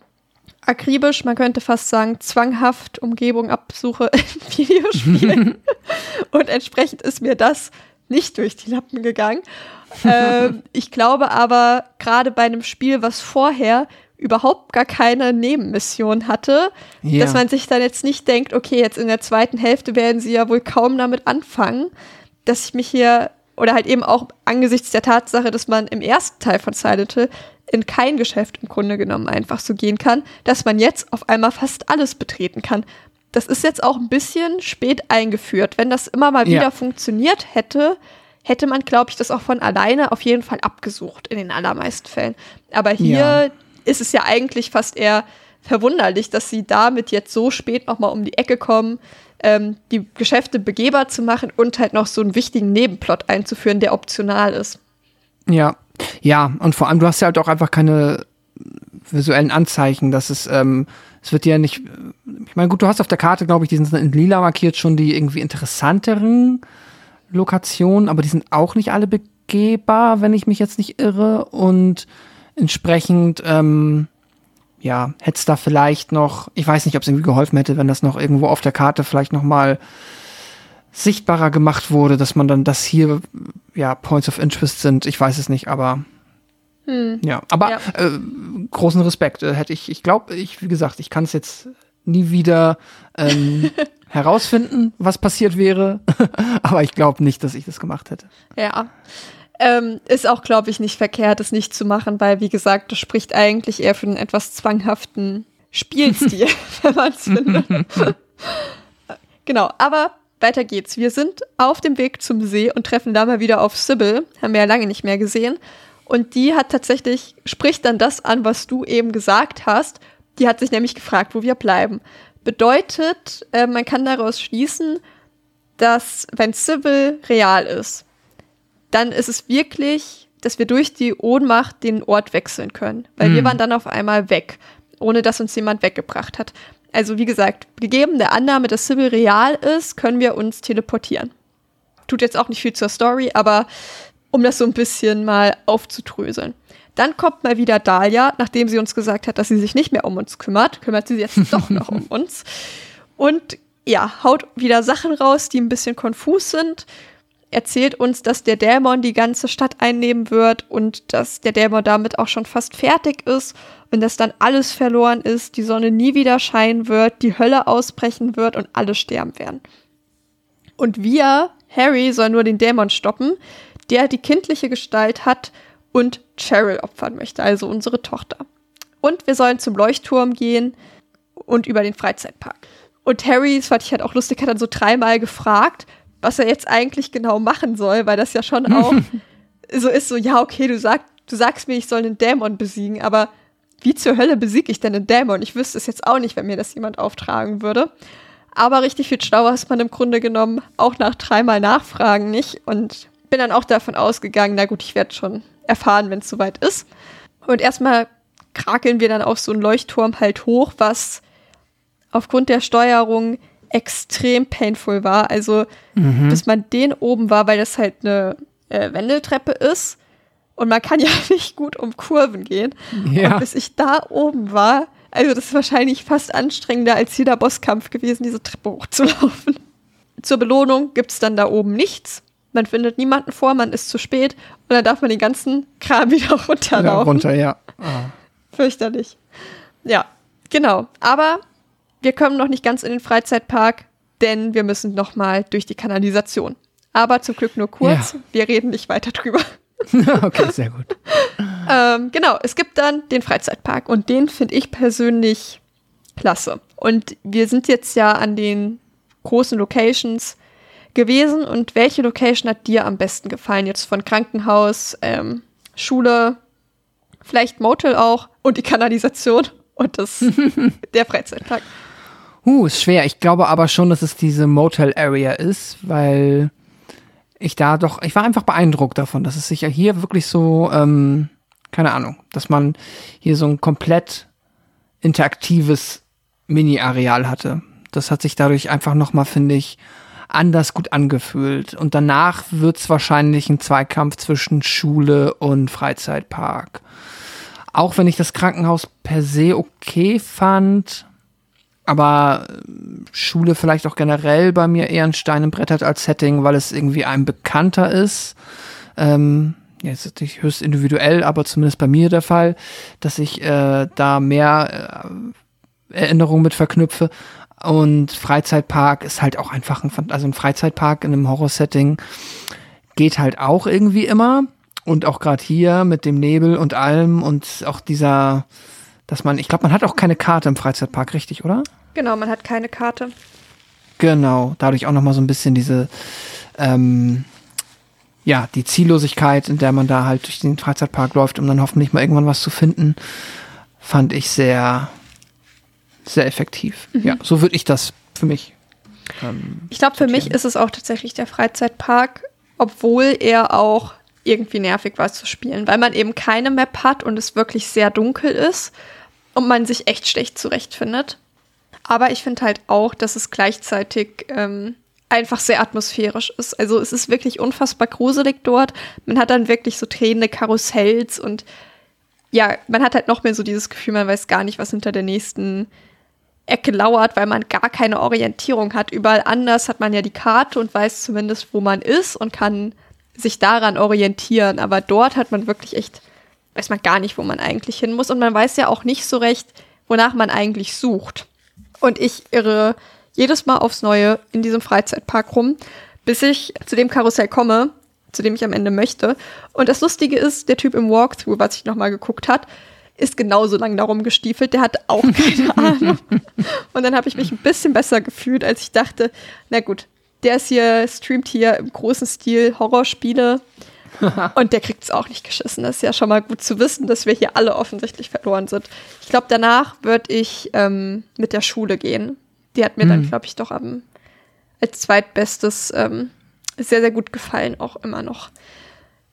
akribisch, man könnte fast sagen, zwanghaft Umgebung absuche in Videospielen. und entsprechend ist mir das nicht durch die Lappen gegangen. ähm, ich glaube aber, gerade bei einem Spiel, was vorher überhaupt gar keine Nebenmission hatte, ja. dass man sich dann jetzt nicht denkt, okay, jetzt in der zweiten Hälfte werden sie ja wohl kaum damit anfangen, dass ich mich hier oder halt eben auch angesichts der Tatsache, dass man im ersten Teil von Silent Hill in kein Geschäft im Grunde genommen einfach so gehen kann, dass man jetzt auf einmal fast alles betreten kann. Das ist jetzt auch ein bisschen spät eingeführt. Wenn das immer mal wieder ja. funktioniert hätte, hätte man, glaube ich, das auch von alleine auf jeden Fall abgesucht in den allermeisten Fällen. Aber hier ja. Ist es ja eigentlich fast eher verwunderlich, dass sie damit jetzt so spät nochmal um die Ecke kommen, ähm, die Geschäfte begehbar zu machen und halt noch so einen wichtigen Nebenplot einzuführen, der optional ist. Ja, ja, und vor allem, du hast ja halt auch einfach keine visuellen Anzeichen, dass es, ähm, es wird ja nicht, ich meine, gut, du hast auf der Karte, glaube ich, die sind in lila markiert schon die irgendwie interessanteren Lokationen, aber die sind auch nicht alle begehbar, wenn ich mich jetzt nicht irre. Und entsprechend, ähm, ja, hätte es da vielleicht noch, ich weiß nicht, ob es irgendwie geholfen hätte, wenn das noch irgendwo auf der Karte vielleicht noch mal sichtbarer gemacht wurde, dass man dann das hier ja Points of Interest sind. Ich weiß es nicht, aber hm. ja, aber ja. Äh, großen Respekt äh, hätte ich. Ich glaube, ich wie gesagt, ich kann es jetzt nie wieder ähm, herausfinden, was passiert wäre, aber ich glaube nicht, dass ich das gemacht hätte. Ja. Ähm, ist auch, glaube ich, nicht verkehrt, es nicht zu machen, weil, wie gesagt, das spricht eigentlich eher für einen etwas zwanghaften Spielstil, wenn man es findet. genau, aber weiter geht's. Wir sind auf dem Weg zum See und treffen da mal wieder auf Sybil. Haben wir ja lange nicht mehr gesehen. Und die hat tatsächlich, spricht dann das an, was du eben gesagt hast. Die hat sich nämlich gefragt, wo wir bleiben. Bedeutet, äh, man kann daraus schließen, dass wenn Sybil real ist, dann ist es wirklich, dass wir durch die Ohnmacht den Ort wechseln können. Weil mhm. wir waren dann auf einmal weg, ohne dass uns jemand weggebracht hat. Also wie gesagt, gegeben der Annahme, dass Sybil real ist, können wir uns teleportieren. Tut jetzt auch nicht viel zur Story, aber um das so ein bisschen mal aufzudröseln. Dann kommt mal wieder Dahlia, nachdem sie uns gesagt hat, dass sie sich nicht mehr um uns kümmert, kümmert sie sich jetzt doch noch um uns. Und ja, haut wieder Sachen raus, die ein bisschen konfus sind. Erzählt uns, dass der Dämon die ganze Stadt einnehmen wird und dass der Dämon damit auch schon fast fertig ist und dass dann alles verloren ist, die Sonne nie wieder scheinen wird, die Hölle ausbrechen wird und alle sterben werden. Und wir, Harry, soll nur den Dämon stoppen, der die kindliche Gestalt hat und Cheryl opfern möchte, also unsere Tochter. Und wir sollen zum Leuchtturm gehen und über den Freizeitpark. Und Harry, das fand ich halt auch lustig, hat dann so dreimal gefragt, was er jetzt eigentlich genau machen soll, weil das ja schon auch so ist, so, ja, okay, du, sag, du sagst mir, ich soll einen Dämon besiegen, aber wie zur Hölle besiege ich denn einen Dämon? Ich wüsste es jetzt auch nicht, wenn mir das jemand auftragen würde. Aber richtig viel schlauer ist man im Grunde genommen auch nach dreimal Nachfragen nicht. Und bin dann auch davon ausgegangen, na gut, ich werde schon erfahren, wenn es soweit ist. Und erstmal krakeln wir dann auf so einen Leuchtturm halt hoch, was aufgrund der Steuerung extrem painful war. Also, mhm. bis man den oben war, weil das halt eine äh, Wendeltreppe ist und man kann ja nicht gut um Kurven gehen. Ja. Und bis ich da oben war, also das ist wahrscheinlich fast anstrengender als jeder Bosskampf gewesen, diese Treppe hochzulaufen. Zur Belohnung gibt es dann da oben nichts. Man findet niemanden vor, man ist zu spät und dann darf man den ganzen Kram wieder runterlaufen. Ja, runter, ja. Ah. Fürchterlich. Ja, genau. Aber wir kommen noch nicht ganz in den Freizeitpark, denn wir müssen noch mal durch die Kanalisation. Aber zum Glück nur kurz. Ja. Wir reden nicht weiter drüber. okay, sehr gut. ähm, genau, es gibt dann den Freizeitpark und den finde ich persönlich klasse. Und wir sind jetzt ja an den großen Locations gewesen und welche Location hat dir am besten gefallen? Jetzt von Krankenhaus, ähm, Schule, vielleicht Motel auch und die Kanalisation und das, der Freizeitpark. Uh, ist schwer. Ich glaube aber schon, dass es diese Motel Area ist, weil ich da doch, ich war einfach beeindruckt davon, dass es sich ja hier wirklich so, ähm, keine Ahnung, dass man hier so ein komplett interaktives Mini-Areal hatte. Das hat sich dadurch einfach nochmal, finde ich, anders gut angefühlt. Und danach wird es wahrscheinlich ein Zweikampf zwischen Schule und Freizeitpark. Auch wenn ich das Krankenhaus per se okay fand, aber äh, Schule vielleicht auch generell bei mir eher ein Stein im Brett hat als Setting, weil es irgendwie einem bekannter ist. Ähm, jetzt ist nicht höchst individuell, aber zumindest bei mir der Fall, dass ich äh, da mehr äh, Erinnerungen mit verknüpfe. Und Freizeitpark ist halt auch einfach ein, also ein Freizeitpark in einem Horror-Setting geht halt auch irgendwie immer. Und auch gerade hier mit dem Nebel und allem und auch dieser, dass man, ich glaube, man hat auch keine Karte im Freizeitpark, richtig, oder? Genau, man hat keine Karte. Genau, dadurch auch nochmal so ein bisschen diese, ähm, ja, die Ziellosigkeit, in der man da halt durch den Freizeitpark läuft, um dann hoffentlich mal irgendwann was zu finden, fand ich sehr, sehr effektiv. Mhm. Ja, so würde ich das für mich. Ähm, ich glaube, für mich ist es auch tatsächlich der Freizeitpark, obwohl er auch irgendwie nervig war zu spielen, weil man eben keine Map hat und es wirklich sehr dunkel ist und man sich echt schlecht zurechtfindet. Aber ich finde halt auch, dass es gleichzeitig ähm, einfach sehr atmosphärisch ist. Also es ist wirklich unfassbar gruselig dort. Man hat dann wirklich so drehende Karussells und ja, man hat halt noch mehr so dieses Gefühl, man weiß gar nicht, was hinter der nächsten Ecke lauert, weil man gar keine Orientierung hat. Überall anders hat man ja die Karte und weiß zumindest, wo man ist und kann sich daran orientieren. Aber dort hat man wirklich echt, weiß man gar nicht, wo man eigentlich hin muss. Und man weiß ja auch nicht so recht, wonach man eigentlich sucht. Und ich irre jedes Mal aufs Neue in diesem Freizeitpark rum, bis ich zu dem Karussell komme, zu dem ich am Ende möchte. Und das Lustige ist, der Typ im Walkthrough, was ich nochmal geguckt hat, ist genauso lang darum gestiefelt. Der hat auch keine Ahnung. Und dann habe ich mich ein bisschen besser gefühlt, als ich dachte, na gut, der ist hier, streamt hier im großen Stil Horrorspiele. und der kriegt es auch nicht geschissen. Das ist ja schon mal gut zu wissen, dass wir hier alle offensichtlich verloren sind. Ich glaube, danach würde ich ähm, mit der Schule gehen. Die hat mir mhm. dann, glaube ich, doch am, als zweitbestes ähm, sehr, sehr gut gefallen, auch immer noch.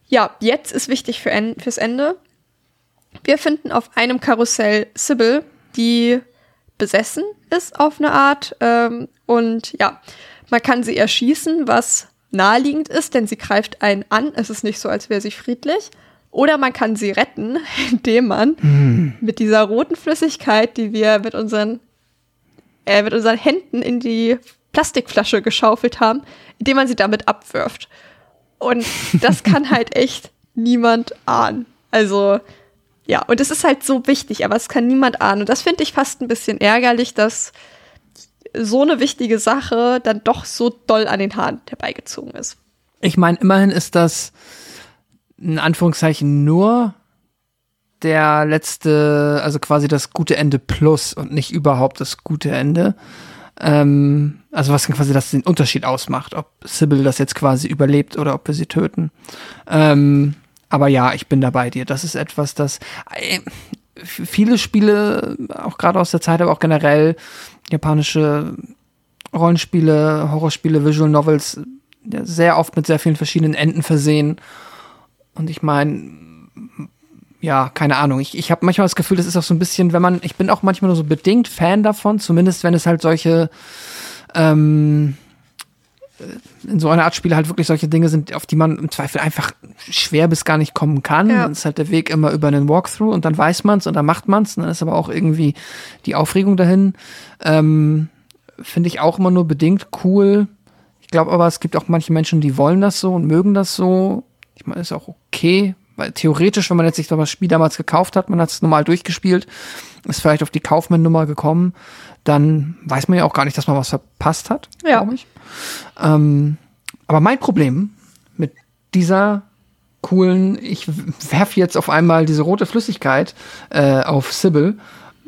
Ja, jetzt ist wichtig für en fürs Ende. Wir finden auf einem Karussell Sybil, die besessen ist auf eine Art. Ähm, und ja, man kann sie erschießen, was naheliegend ist, denn sie greift einen an. Es ist nicht so, als wäre sie friedlich. Oder man kann sie retten, indem man mm. mit dieser roten Flüssigkeit, die wir mit unseren, äh, mit unseren Händen in die Plastikflasche geschaufelt haben, indem man sie damit abwirft. Und das kann halt echt niemand ahnen. Also, ja, und es ist halt so wichtig, aber es kann niemand ahnen. Und das finde ich fast ein bisschen ärgerlich, dass so eine wichtige Sache dann doch so doll an den Haaren herbeigezogen ist. Ich meine, immerhin ist das in Anführungszeichen nur der letzte, also quasi das gute Ende plus und nicht überhaupt das gute Ende. Ähm, also was quasi das den Unterschied ausmacht, ob Sybil das jetzt quasi überlebt oder ob wir sie töten. Ähm, aber ja, ich bin da bei dir. Das ist etwas, das äh, viele Spiele, auch gerade aus der Zeit, aber auch generell japanische Rollenspiele, Horrorspiele, Visual Novels, sehr oft mit sehr vielen verschiedenen Enden versehen. Und ich meine, ja, keine Ahnung. Ich, ich habe manchmal das Gefühl, das ist auch so ein bisschen, wenn man, ich bin auch manchmal nur so bedingt Fan davon, zumindest wenn es halt solche, ähm, äh, in so einer Art Spiele halt wirklich solche Dinge sind, auf die man im Zweifel einfach schwer bis gar nicht kommen kann. Ja. Dann ist halt der Weg immer über einen Walkthrough und dann weiß man's und dann macht man's. Und dann ist aber auch irgendwie die Aufregung dahin. Ähm, Finde ich auch immer nur bedingt cool. Ich glaube aber, es gibt auch manche Menschen, die wollen das so und mögen das so. Ich meine, ist auch okay, weil theoretisch, wenn man jetzt sich das Spiel damals gekauft hat, man hat es normal durchgespielt, ist vielleicht auf die Kaufmann-Nummer gekommen, dann weiß man ja auch gar nicht, dass man was verpasst hat, ja. glaube ich. Ähm, aber mein Problem mit dieser coolen, ich werfe jetzt auf einmal diese rote Flüssigkeit äh, auf Sybil,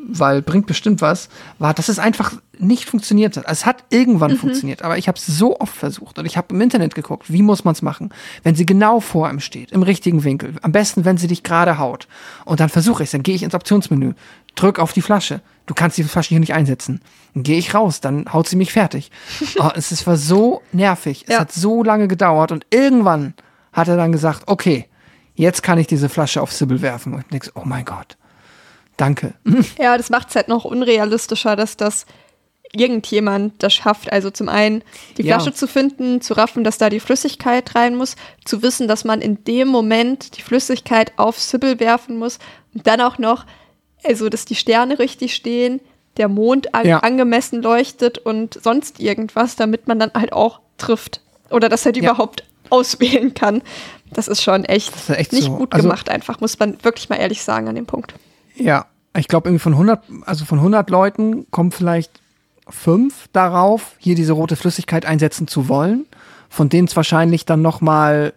weil bringt bestimmt was, war, dass es einfach nicht funktioniert hat. Es hat irgendwann mhm. funktioniert, aber ich habe es so oft versucht und ich habe im Internet geguckt, wie muss man es machen, wenn sie genau vor einem steht, im richtigen Winkel. Am besten, wenn sie dich gerade haut. Und dann versuche ich es, dann gehe ich ins Optionsmenü, drück auf die Flasche. Du kannst die Flasche hier nicht einsetzen. Dann gehe ich raus, dann haut sie mich fertig. Oh, es, es war so nervig. Es ja. hat so lange gedauert und irgendwann hat er dann gesagt, okay, jetzt kann ich diese Flasche auf Sibyl werfen. Und ich denke, oh mein Gott. Danke. Ja, das macht es halt noch unrealistischer, dass das irgendjemand das schafft. Also zum einen die Flasche ja. zu finden, zu raffen, dass da die Flüssigkeit rein muss, zu wissen, dass man in dem Moment die Flüssigkeit auf Sybil werfen muss und dann auch noch, also dass die Sterne richtig stehen, der Mond ja. angemessen leuchtet und sonst irgendwas, damit man dann halt auch trifft. Oder das halt ja. überhaupt auswählen kann. Das ist schon echt, ist echt nicht so. gut also, gemacht, einfach, muss man wirklich mal ehrlich sagen an dem Punkt. Ja, ich glaube irgendwie von 100, also von 100 Leuten kommen vielleicht fünf darauf, hier diese rote Flüssigkeit einsetzen zu wollen, von denen es wahrscheinlich dann noch mal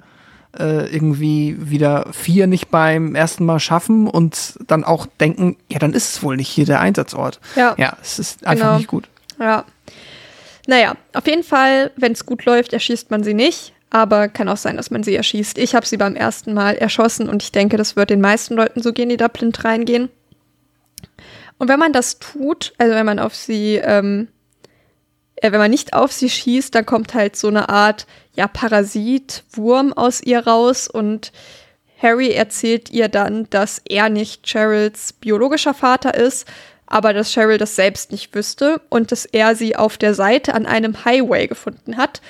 äh, irgendwie wieder vier nicht beim ersten Mal schaffen und dann auch denken, ja, dann ist es wohl nicht hier der Einsatzort. Ja, ja es ist einfach genau. nicht gut. Ja. Naja, auf jeden Fall, wenn es gut läuft, erschießt man sie nicht. Aber kann auch sein, dass man sie erschießt. Ich habe sie beim ersten Mal erschossen und ich denke, das wird den meisten Leuten so gehen, die da blind reingehen. Und wenn man das tut, also wenn man auf sie, ähm, äh, wenn man nicht auf sie schießt, dann kommt halt so eine Art, ja, Parasit, Wurm aus ihr raus und Harry erzählt ihr dann, dass er nicht Cheryls biologischer Vater ist, aber dass Cheryl das selbst nicht wüsste und dass er sie auf der Seite an einem Highway gefunden hat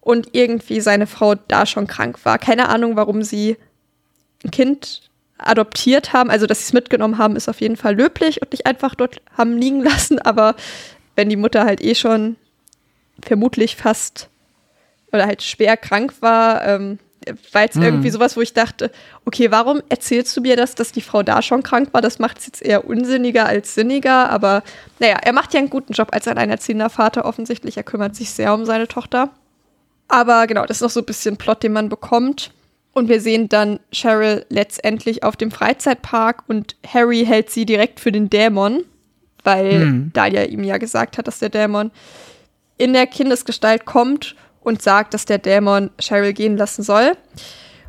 und irgendwie seine Frau da schon krank war. Keine Ahnung, warum sie ein Kind adoptiert haben, also dass sie es mitgenommen haben, ist auf jeden Fall löblich und nicht einfach dort haben liegen lassen, aber wenn die Mutter halt eh schon vermutlich fast oder halt schwer krank war, ähm, war jetzt mhm. irgendwie sowas, wo ich dachte, okay, warum erzählst du mir das, dass die Frau da schon krank war? Das macht es jetzt eher unsinniger als sinniger, aber naja, er macht ja einen guten Job als alleinerziehender Vater offensichtlich. Er kümmert sich sehr um seine Tochter. Aber genau, das ist noch so ein bisschen Plot, den man bekommt. Und wir sehen dann Cheryl letztendlich auf dem Freizeitpark und Harry hält sie direkt für den Dämon, weil hm. Dahlia ihm ja gesagt hat, dass der Dämon in der Kindesgestalt kommt und sagt, dass der Dämon Cheryl gehen lassen soll.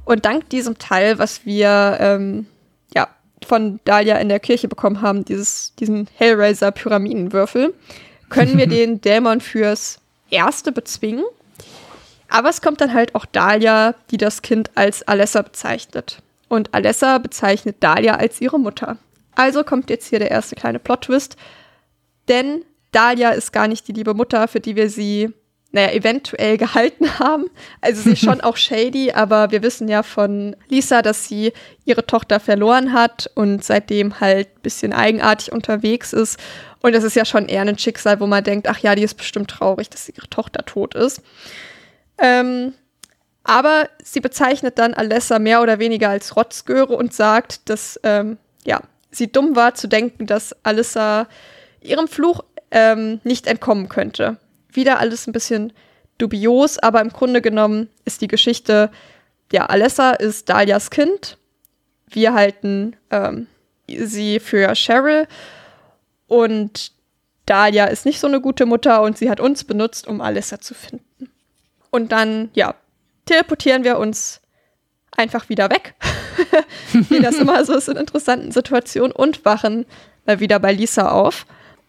Und dank diesem Teil, was wir ähm, ja, von Dahlia in der Kirche bekommen haben, dieses, diesen Hellraiser-Pyramidenwürfel, können wir den Dämon fürs Erste bezwingen. Aber es kommt dann halt auch Dahlia, die das Kind als Alessa bezeichnet. Und Alessa bezeichnet Dahlia als ihre Mutter. Also kommt jetzt hier der erste kleine Plot-Twist. Denn Dahlia ist gar nicht die liebe Mutter, für die wir sie naja, eventuell gehalten haben. Also sie ist schon auch shady, aber wir wissen ja von Lisa, dass sie ihre Tochter verloren hat und seitdem halt ein bisschen eigenartig unterwegs ist. Und das ist ja schon eher ein Schicksal, wo man denkt, ach ja, die ist bestimmt traurig, dass ihre Tochter tot ist. Ähm, aber sie bezeichnet dann Alessa mehr oder weniger als Rotzgöre und sagt, dass ähm, ja, sie dumm war zu denken, dass Alessa ihrem Fluch ähm, nicht entkommen könnte wieder alles ein bisschen dubios, aber im Grunde genommen ist die Geschichte, ja, Alessa ist Dalias Kind. Wir halten ähm, sie für Cheryl und Dalia ist nicht so eine gute Mutter und sie hat uns benutzt, um Alessa zu finden. Und dann, ja, teleportieren wir uns einfach wieder weg, wie das immer so ist in interessanten Situationen und wachen mal wieder bei Lisa auf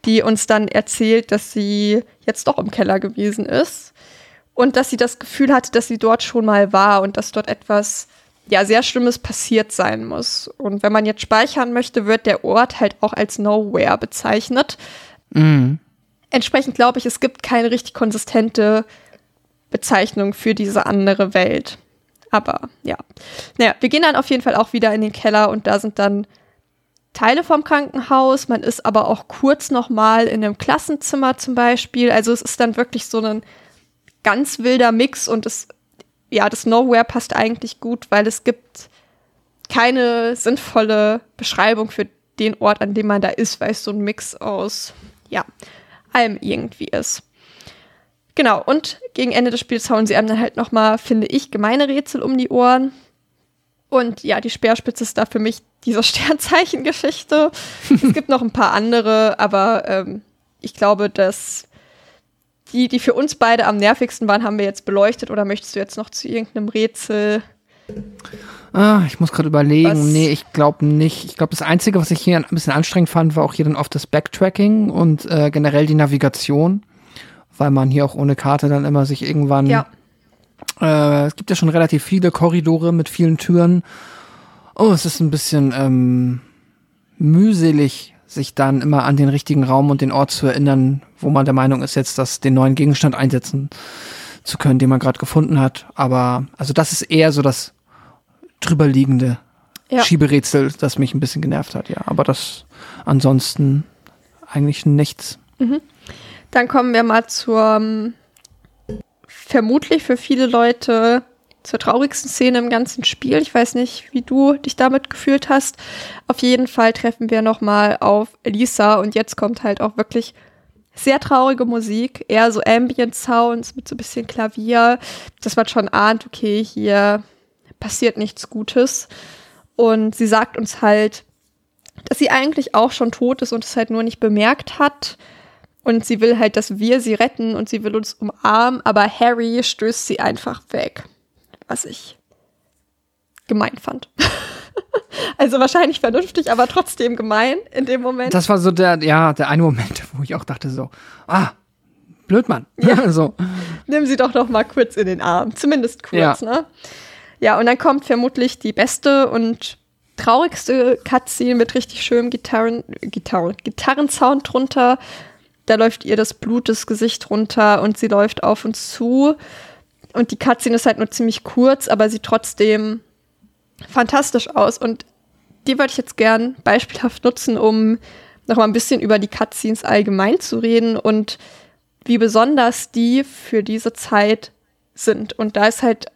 die uns dann erzählt, dass sie jetzt doch im Keller gewesen ist und dass sie das Gefühl hatte, dass sie dort schon mal war und dass dort etwas ja sehr Schlimmes passiert sein muss. Und wenn man jetzt speichern möchte, wird der Ort halt auch als Nowhere bezeichnet. Mhm. Entsprechend glaube ich, es gibt keine richtig konsistente Bezeichnung für diese andere Welt. Aber ja. Naja, wir gehen dann auf jeden Fall auch wieder in den Keller und da sind dann Teile vom Krankenhaus. Man ist aber auch kurz noch mal in einem Klassenzimmer zum Beispiel. Also es ist dann wirklich so ein ganz wilder Mix und es, ja, das Nowhere passt eigentlich gut, weil es gibt keine sinnvolle Beschreibung für den Ort, an dem man da ist, weil es so ein Mix aus, ja, allem irgendwie ist. Genau, und gegen Ende des Spiels hauen sie einem dann halt noch mal, finde ich, gemeine Rätsel um die Ohren. Und ja, die Speerspitze ist da für mich diese Sternzeichengeschichte. es gibt noch ein paar andere, aber ähm, ich glaube, dass die, die für uns beide am nervigsten waren, haben wir jetzt beleuchtet. Oder möchtest du jetzt noch zu irgendeinem Rätsel? Ah, ich muss gerade überlegen. Was? Nee, ich glaube nicht. Ich glaube, das Einzige, was ich hier ein bisschen anstrengend fand, war auch hier dann oft das Backtracking und äh, generell die Navigation, weil man hier auch ohne Karte dann immer sich irgendwann ja. Äh, es gibt ja schon relativ viele Korridore mit vielen Türen. Oh, es ist ein bisschen ähm, mühselig, sich dann immer an den richtigen Raum und den Ort zu erinnern, wo man der Meinung ist, jetzt das den neuen Gegenstand einsetzen zu können, den man gerade gefunden hat. Aber also das ist eher so das drüberliegende ja. Schieberätsel, das mich ein bisschen genervt hat, ja. Aber das ansonsten eigentlich nichts. Mhm. Dann kommen wir mal zur vermutlich für viele Leute zur traurigsten Szene im ganzen Spiel. Ich weiß nicht, wie du dich damit gefühlt hast. Auf jeden Fall treffen wir nochmal auf Lisa und jetzt kommt halt auch wirklich sehr traurige Musik, eher so Ambient Sounds mit so ein bisschen Klavier, dass man schon ahnt, okay, hier passiert nichts Gutes. Und sie sagt uns halt, dass sie eigentlich auch schon tot ist und es halt nur nicht bemerkt hat. Und sie will halt, dass wir sie retten und sie will uns umarmen, aber Harry stößt sie einfach weg. Was ich gemein fand. also wahrscheinlich vernünftig, aber trotzdem gemein in dem Moment. Das war so der, ja, der eine Moment, wo ich auch dachte so, ah, Blödmann. Ja. so. Nimm sie doch noch mal kurz in den Arm. Zumindest kurz, ja. ne? Ja, und dann kommt vermutlich die beste und traurigste Cutscene mit richtig schönem Gitarren, Gitarren, Gitarrensound drunter da läuft ihr das Blut das Gesicht runter und sie läuft auf uns zu. Und die Cutscene ist halt nur ziemlich kurz, aber sieht trotzdem fantastisch aus. Und die wollte ich jetzt gern beispielhaft nutzen, um noch mal ein bisschen über die Cutscenes allgemein zu reden und wie besonders die für diese Zeit sind. Und da ist halt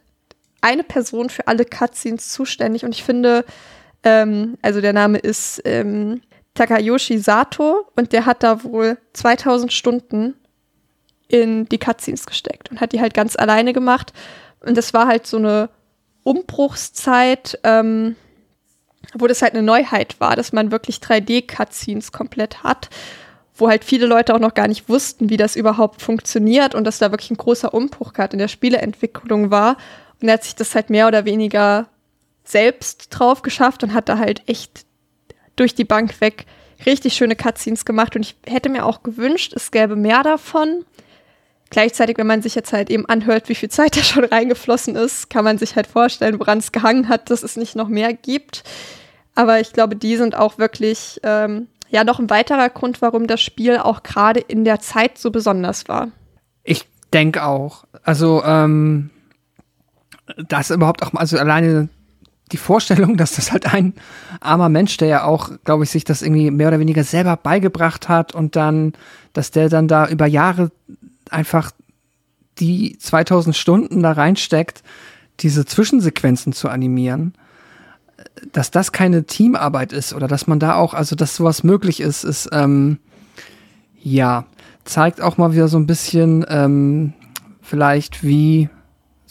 eine Person für alle Cutscenes zuständig und ich finde, ähm, also der Name ist ähm, Takayoshi Sato und der hat da wohl 2000 Stunden in die Cutscenes gesteckt und hat die halt ganz alleine gemacht. Und das war halt so eine Umbruchszeit, ähm, wo das halt eine Neuheit war, dass man wirklich 3D-Cutscenes komplett hat, wo halt viele Leute auch noch gar nicht wussten, wie das überhaupt funktioniert und dass da wirklich ein großer Umbruch gerade in der Spieleentwicklung war. Und er hat sich das halt mehr oder weniger selbst drauf geschafft und hat da halt echt durch die Bank weg richtig schöne Cutscenes gemacht. Und ich hätte mir auch gewünscht, es gäbe mehr davon. Gleichzeitig, wenn man sich jetzt halt eben anhört, wie viel Zeit da schon reingeflossen ist, kann man sich halt vorstellen, woran es gehangen hat, dass es nicht noch mehr gibt. Aber ich glaube, die sind auch wirklich ähm, ja noch ein weiterer Grund, warum das Spiel auch gerade in der Zeit so besonders war. Ich denke auch. Also, ähm, das überhaupt auch, also alleine die Vorstellung, dass das halt ein armer Mensch, der ja auch, glaube ich, sich das irgendwie mehr oder weniger selber beigebracht hat und dann, dass der dann da über Jahre einfach die 2000 Stunden da reinsteckt, diese Zwischensequenzen zu animieren, dass das keine Teamarbeit ist oder dass man da auch, also dass sowas möglich ist, ist, ähm, ja, zeigt auch mal wieder so ein bisschen, ähm, vielleicht wie,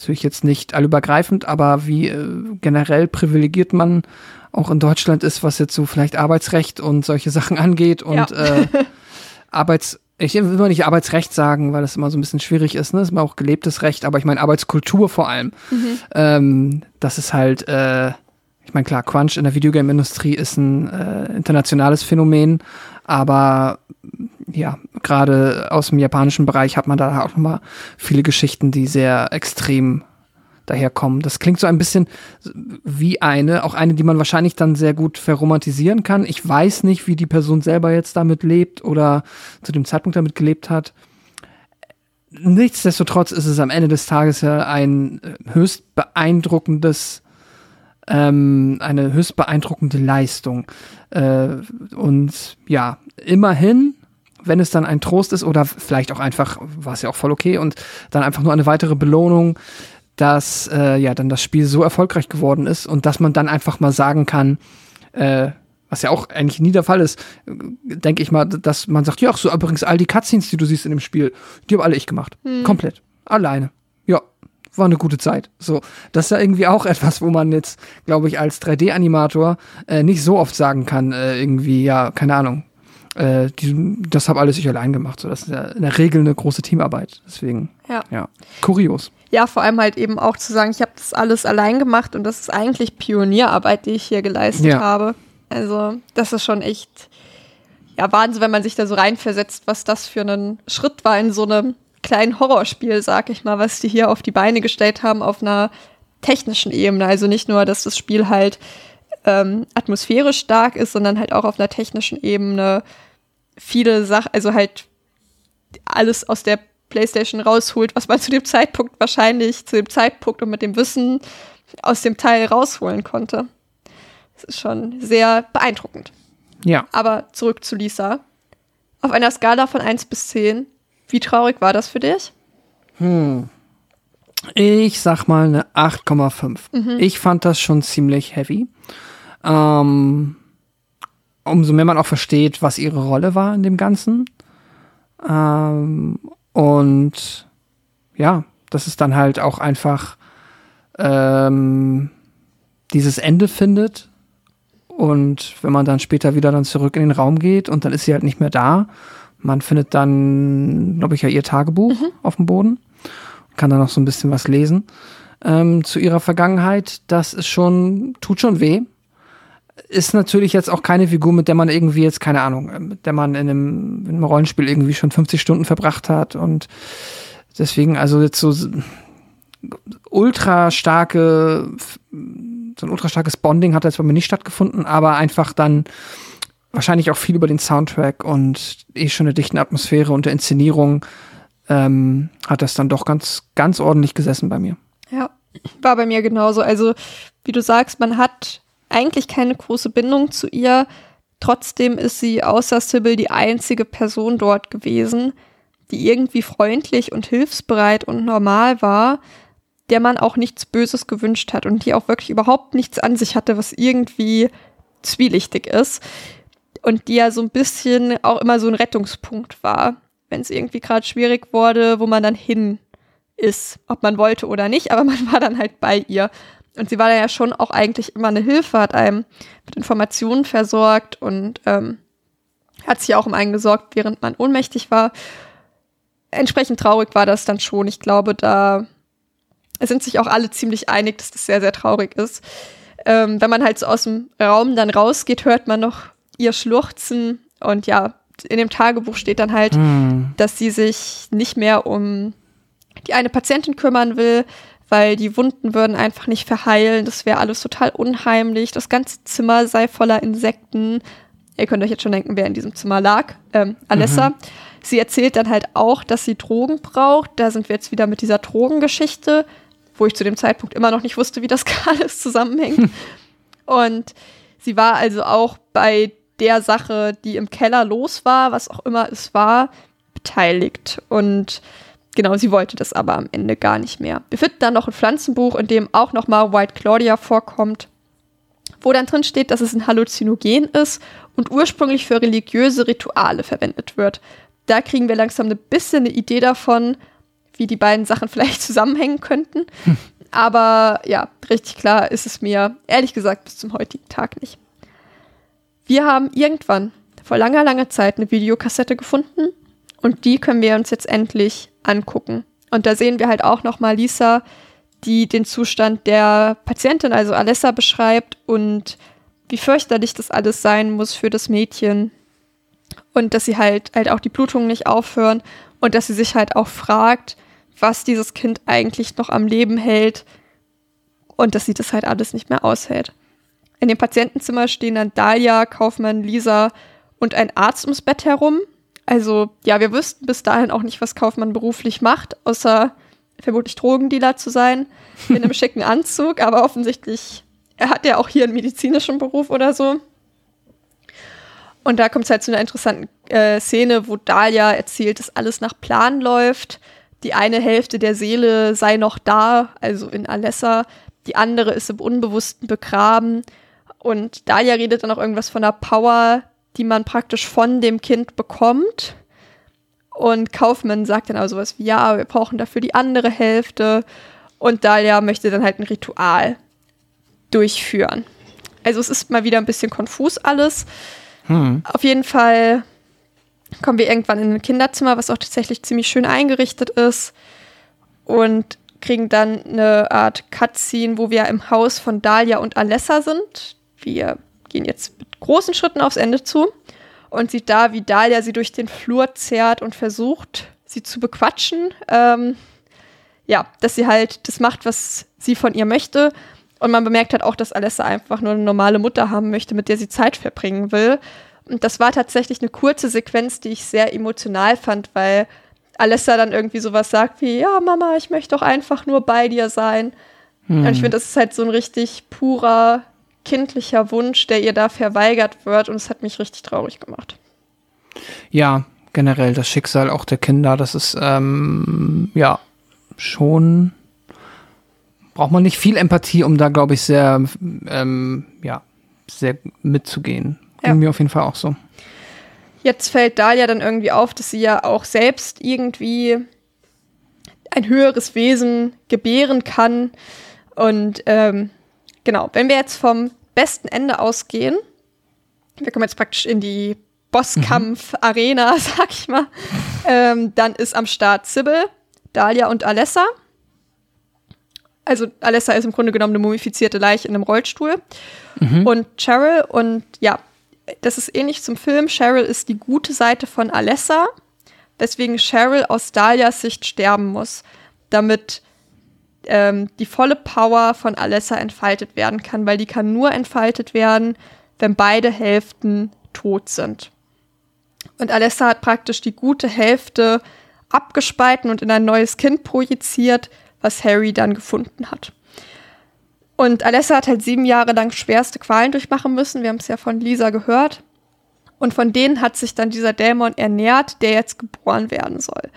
natürlich jetzt nicht allübergreifend, aber wie äh, generell privilegiert man auch in Deutschland ist, was jetzt so vielleicht Arbeitsrecht und solche Sachen angeht und ja. äh, Arbeits ich will immer nicht Arbeitsrecht sagen, weil das immer so ein bisschen schwierig ist, ne? Das ist immer auch gelebtes Recht, aber ich meine Arbeitskultur vor allem. Mhm. Ähm, das ist halt, äh, ich meine, klar, Crunch in der Videogame-Industrie ist ein äh, internationales Phänomen, aber ja, gerade aus dem japanischen Bereich hat man da auch nochmal viele Geschichten, die sehr extrem daherkommen. Das klingt so ein bisschen wie eine, auch eine, die man wahrscheinlich dann sehr gut verromantisieren kann. Ich weiß nicht, wie die Person selber jetzt damit lebt oder zu dem Zeitpunkt damit gelebt hat. Nichtsdestotrotz ist es am Ende des Tages ja ein höchst beeindruckendes, ähm, eine höchst beeindruckende Leistung. Äh, und ja, immerhin wenn es dann ein Trost ist oder vielleicht auch einfach, war es ja auch voll okay und dann einfach nur eine weitere Belohnung, dass äh, ja dann das Spiel so erfolgreich geworden ist und dass man dann einfach mal sagen kann, äh, was ja auch eigentlich nie der Fall ist, denke ich mal, dass man sagt, ja, so übrigens all die Cutscenes, die du siehst in dem Spiel, die habe alle ich gemacht. Hm. Komplett. Alleine. Ja, war eine gute Zeit. So, das ist ja irgendwie auch etwas, wo man jetzt, glaube ich, als 3D-Animator äh, nicht so oft sagen kann, äh, irgendwie, ja, keine Ahnung, äh, die, das habe alles ich allein gemacht. So, das ist ja in der Regel eine große Teamarbeit. Deswegen, ja, ja. kurios. Ja, vor allem halt eben auch zu sagen, ich habe das alles allein gemacht und das ist eigentlich Pionierarbeit, die ich hier geleistet ja. habe. Also, das ist schon echt, ja, Wahnsinn, wenn man sich da so reinversetzt, was das für ein Schritt war in so einem kleinen Horrorspiel, sag ich mal, was die hier auf die Beine gestellt haben auf einer technischen Ebene. Also nicht nur, dass das Spiel halt ähm, atmosphärisch stark ist, sondern halt auch auf einer technischen Ebene viele Sachen, also halt alles aus der PlayStation rausholt, was man zu dem Zeitpunkt wahrscheinlich, zu dem Zeitpunkt und mit dem Wissen aus dem Teil rausholen konnte. Das ist schon sehr beeindruckend. Ja. Aber zurück zu Lisa. Auf einer Skala von 1 bis 10, wie traurig war das für dich? Hm. Ich sag mal eine 8,5. Mhm. Ich fand das schon ziemlich heavy. Ähm, umso mehr man auch versteht, was ihre Rolle war in dem Ganzen. Ähm, und ja, das ist dann halt auch einfach ähm, dieses Ende findet. Und wenn man dann später wieder dann zurück in den Raum geht und dann ist sie halt nicht mehr da, man findet dann, glaube ich, ja ihr Tagebuch mhm. auf dem Boden, kann dann noch so ein bisschen was lesen ähm, zu ihrer Vergangenheit. Das ist schon, tut schon weh ist natürlich jetzt auch keine Figur, mit der man irgendwie jetzt, keine Ahnung, mit der man in einem, in einem Rollenspiel irgendwie schon 50 Stunden verbracht hat und deswegen also jetzt so ultra starke, so ein ultra starkes Bonding hat jetzt bei mir nicht stattgefunden, aber einfach dann wahrscheinlich auch viel über den Soundtrack und eh schon eine dichten Atmosphäre und der Inszenierung ähm, hat das dann doch ganz, ganz ordentlich gesessen bei mir. Ja, war bei mir genauso. Also, wie du sagst, man hat eigentlich keine große Bindung zu ihr. Trotzdem ist sie außer Sybil die einzige Person dort gewesen, die irgendwie freundlich und hilfsbereit und normal war, der man auch nichts Böses gewünscht hat und die auch wirklich überhaupt nichts an sich hatte, was irgendwie zwielichtig ist. Und die ja so ein bisschen auch immer so ein Rettungspunkt war, wenn es irgendwie gerade schwierig wurde, wo man dann hin ist, ob man wollte oder nicht, aber man war dann halt bei ihr. Und sie war ja schon auch eigentlich immer eine Hilfe, hat einem mit Informationen versorgt und ähm, hat sich auch um einen gesorgt, während man ohnmächtig war. Entsprechend traurig war das dann schon. Ich glaube, da sind sich auch alle ziemlich einig, dass das sehr, sehr traurig ist. Ähm, wenn man halt so aus dem Raum dann rausgeht, hört man noch ihr Schluchzen und ja, in dem Tagebuch steht dann halt, hm. dass sie sich nicht mehr um die eine Patientin kümmern will, weil die Wunden würden einfach nicht verheilen. Das wäre alles total unheimlich. Das ganze Zimmer sei voller Insekten. Ihr könnt euch jetzt schon denken, wer in diesem Zimmer lag. Ähm, Alessa. Mhm. Sie erzählt dann halt auch, dass sie Drogen braucht. Da sind wir jetzt wieder mit dieser Drogengeschichte, wo ich zu dem Zeitpunkt immer noch nicht wusste, wie das alles zusammenhängt. Hm. Und sie war also auch bei der Sache, die im Keller los war, was auch immer es war, beteiligt. Und genau, sie wollte das aber am Ende gar nicht mehr. Wir finden dann noch ein Pflanzenbuch, in dem auch nochmal White Claudia vorkommt, wo dann drin steht, dass es ein Halluzinogen ist und ursprünglich für religiöse Rituale verwendet wird. Da kriegen wir langsam ein bisschen eine Idee davon, wie die beiden Sachen vielleicht zusammenhängen könnten. Hm. Aber ja, richtig klar ist es mir, ehrlich gesagt, bis zum heutigen Tag nicht. Wir haben irgendwann vor langer, langer Zeit eine Videokassette gefunden und die können wir uns jetzt endlich angucken. Und da sehen wir halt auch nochmal Lisa, die den Zustand der Patientin, also Alessa, beschreibt und wie fürchterlich das alles sein muss für das Mädchen. Und dass sie halt, halt auch die Blutungen nicht aufhören und dass sie sich halt auch fragt, was dieses Kind eigentlich noch am Leben hält und dass sie das halt alles nicht mehr aushält. In dem Patientenzimmer stehen dann Dahlia, Kaufmann, Lisa und ein Arzt ums Bett herum. Also ja, wir wüssten bis dahin auch nicht, was Kaufmann beruflich macht, außer vermutlich Drogendealer zu sein, in einem schicken Anzug, aber offensichtlich, er hat ja auch hier einen medizinischen Beruf oder so. Und da kommt es halt zu einer interessanten äh, Szene, wo Dahlia erzählt, dass alles nach Plan läuft. Die eine Hälfte der Seele sei noch da, also in Alessa, die andere ist im Unbewussten begraben. Und Dahlia redet dann auch irgendwas von der Power, die man praktisch von dem Kind bekommt. Und Kaufmann sagt dann also was wie, ja, wir brauchen dafür die andere Hälfte. Und Dahlia möchte dann halt ein Ritual durchführen. Also es ist mal wieder ein bisschen konfus alles. Hm. Auf jeden Fall kommen wir irgendwann in ein Kinderzimmer, was auch tatsächlich ziemlich schön eingerichtet ist. Und kriegen dann eine Art Cutscene, wo wir im Haus von Dahlia und Alessa sind wir gehen jetzt mit großen Schritten aufs Ende zu und sieht da, wie Dahlia sie durch den Flur zerrt und versucht, sie zu bequatschen. Ähm, ja, dass sie halt das macht, was sie von ihr möchte. Und man bemerkt halt auch, dass Alessa einfach nur eine normale Mutter haben möchte, mit der sie Zeit verbringen will. Und das war tatsächlich eine kurze Sequenz, die ich sehr emotional fand, weil Alessa dann irgendwie sowas sagt wie, ja, Mama, ich möchte doch einfach nur bei dir sein. Hm. Und ich finde, das ist halt so ein richtig purer kindlicher Wunsch, der ihr da verweigert wird und es hat mich richtig traurig gemacht. Ja, generell das Schicksal auch der Kinder, das ist ähm, ja schon braucht man nicht viel Empathie, um da glaube ich sehr ähm, ja sehr mitzugehen. Ging ja. mir auf jeden Fall auch so. Jetzt fällt Dalia dann irgendwie auf, dass sie ja auch selbst irgendwie ein höheres Wesen gebären kann und ähm, genau, wenn wir jetzt vom besten Ende ausgehen, wir kommen jetzt praktisch in die Bosskampf-Arena, sag ich mal, ähm, dann ist am Start Sybil, Dahlia und Alessa. Also Alessa ist im Grunde genommen eine mumifizierte Leiche in einem Rollstuhl. Mhm. Und Cheryl und ja, das ist ähnlich zum Film. Cheryl ist die gute Seite von Alessa, weswegen Cheryl aus Dahlias Sicht sterben muss, damit ähm, die volle Power von Alessa entfaltet werden kann, weil die kann nur entfaltet werden, wenn beide Hälften tot sind. Und Alessa hat praktisch die gute Hälfte abgespalten und in ein neues Kind projiziert, was Harry dann gefunden hat. Und Alessa hat halt sieben Jahre lang schwerste Qualen durchmachen müssen. Wir haben es ja von Lisa gehört. Und von denen hat sich dann dieser Dämon ernährt, der jetzt geboren werden soll.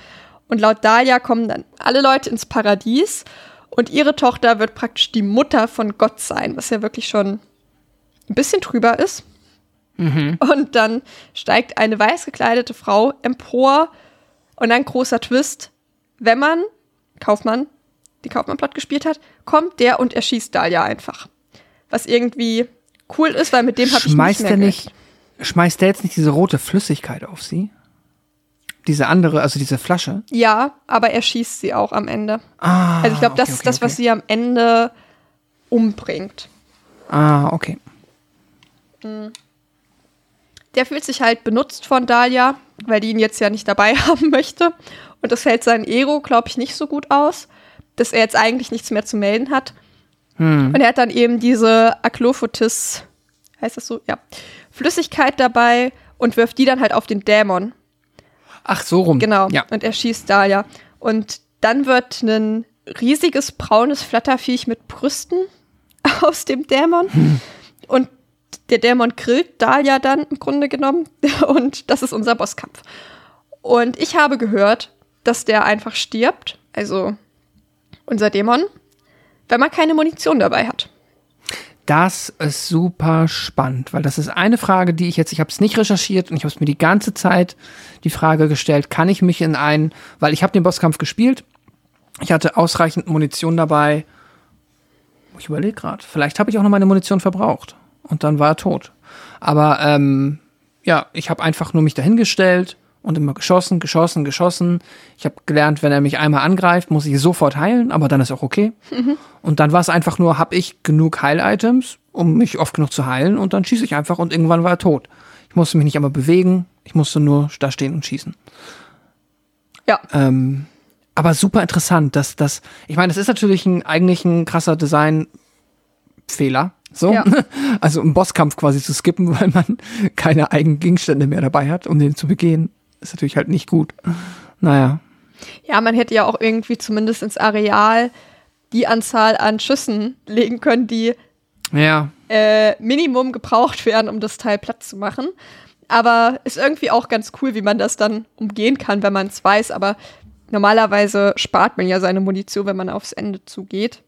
Und laut Dahlia kommen dann alle Leute ins Paradies und ihre Tochter wird praktisch die Mutter von Gott sein, was ja wirklich schon ein bisschen drüber ist. Und dann steigt eine weiß gekleidete Frau empor und dann großer Twist. Wenn man, Kaufmann, die Kaufmann platt gespielt hat, kommt der und erschießt Dahlia einfach. Was irgendwie cool ist, weil mit dem habe ich nicht mehr nicht, schmeißt der jetzt nicht diese rote Flüssigkeit auf sie? Diese andere, also diese Flasche? Ja, aber er schießt sie auch am Ende. Ah, Also ich glaube, das okay, ist okay, das, was okay. sie am Ende umbringt. Ah, okay. Der fühlt sich halt benutzt von Dahlia, weil die ihn jetzt ja nicht dabei haben möchte. Und das fällt sein Ego, glaube ich, nicht so gut aus, dass er jetzt eigentlich nichts mehr zu melden hat. Und er hat dann eben diese Aklophotis, heißt das so? Ja. Flüssigkeit dabei und wirft die dann halt auf den Dämon. Ach, so rum. Genau. Ja. Und er schießt Dahlia. Und dann wird ein riesiges braunes Flatterviech mit Brüsten aus dem Dämon. Und der Dämon grillt Dahlia dann im Grunde genommen. Und das ist unser Bosskampf. Und ich habe gehört, dass der einfach stirbt, also unser Dämon, wenn man keine Munition dabei hat. Das ist super spannend, weil das ist eine Frage, die ich jetzt, ich habe es nicht recherchiert und ich habe es mir die ganze Zeit die Frage gestellt, kann ich mich in einen, weil ich habe den Bosskampf gespielt, ich hatte ausreichend Munition dabei. Ich überlege gerade, vielleicht habe ich auch noch meine Munition verbraucht und dann war er tot. Aber ähm, ja, ich habe einfach nur mich dahingestellt und immer geschossen, geschossen, geschossen. Ich habe gelernt, wenn er mich einmal angreift, muss ich sofort heilen, aber dann ist auch okay. Und dann war es einfach nur, habe ich genug Heil-Items, um mich oft genug zu heilen und dann schieße ich einfach und irgendwann war er tot. Ich musste mich nicht einmal bewegen, ich musste nur da stehen und schießen. Ja. Ähm, aber super interessant, dass das, ich meine, das ist natürlich ein, eigentlich ein krasser Design-Fehler. So, Ja. also im Bosskampf quasi zu skippen, weil man keine eigenen Gegenstände mehr dabei hat, um den zu begehen, ist natürlich halt nicht gut. Naja. Ja, man hätte ja auch irgendwie zumindest ins Areal die Anzahl an Schüssen legen können, die Ja, äh, Minimum gebraucht werden, um das Teil platt zu machen. Aber ist irgendwie auch ganz cool, wie man das dann umgehen kann, wenn man es weiß. Aber normalerweise spart man ja seine Munition, wenn man aufs Ende zugeht.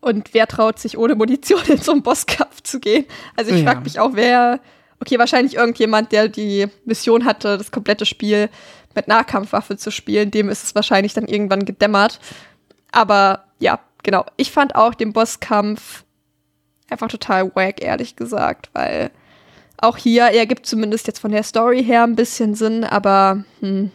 Und wer traut sich ohne Munition in so einen Bosskampf zu gehen? Also ich Ja. frage mich auch, wer. Okay, wahrscheinlich irgendjemand, der die Mission hatte, das komplette Spiel mit Nahkampfwaffe zu spielen, dem ist es wahrscheinlich dann irgendwann gedämmert. Aber ja, genau. Ich fand auch den Bosskampf einfach total wack, ehrlich gesagt, weil auch hier, er gibt zumindest jetzt von der Story her ein bisschen Sinn, aber hm,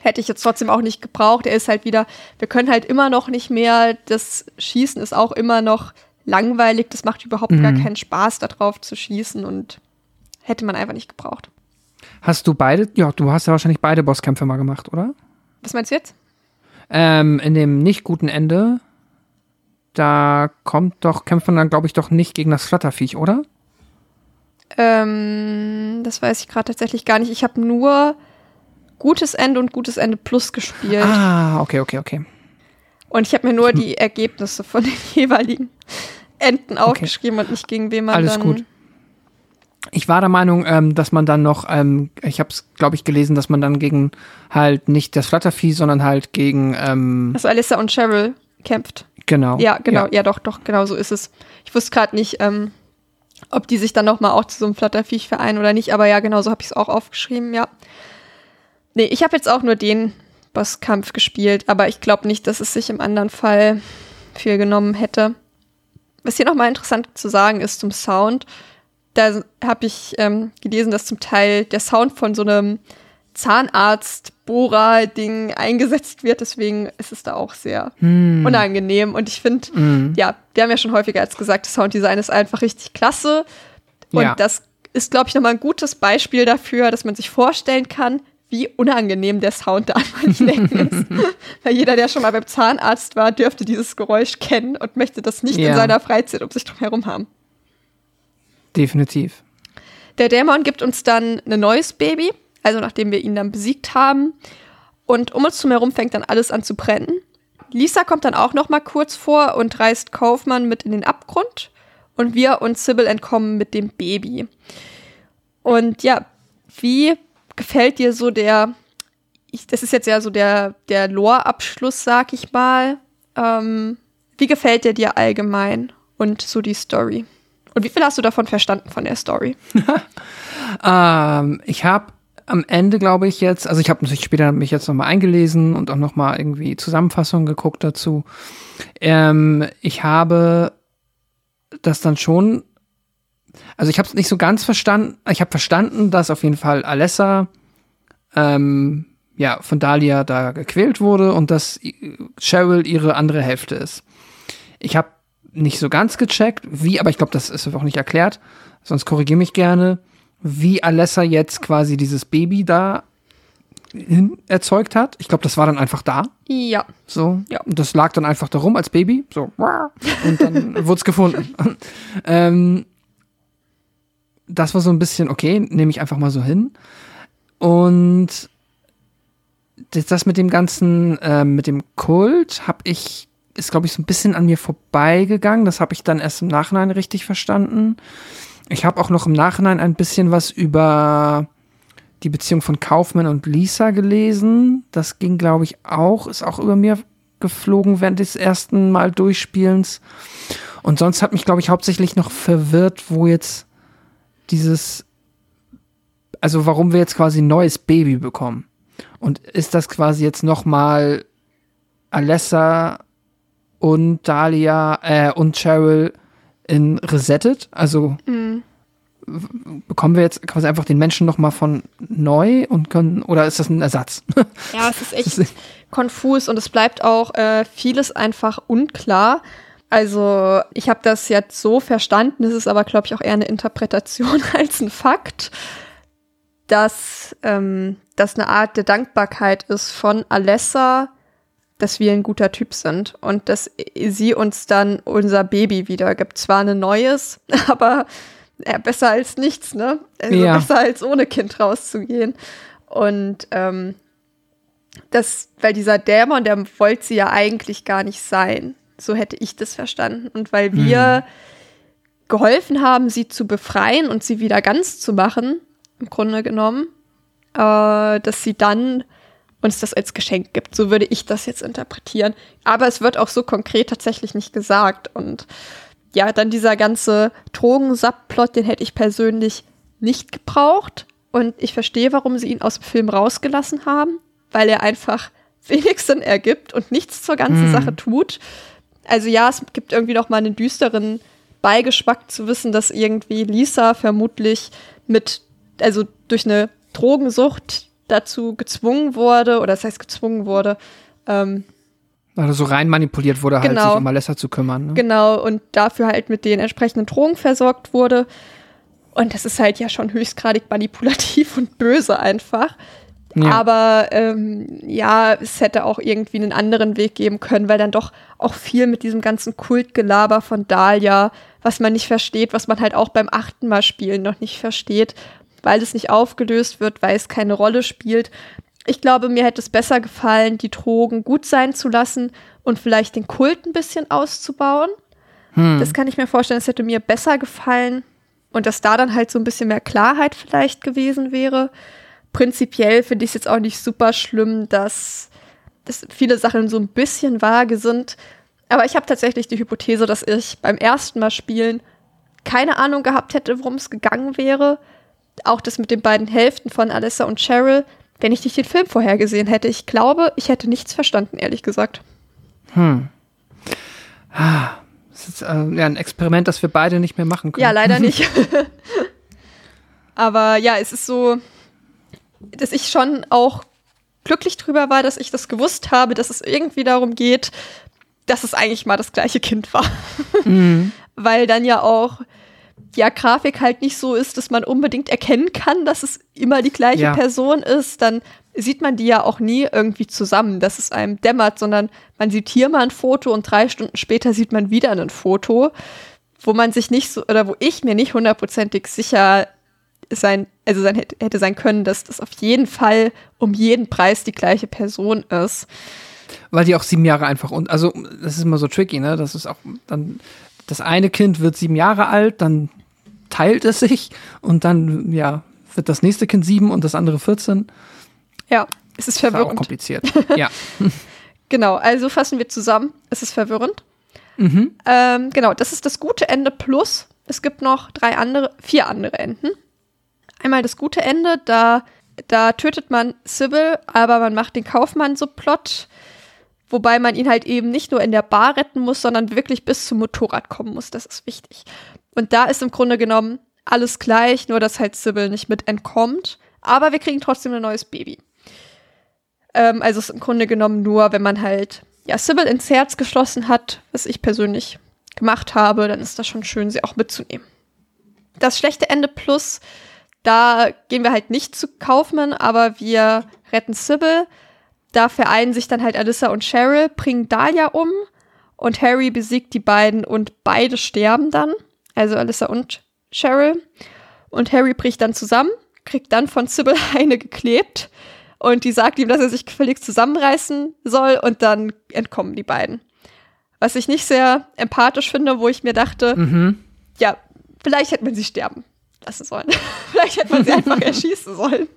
hätte ich jetzt trotzdem auch nicht gebraucht. Er ist halt wieder, wir können halt immer noch nicht mehr, das Schießen ist auch immer noch langweilig, das macht überhaupt gar keinen Spaß, darauf zu schießen und hätte man einfach nicht gebraucht. hast du beide, ja, du hast ja wahrscheinlich beide Bosskämpfe mal gemacht, oder? Was meinst du jetzt? Ähm, in dem nicht guten Ende, da kommt doch, kämpft man dann, glaube ich, doch nicht gegen das Flatterviech, oder? Ähm, das weiß ich gerade tatsächlich gar nicht. Ich habe nur gutes Ende und gutes Ende plus gespielt. Ah, okay, okay, okay. Und ich habe mir nur die Ergebnisse von den jeweiligen Enden aufgeschrieben und nicht gegen wen man Alles dann. gut. Ich war der Meinung, ähm, dass man dann noch, ähm, ich habe es, glaube ich, gelesen, dass man dann gegen halt nicht das Flattervieh, sondern halt gegen, ähm, Also Alyssa und Cheryl kämpft. genau. Ja, genau, ja, doch, doch, genau so ist es. Ich wusste gerade nicht, ähm, ob die sich dann noch mal auch zu so einem Flatterviech vereinen oder nicht, aber ja, genau so habe ich es auch aufgeschrieben, ja. Nee, ich habe jetzt auch nur den Bosskampf gespielt, aber ich glaube nicht, dass es sich im anderen Fall viel genommen hätte. Was hier nochmal interessant zu sagen ist zum Sound, da habe ich ähm, gelesen, dass zum Teil der Sound von so einem Zahnarzt-Bohrer-Ding eingesetzt wird, deswegen ist es da auch sehr unangenehm. Und ich finde, ja, wir haben ja schon häufiger als gesagt, das Sounddesign ist einfach richtig klasse. Und Ja. das ist, glaube ich, nochmal ein gutes Beispiel dafür, dass man sich vorstellen kann, wie unangenehm der Sound da an manchen Ecken ist. Weil jeder, der schon mal beim Zahnarzt war, dürfte dieses Geräusch kennen und möchte das nicht in Ja. seiner Freizeit um sich drum herum haben. Definitiv. Der Dämon gibt uns dann ein neues Baby, also nachdem wir ihn dann besiegt haben. Und um uns herum fängt dann alles an zu brennen. Lisa kommt dann auch noch mal kurz vor und reißt Kaufmann mit in den Abgrund und wir und Sybil entkommen mit dem Baby. Und ja, wie gefällt dir so der, ich, das ist jetzt ja so der, der Lore-Abschluss, sag ich mal. Ähm, wie gefällt der dir allgemein und so die Story? Und wie viel hast du davon verstanden von der Story? ähm, ich habe am Ende, glaube ich, jetzt, also ich habe natürlich später mich jetzt nochmal eingelesen und auch nochmal irgendwie Zusammenfassungen geguckt dazu. Ähm, ich habe das dann schon, also ich habe es nicht so ganz verstanden. Ich habe verstanden, dass auf jeden Fall Alessa ähm, ja von Dahlia da gequält wurde und dass Cheryl ihre andere Hälfte ist. Ich habe nicht so ganz gecheckt, wie, aber ich glaube, das ist auch nicht erklärt. Sonst korrigiere mich gerne, wie Alessa jetzt quasi dieses Baby da hin erzeugt hat. Ich glaube, das war dann einfach da. Ja. So. Ja. Und das lag dann einfach da rum als Baby. So. Und dann wurde es gefunden. ähm, das war so ein bisschen, okay, nehme ich einfach mal so hin. Und das mit dem ganzen, äh, mit dem Kult habe ich ist, glaube ich, so ein bisschen an mir vorbeigegangen. Das habe ich dann erst im Nachhinein richtig verstanden. Ich habe auch noch im Nachhinein ein bisschen was über die Beziehung von Kaufmann und Lisa gelesen. Das ging, glaube ich, auch, ist auch über mir geflogen während des ersten Mal Durchspielens. Und sonst hat mich, glaube ich, hauptsächlich noch verwirrt, wo jetzt dieses, also warum wir jetzt quasi ein neues Baby bekommen. Und ist das quasi jetzt nochmal Alessa und Dahlia äh, und Cheryl in Resettet. Also mhm. bekommen wir jetzt quasi einfach den Menschen noch mal von neu und können oder ist das ein Ersatz? Ja, es ist echt konfus und es bleibt auch äh, vieles einfach unklar. Also ich habe das jetzt so verstanden, es ist aber glaube ich auch eher eine Interpretation als ein Fakt, dass ähm, das eine Art der Dankbarkeit ist von Alessa dass wir ein guter Typ sind und dass sie uns dann unser Baby wiedergibt. Zwar ein neues, aber ja, besser als nichts, ne? Also ja. besser als ohne Kind rauszugehen. Und ähm, das, weil dieser Dämon, der wollte sie ja eigentlich gar nicht sein. So hätte ich das verstanden. Und weil wir mhm. geholfen haben, sie zu befreien und sie wieder ganz zu machen, im Grunde genommen, äh, dass sie dann uns das als Geschenk gibt. So würde ich das jetzt interpretieren. Aber es wird auch so konkret tatsächlich nicht gesagt. Und ja, dann dieser ganze Drogensapp-Plot, den hätte ich persönlich nicht gebraucht. Und ich verstehe, warum sie ihn aus dem Film rausgelassen haben, weil er einfach wenig Sinn ergibt und nichts zur ganzen mhm. Sache tut. Also ja, es gibt irgendwie noch mal einen düsteren Beigeschmack zu wissen, dass irgendwie Lisa vermutlich mit, also durch eine Drogensucht dazu gezwungen wurde, oder das heißt gezwungen wurde, ähm, also so rein manipuliert wurde, halt genau, sich um Alessa zu kümmern. Ne? Genau, und dafür halt mit den entsprechenden Drogen versorgt wurde. Und das ist halt ja schon höchstgradig manipulativ und böse einfach. Ja. Aber ähm, ja, es hätte auch irgendwie einen anderen Weg geben können, weil dann doch auch viel mit diesem ganzen Kultgelaber von Dahlia, was man nicht versteht, was man halt auch beim achten Mal spielen noch nicht versteht, weil es nicht aufgelöst wird, weil es keine Rolle spielt. Ich glaube, mir hätte es besser gefallen, die Drogen gut sein zu lassen und vielleicht den Kult ein bisschen auszubauen. Hm. Das kann ich mir vorstellen, es hätte mir besser gefallen und dass da dann halt so ein bisschen mehr Klarheit vielleicht gewesen wäre. Prinzipiell finde ich es jetzt auch nicht super schlimm, dass, dass viele Sachen so ein bisschen vage sind. Aber ich habe tatsächlich die Hypothese, dass ich beim ersten Mal spielen keine Ahnung gehabt hätte, worum es gegangen wäre auch das mit den beiden Hälften von Alessa und Cheryl, wenn ich nicht den Film vorher gesehen hätte. Ich glaube, ich hätte nichts verstanden, ehrlich gesagt. Hm. Ah, das ist äh, ja ein Experiment, das wir beide nicht mehr machen können. Ja, leider nicht. Aber ja, es ist so, dass ich schon auch glücklich drüber war, dass ich das gewusst habe, dass es irgendwie darum geht, dass es eigentlich mal das gleiche Kind war. Mhm. Weil dann ja auch ja, Grafik halt nicht so ist, dass man unbedingt erkennen kann, dass es immer die gleiche ja. Person ist, dann sieht man die ja auch nie irgendwie zusammen, dass es einem dämmert, sondern man sieht hier mal ein Foto und drei Stunden später sieht man wieder ein Foto, wo man sich nicht so, oder wo ich mir nicht hundertprozentig sicher sein, also sein, hätte sein können, dass das auf jeden Fall um jeden Preis die gleiche Person ist. Weil die auch sieben Jahre einfach und also das ist immer so tricky, ne? Das ist auch dann das eine Kind wird sieben Jahre alt, dann teilt es sich und dann ja wird das nächste Kind sieben und das andere 14. Ja, es ist war auch verwirrend. kompliziert. ja. Genau, also fassen wir zusammen. Es ist verwirrend. Mhm. Ähm, genau, das ist das gute Ende plus. Es gibt noch drei andere, vier andere Enden. Einmal das gute Ende, da, da tötet man Sybil, aber man macht den Kaufmann so plott, wobei man ihn halt eben nicht nur in der Bar retten muss, sondern wirklich bis zum Motorrad kommen muss. Das ist wichtig. Und da ist im Grunde genommen alles gleich, nur dass halt Sybil nicht mit entkommt. Aber wir kriegen trotzdem ein neues Baby. Ähm, also ist im Grunde genommen nur, wenn man halt ja, Sybil ins Herz geschlossen hat, was ich persönlich gemacht habe, dann ist das schon schön, sie auch mitzunehmen. Das schlechte Ende plus, da gehen wir halt nicht zu Kaufmann, aber wir retten Sybil. Da vereinen sich dann halt Alyssa und Cheryl, bringen Dahlia um und Harry besiegt die beiden und beide sterben dann. Also Alyssa und Cheryl. Und Harry bricht dann zusammen, kriegt dann von Sybil eine geklebt und die sagt ihm, dass er sich gefälligst zusammenreißen soll und dann entkommen die beiden. Was ich nicht sehr empathisch finde, wo ich mir dachte, Mhm. ja, vielleicht hätte man sie sterben lassen sollen. vielleicht hätte man sie einfach erschießen sollen.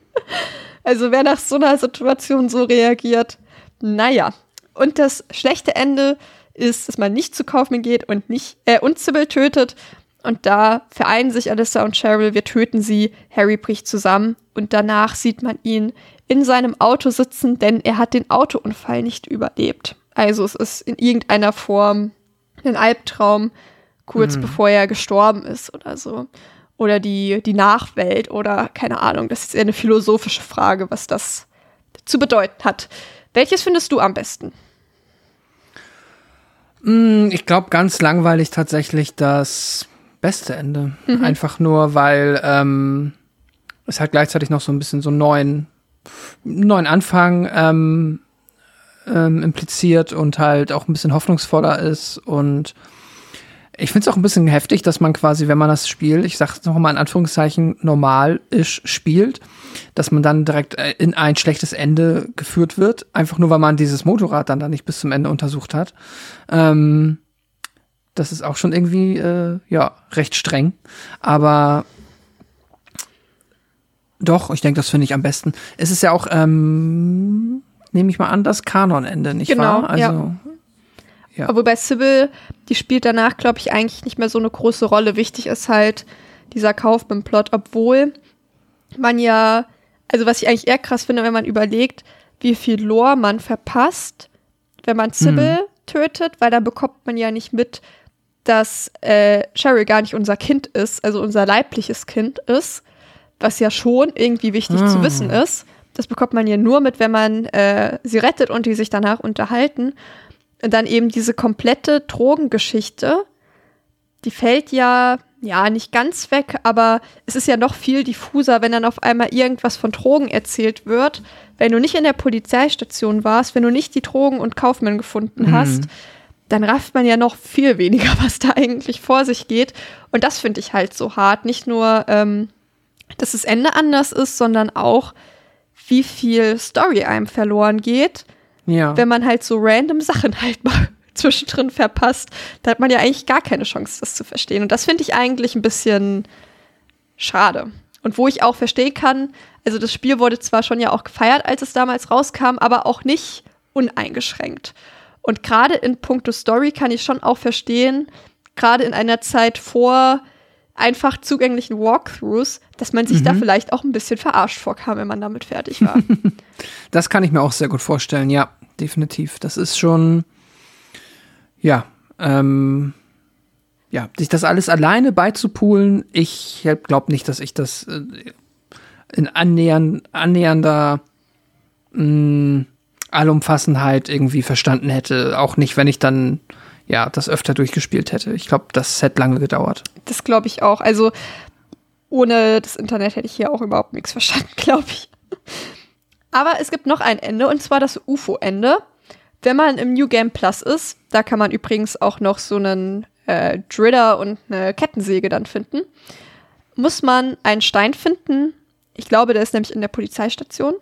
Also wer nach so einer Situation so reagiert, naja. Und das schlechte Ende ist, dass man nicht zu Kaufmann geht und nicht äh, und Sybil tötet. Und da vereinen sich Alyssa und Cheryl, wir töten sie, Harry bricht zusammen und danach sieht man ihn in seinem Auto sitzen, denn er hat den Autounfall nicht überlebt. Also es ist in irgendeiner Form ein Albtraum, kurz bevor er gestorben ist oder so. Oder die, die Nachwelt oder keine Ahnung. Das ist eher eine philosophische Frage, was das zu bedeuten hat. Welches findest du am besten? Mm, Ich glaube, ganz langweilig tatsächlich das beste Ende. Einfach nur, weil ähm, es halt gleichzeitig noch so ein bisschen so einen neuen, neuen Anfang ähm, ähm, impliziert und halt auch ein bisschen hoffnungsvoller ist. Und ich finde es auch ein bisschen heftig, dass man quasi, wenn man das Spiel, ich sage es nochmal in Anführungszeichen, normal ist, spielt, dass man dann direkt äh, in ein schlechtes Ende geführt wird, einfach nur weil man dieses Motorrad dann da nicht bis zum Ende untersucht hat. Ähm, das ist auch schon irgendwie, äh, ja, recht streng. Aber doch, ich denke, das finde ich am besten. Es ist ja auch, ähm, nehme ich mal an, das Kanonende, nicht Genau, wahr? Also, Ja. Aber bei Sybil, die spielt danach, glaube ich, eigentlich nicht mehr so eine große Rolle. Wichtig ist halt dieser Kaufmann-Plot, obwohl man ja, also was ich eigentlich eher krass finde, wenn man überlegt, wie viel Lore man verpasst, wenn man Sybil tötet, weil dann bekommt man ja nicht mit, dass äh, Cheryl gar nicht unser Kind ist, also unser leibliches Kind ist, was ja schon irgendwie wichtig zu Ah. wissen ist. Das bekommt man ja nur mit, wenn man äh, sie rettet und die sich danach unterhalten. Und dann eben diese komplette Drogengeschichte, die fällt ja, ja, nicht ganz weg, aber es ist ja noch viel diffuser, wenn dann auf einmal irgendwas von Drogen erzählt wird. Wenn du nicht in der Polizeistation warst, wenn du nicht die Drogen und Kaufmann gefunden hast, dann rafft man ja noch viel weniger, was da eigentlich vor sich geht. Und das finde ich halt so hart. Nicht nur, ähm, dass das Ende anders ist, sondern auch, wie viel Story einem verloren geht ja. wenn man halt so random Sachen halt mal zwischendrin verpasst, da hat man ja eigentlich gar keine Chance, das zu verstehen. Und das finde ich eigentlich ein bisschen schade. Und wo ich auch verstehen kann, also das Spiel wurde zwar schon ja auch gefeiert, als es damals rauskam, aber auch nicht uneingeschränkt. Und gerade in puncto Story kann ich schon auch verstehen, gerade in einer Zeit vor einfach zugänglichen Walkthroughs, dass man sich da vielleicht auch ein bisschen verarscht vorkam, wenn man damit fertig war. Das kann ich mir auch sehr gut vorstellen, ja, definitiv. Das ist schon, ja, ähm, ja, sich das alles alleine beizupulen, ich glaube nicht, dass ich das äh, in annähern, annähernder mh, Allumfassenheit irgendwie verstanden hätte. Auch nicht, wenn ich dann, ja, das öfter durchgespielt hätte. Ich glaube, das hätte lange gedauert. Das glaube ich auch. Also ohne das Internet hätte ich hier auch überhaupt nichts verstanden, glaube ich. Aber es gibt noch ein Ende und zwar das UFO-Ende. Wenn man im New Game Plus ist, da kann man übrigens auch noch so einen äh, Driller und eine Kettensäge dann finden, muss man einen Stein finden. Ich glaube, der ist nämlich in der Polizeistation.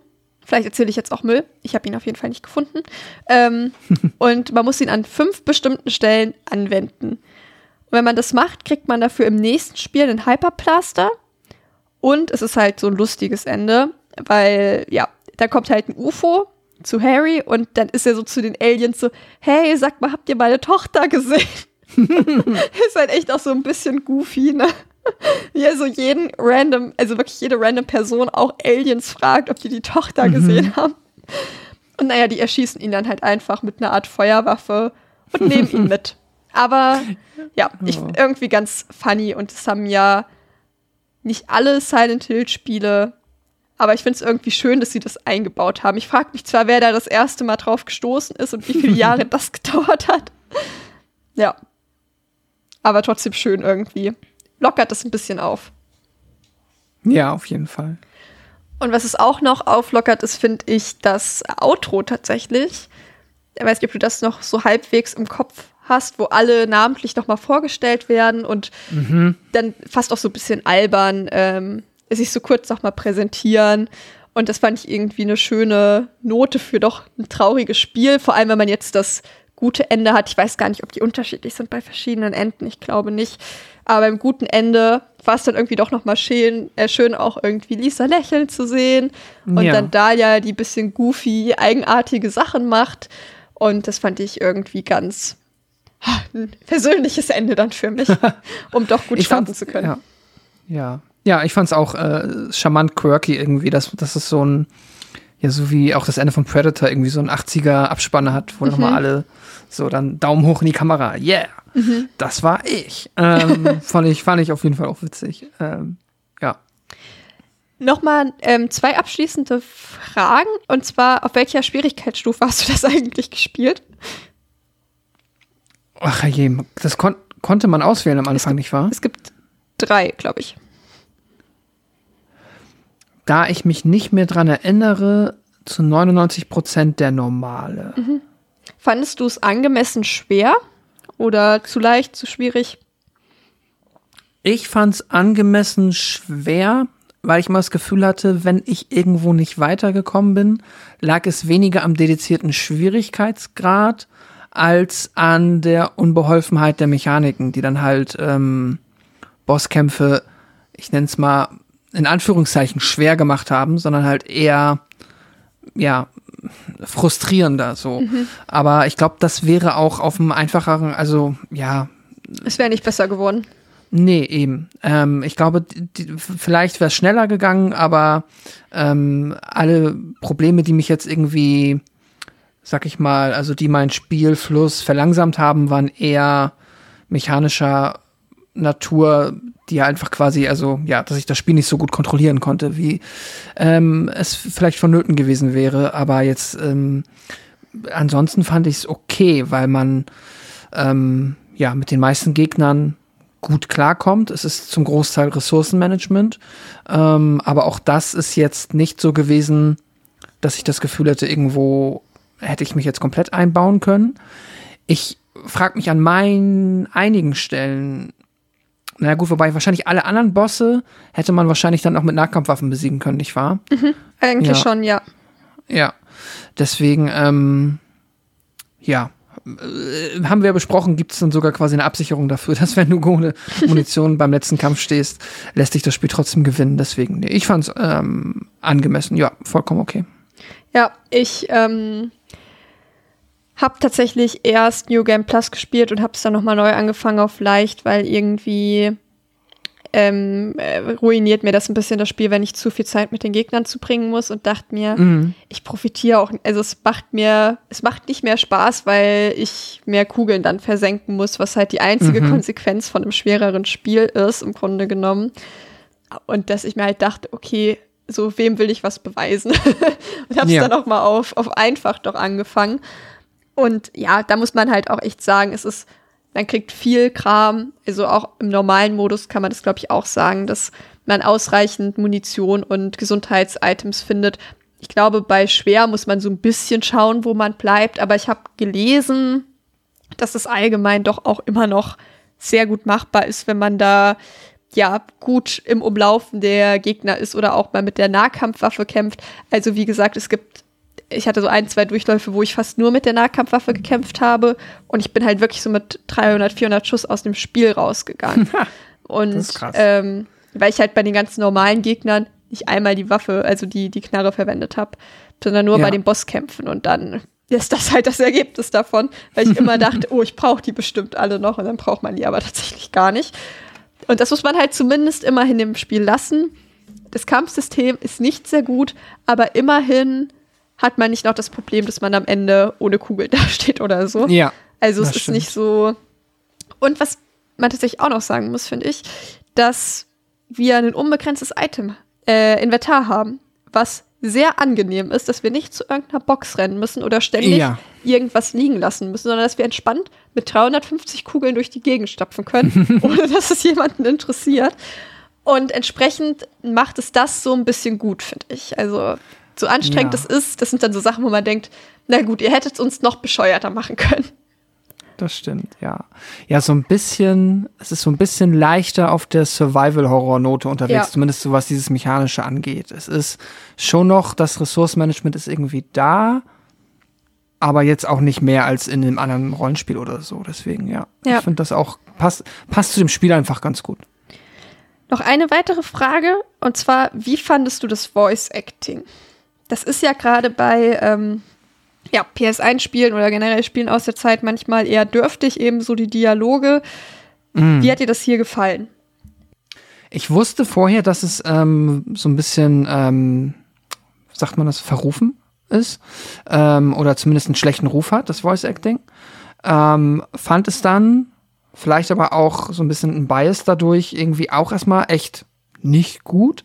Vielleicht erzähle ich jetzt auch Müll. Ich habe ihn auf jeden Fall nicht gefunden. Ähm, und man muss ihn an fünf bestimmten Stellen anwenden. Und wenn man das macht, kriegt man dafür im nächsten Spiel einen Hyperplaster. Und es ist halt so ein lustiges Ende, weil, ja, da kommt halt ein UFO zu Harry und dann ist er so zu den Aliens so, hey, sag mal, habt ihr meine Tochter gesehen? ist halt echt auch so ein bisschen goofy, ne? Wie er so jeden random, also wirklich jede random Person auch Aliens fragt, ob die die Tochter gesehen haben. Und naja, die erschießen ihn dann halt einfach mit einer Art Feuerwaffe und nehmen ihn mit. Aber ja, ich irgendwie ganz funny und es haben ja nicht alle Silent Hill Spiele, aber ich finde es irgendwie schön, dass sie das eingebaut haben. Ich frage mich zwar, wer da das erste Mal drauf gestoßen ist und wie viele Jahre das gedauert hat. Ja. Aber trotzdem schön irgendwie lockert es ein bisschen auf. Ja, auf jeden Fall. Und was es auch noch auflockert, ist, finde ich, das Outro tatsächlich. Ich weiß nicht, ob du das noch so halbwegs im Kopf hast, wo alle namentlich nochmal vorgestellt werden und mhm. dann fast auch so ein bisschen albern ähm, sich so kurz nochmal präsentieren. Und das fand ich irgendwie eine schöne Note für doch ein trauriges Spiel, vor allem wenn man jetzt das gute Ende hat. Ich weiß gar nicht, ob die unterschiedlich sind bei verschiedenen Enden. Ich glaube nicht. Aber im guten Ende war es dann irgendwie doch noch mal schön, äh, schön auch irgendwie Lisa lächeln zu sehen und ja. dann Dahlia, die bisschen goofy, eigenartige Sachen macht. Und das fand ich irgendwie ganz ein persönliches Ende dann für mich, um doch gut starten zu können. Ja, ja. ja ich fand es auch äh, charmant quirky irgendwie, dass, dass es so ein, ja, so wie auch das Ende von Predator irgendwie so ein 80er Abspanne hat, wo mhm. nochmal alle so dann Daumen hoch in die Kamera, yeah. Mhm. Das war ich. Ähm, fand ich. Fand ich auf jeden Fall auch witzig. Ähm, ja. Nochmal ähm, zwei abschließende Fragen. Und zwar, auf welcher Schwierigkeitsstufe hast du das eigentlich gespielt? Ach je, das kon konnte man auswählen am Anfang, gibt, nicht wahr? Es gibt drei, glaube ich. Da ich mich nicht mehr dran erinnere, zu 99 Prozent der normale. Mhm. Fandest du es angemessen schwer? Oder zu leicht, zu schwierig? Ich fand es angemessen schwer, weil ich mal das Gefühl hatte, wenn ich irgendwo nicht weitergekommen bin, lag es weniger am dedizierten Schwierigkeitsgrad als an der Unbeholfenheit der Mechaniken, die dann halt ähm, Bosskämpfe, ich nenne es mal in Anführungszeichen schwer gemacht haben, sondern halt eher ja frustrierender so. Mhm. Aber ich glaube, das wäre auch auf einem einfacheren, also ja. Es wäre nicht besser geworden. Nee, eben. Ähm, ich glaube, die, vielleicht wäre es schneller gegangen, aber ähm, alle Probleme, die mich jetzt irgendwie, sag ich mal, also die meinen Spielfluss verlangsamt haben, waren eher mechanischer Natur, die einfach quasi, also ja, dass ich das Spiel nicht so gut kontrollieren konnte, wie ähm, es vielleicht vonnöten gewesen wäre. Aber jetzt ähm, ansonsten fand ich es okay, weil man ähm, ja mit den meisten Gegnern gut klarkommt. Es ist zum Großteil Ressourcenmanagement, ähm, aber auch das ist jetzt nicht so gewesen, dass ich das Gefühl hätte, irgendwo hätte ich mich jetzt komplett einbauen können. Ich frage mich an meinen einigen Stellen, na gut, wobei wahrscheinlich alle anderen Bosse hätte man wahrscheinlich dann auch mit Nahkampfwaffen besiegen können, nicht wahr? Mhm, eigentlich ja. schon, ja. Ja. Deswegen, ähm, ja, äh, haben wir besprochen, gibt es dann sogar quasi eine Absicherung dafür, dass wenn du ohne Munition beim letzten Kampf stehst, lässt dich das Spiel trotzdem gewinnen. Deswegen, nee, ich fand's ähm, angemessen, ja, vollkommen okay. Ja, ich ähm, hab tatsächlich erst New Game Plus gespielt und hab's dann nochmal neu angefangen auf leicht, weil irgendwie ähm, äh, ruiniert mir das ein bisschen das Spiel, wenn ich zu viel Zeit mit den Gegnern zubringen muss und dachte mir, mhm. ich profitiere auch, also es macht mir, es macht nicht mehr Spaß, weil ich mehr Kugeln dann versenken muss, was halt die einzige mhm. Konsequenz von einem schwereren Spiel ist, im Grunde genommen. Und dass ich mir halt dachte, okay, so wem will ich was beweisen? und hab's ja. dann auch mal auf, auf einfach doch angefangen. Und ja, da muss man halt auch echt sagen, es ist, man kriegt viel Kram. Also auch im normalen Modus kann man das, glaube ich, auch sagen, dass man ausreichend Munition und Gesundheitsitems findet. Ich glaube, bei schwer muss man so ein bisschen schauen, wo man bleibt. Aber ich habe gelesen, dass es allgemein doch auch immer noch sehr gut machbar ist, wenn man da ja gut im Umlaufen der Gegner ist oder auch mal mit der Nahkampfwaffe kämpft. Also wie gesagt, es gibt ich hatte so ein, zwei Durchläufe, wo ich fast nur mit der Nahkampfwaffe gekämpft habe und ich bin halt wirklich so mit 300, 400 Schuss aus dem Spiel rausgegangen. und ähm, weil ich halt bei den ganzen normalen Gegnern nicht einmal die Waffe, also die, die Knarre verwendet habe, sondern nur ja. bei den Bosskämpfen und dann ist das halt das Ergebnis davon, weil ich immer dachte, oh, ich brauche die bestimmt alle noch und dann braucht man die aber tatsächlich gar nicht. Und das muss man halt zumindest immerhin im Spiel lassen. Das Kampfsystem ist nicht sehr gut, aber immerhin hat man nicht noch das Problem, dass man am Ende ohne Kugel dasteht oder so. Ja. Also es ist stimmt. nicht so. Und was man tatsächlich auch noch sagen muss, finde ich, dass wir ein unbegrenztes Item, äh, Inventar haben, was sehr angenehm ist, dass wir nicht zu irgendeiner Box rennen müssen oder ständig ja. irgendwas liegen lassen müssen, sondern dass wir entspannt mit 350 Kugeln durch die Gegend stapfen können, ohne dass es jemanden interessiert. Und entsprechend macht es das so ein bisschen gut, finde ich. Also so anstrengend ja. das ist, das sind dann so Sachen, wo man denkt, na gut, ihr hättet es uns noch bescheuerter machen können. Das stimmt, ja. Ja, so ein bisschen, es ist so ein bisschen leichter auf der Survival-Horror-Note unterwegs, ja. zumindest so was dieses Mechanische angeht. Es ist schon noch, das Ressourcenmanagement ist irgendwie da, aber jetzt auch nicht mehr als in einem anderen Rollenspiel oder so. Deswegen, ja. ja. Ich finde das auch, passt, passt zu dem Spiel einfach ganz gut. Noch eine weitere Frage, und zwar, wie fandest du das Voice Acting? Das ist ja gerade bei ähm, ja, PS1-Spielen oder generell Spielen aus der Zeit manchmal eher dürftig, eben so die Dialoge. Mm. Wie hat dir das hier gefallen? Ich wusste vorher, dass es ähm, so ein bisschen, ähm, sagt man das, verrufen ist. Ähm, oder zumindest einen schlechten Ruf hat, das Voice Acting. Ähm, fand es dann, vielleicht aber auch so ein bisschen ein Bias dadurch, irgendwie auch erstmal echt nicht gut.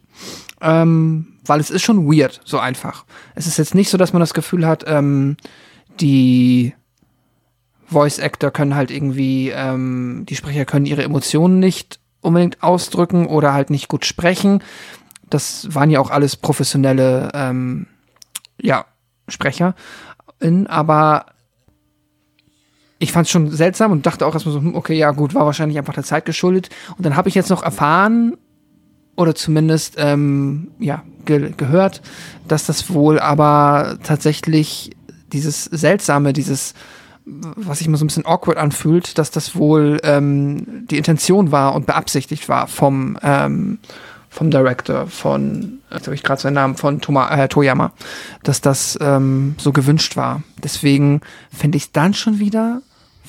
Ähm, weil es ist schon weird, so einfach. Es ist jetzt nicht so, dass man das Gefühl hat, ähm, die Voice Actor können halt irgendwie, ähm, die Sprecher können ihre Emotionen nicht unbedingt ausdrücken oder halt nicht gut sprechen. Das waren ja auch alles professionelle, ähm, ja, Sprecher. Aber ich fand es schon seltsam und dachte auch erstmal so, hm, okay, ja gut, war wahrscheinlich einfach der Zeit geschuldet. Und dann habe ich jetzt noch erfahren, oder zumindest ähm, ja, ge gehört, dass das wohl aber tatsächlich dieses Seltsame, dieses, was sich mal so ein bisschen awkward anfühlt, dass das wohl ähm, die Intention war und beabsichtigt war vom, ähm, vom Director von, jetzt habe ich gerade seinen Namen, von Toma, äh, Toyama, dass das ähm, so gewünscht war. Deswegen finde ich es dann schon wieder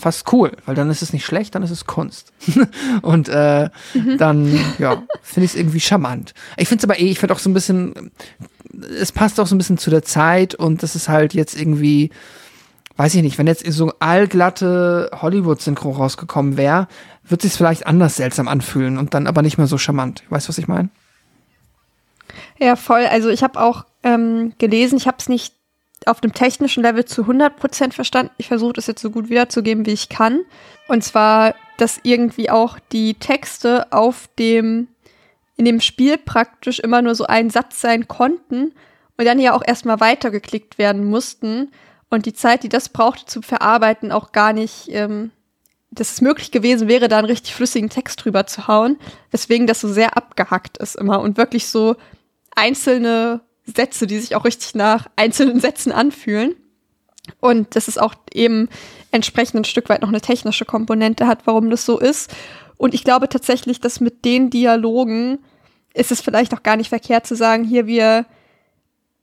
fast cool, weil dann ist es nicht schlecht, dann ist es Kunst. und äh, mhm. dann, ja, finde ich es irgendwie charmant. Ich finde es aber eh, ich finde auch so ein bisschen, es passt auch so ein bisschen zu der Zeit und das ist halt jetzt irgendwie, weiß ich nicht, wenn jetzt so allglatte Hollywood-Synchro rausgekommen wäre, wird sich vielleicht anders seltsam anfühlen und dann aber nicht mehr so charmant. Weißt du, was ich meine? Ja, voll. Also ich habe auch ähm, gelesen, ich habe es nicht auf dem technischen Level zu 100% verstanden. Ich versuche das jetzt so gut wiederzugeben, wie ich kann. Und zwar, dass irgendwie auch die Texte auf dem, in dem Spiel praktisch immer nur so ein Satz sein konnten und dann ja auch erstmal weitergeklickt werden mussten. Und die Zeit, die das brauchte zu verarbeiten, auch gar nicht, ähm, dass es möglich gewesen wäre, da einen richtig flüssigen Text drüber zu hauen. Weswegen das so sehr abgehackt ist immer und wirklich so einzelne Sätze, die sich auch richtig nach einzelnen Sätzen anfühlen. Und dass es auch eben entsprechend ein Stück weit noch eine technische Komponente hat, warum das so ist. Und ich glaube tatsächlich, dass mit den Dialogen ist es vielleicht auch gar nicht verkehrt zu sagen, hier wir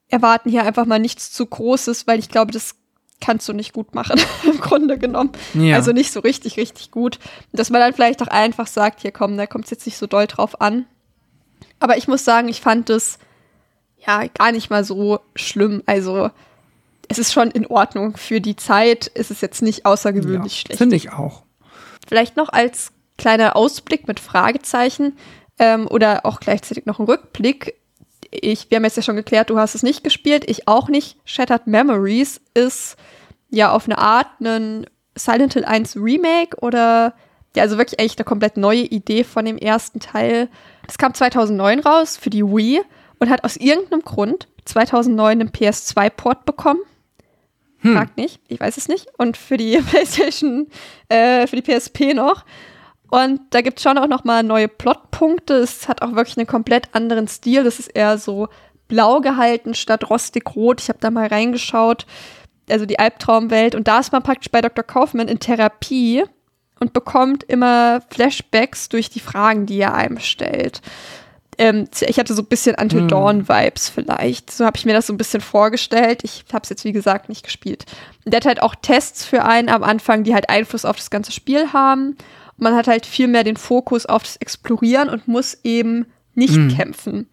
erwarten hier einfach mal nichts zu Großes, weil ich glaube, das kannst du nicht gut machen, im Grunde genommen. Ja. Also nicht so richtig, richtig gut. Dass man dann vielleicht auch einfach sagt, hier komm, da kommt es jetzt nicht so doll drauf an. Aber ich muss sagen, ich fand es ja gar nicht mal so schlimm. Also es ist schon in Ordnung. Für die Zeit ist es jetzt nicht außergewöhnlich ja, schlecht. Finde ich auch. Vielleicht noch als kleiner Ausblick mit Fragezeichen ähm, oder auch gleichzeitig noch ein Rückblick. Ich, wir haben jetzt ja schon geklärt, du hast es nicht gespielt, ich auch nicht. Shattered Memories ist ja auf eine Art ein Silent Hill 1 Remake oder ja, also wirklich eigentlich eine komplett neue Idee von dem ersten Teil. Es kam 2009 raus für die Wii und hat aus irgendeinem Grund 2009 einen PS2-Port bekommen. Hm. Fragt nicht, ich weiß es nicht. Und für die PlayStation, äh, für die PSP noch. Und da gibt es schon auch noch mal neue Plotpunkte. Es hat auch wirklich einen komplett anderen Stil. Das ist eher so blau gehalten statt rostig-rot. Ich habe da mal reingeschaut. Also die Albtraumwelt. Und da ist man praktisch bei Dr. Kaufmann in Therapie und bekommt immer Flashbacks durch die Fragen, die er einem stellt. Ähm, ich hatte so ein bisschen Until Dawn-Vibes vielleicht. So habe ich mir das so ein bisschen vorgestellt. Ich habe es jetzt, wie gesagt, nicht gespielt. Und der hat halt auch Tests für einen am Anfang, die halt Einfluss auf das ganze Spiel haben. man hat halt viel mehr den Fokus auf das Explorieren und muss eben nicht Mhm. kämpfen.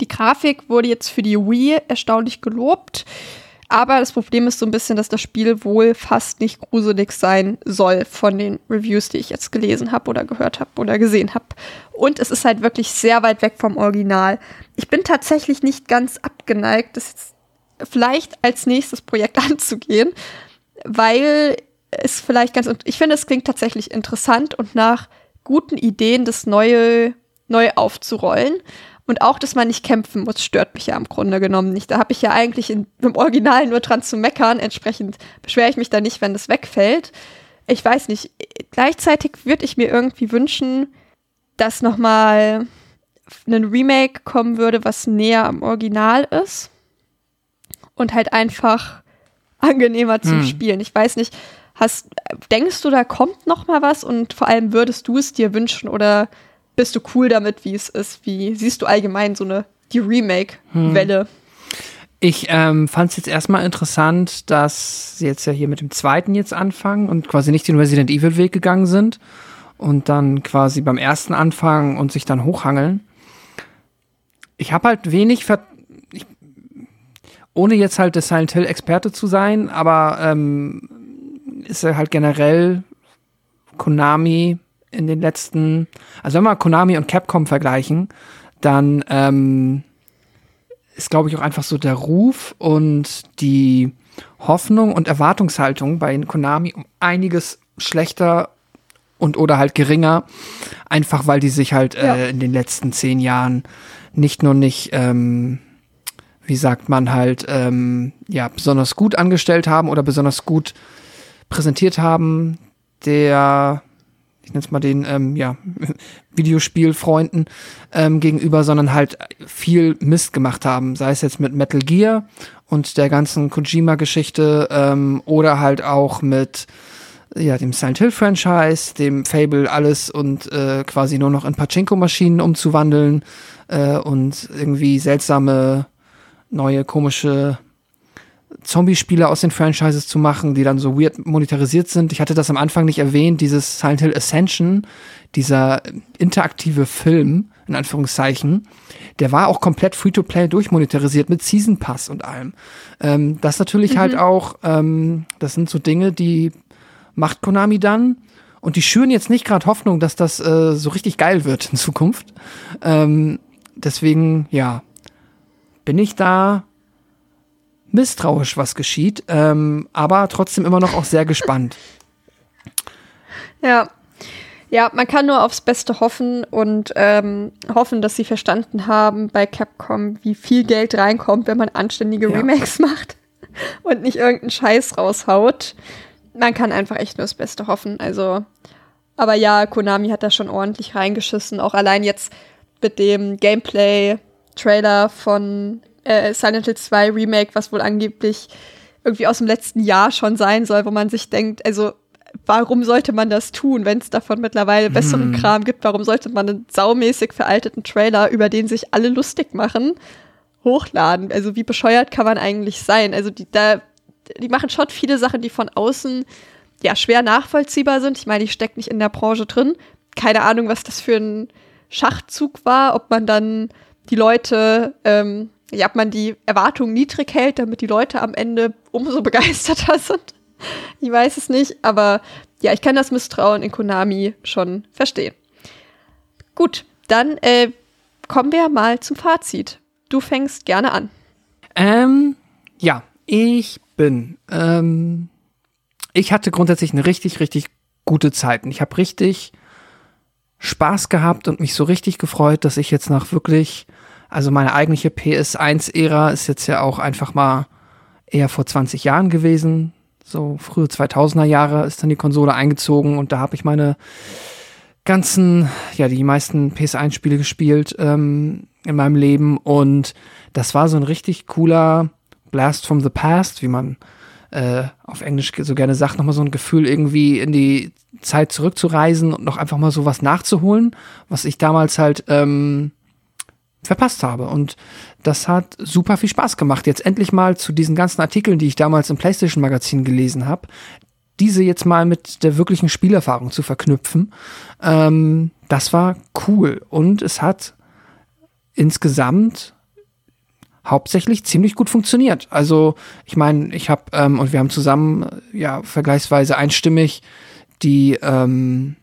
Die Grafik wurde jetzt für die Wii erstaunlich gelobt. Aber das Problem ist so ein bisschen, dass das Spiel wohl fast nicht gruselig sein soll von den Reviews, die ich jetzt gelesen habe oder gehört habe oder gesehen habe. Und es ist halt wirklich sehr weit weg vom Original. Ich bin tatsächlich nicht ganz abgeneigt, das vielleicht als nächstes Projekt anzugehen, weil es vielleicht ganz, ich finde, es klingt tatsächlich interessant und nach guten Ideen, das neue, neu aufzurollen. Und auch, dass man nicht kämpfen muss, stört mich ja im Grunde genommen nicht. Da habe ich ja eigentlich in, im Original nur dran zu meckern. Entsprechend beschwere ich mich da nicht, wenn das wegfällt. Ich weiß nicht. Gleichzeitig würde ich mir irgendwie wünschen, dass noch mal ein Remake kommen würde, was näher am Original ist und halt einfach angenehmer zum Hm. Spielen. Ich weiß nicht, hast denkst du, da kommt noch mal was und vor allem würdest du es dir wünschen oder bist du cool damit, wie es ist? Wie siehst du allgemein so eine die Remake-Welle? Ich ähm, fand es jetzt erstmal interessant, dass sie jetzt ja hier mit dem zweiten jetzt anfangen und quasi nicht den Resident Evil Weg gegangen sind und dann quasi beim ersten anfangen und sich dann hochhangeln. Ich habe halt wenig, ver ich, ohne jetzt halt der Silent Hill Experte zu sein, aber ähm, ist er halt generell Konami in den letzten, also wenn wir Konami und Capcom vergleichen, dann ähm, ist, glaube ich, auch einfach so der Ruf und die Hoffnung und Erwartungshaltung bei Konami um einiges schlechter und oder halt geringer, einfach weil die sich halt Ja. äh, in den letzten zehn Jahren nicht nur nicht, ähm, wie sagt man halt, ähm, ja, besonders gut angestellt haben oder besonders gut präsentiert haben, der, ich nenne es mal den, ähm, ja, Videospielfreunden ähm, gegenüber, sondern halt viel Mist gemacht haben. Sei es jetzt mit Metal Gear und der ganzen Kojima-Geschichte ähm, oder halt auch mit ja, dem Silent Hill Franchise, dem Fable alles und äh, quasi nur noch in Pachinko-Maschinen umzuwandeln äh, und irgendwie seltsame, neue, komische Zombie-Spiele aus den Franchises zu machen, die dann so weird monetarisiert sind. Ich hatte das am Anfang nicht erwähnt, dieses Silent Hill Ascension, dieser interaktive Film, in Anführungszeichen, der war auch komplett Free-to-Play durchmonetarisiert mit Season Pass und allem. Ähm, das natürlich halt auch, ähm, das sind so Dinge, die macht Konami dann. Und die schüren jetzt nicht gerade Hoffnung, dass das äh, so richtig geil wird in Zukunft. Ähm, deswegen, ja, bin ich da misstrauisch, was geschieht, ähm, aber trotzdem immer noch auch sehr gespannt. Ja. Ja, man kann nur aufs Beste hoffen und ähm, hoffen, dass sie verstanden haben bei Capcom, wie viel Geld reinkommt, wenn man anständige Ja. Remakes macht und nicht irgendeinen Scheiß raushaut. Man kann einfach echt nur das Beste hoffen. Also, aber ja, Konami hat da schon ordentlich reingeschissen. Auch allein jetzt mit dem Gameplay-Trailer von äh, Silent Hill 2 Remake, was wohl angeblich irgendwie aus dem letzten Jahr schon sein soll, wo man sich denkt, also warum sollte man das tun, wenn es davon mittlerweile besseren Kram gibt? Warum sollte man einen saumäßig veralteten Trailer, über den sich alle lustig machen, hochladen? Also wie bescheuert kann man eigentlich sein? Also die, da, die machen schon viele Sachen, die von außen ja schwer nachvollziehbar sind. Ich meine, ich stecke nicht in der Branche drin. Keine Ahnung, was das für ein Schachzug war, ob man dann die Leute, ähm, ja, ob man die Erwartungen niedrig hält, damit die Leute am Ende umso begeisterter sind. Ich weiß es nicht, aber ja, ich kann das Misstrauen in Konami schon verstehen. Gut, dann äh, kommen wir mal zum Fazit. Du fängst gerne an. Ähm, ja, ich bin. Ähm, ich hatte grundsätzlich eine richtig, richtig gute Zeit. Ich habe richtig Spaß gehabt und mich so richtig gefreut, dass ich jetzt nach wirklich, also meine eigentliche PS1-Ära ist jetzt ja auch einfach mal eher vor 20 Jahren gewesen. So frühe 2000er Jahre ist dann die Konsole eingezogen und da habe ich meine ganzen, ja, die meisten PS1-Spiele gespielt ähm, in meinem Leben und das war so ein richtig cooler Blast from the Past, wie man äh, auf Englisch so gerne sagt, nochmal so ein Gefühl, irgendwie in die Zeit zurückzureisen und noch einfach mal so was nachzuholen, was ich damals halt ähm, verpasst habe. Und das hat super viel Spaß gemacht. Jetzt endlich mal zu diesen ganzen Artikeln, die ich damals im PlayStation Magazin gelesen habe, diese jetzt mal mit der wirklichen Spielerfahrung zu verknüpfen. Ähm, das war cool. Und es hat insgesamt hauptsächlich ziemlich gut funktioniert. Also ich meine, ich habe ähm, und wir haben zusammen ja vergleichsweise einstimmig die ähm,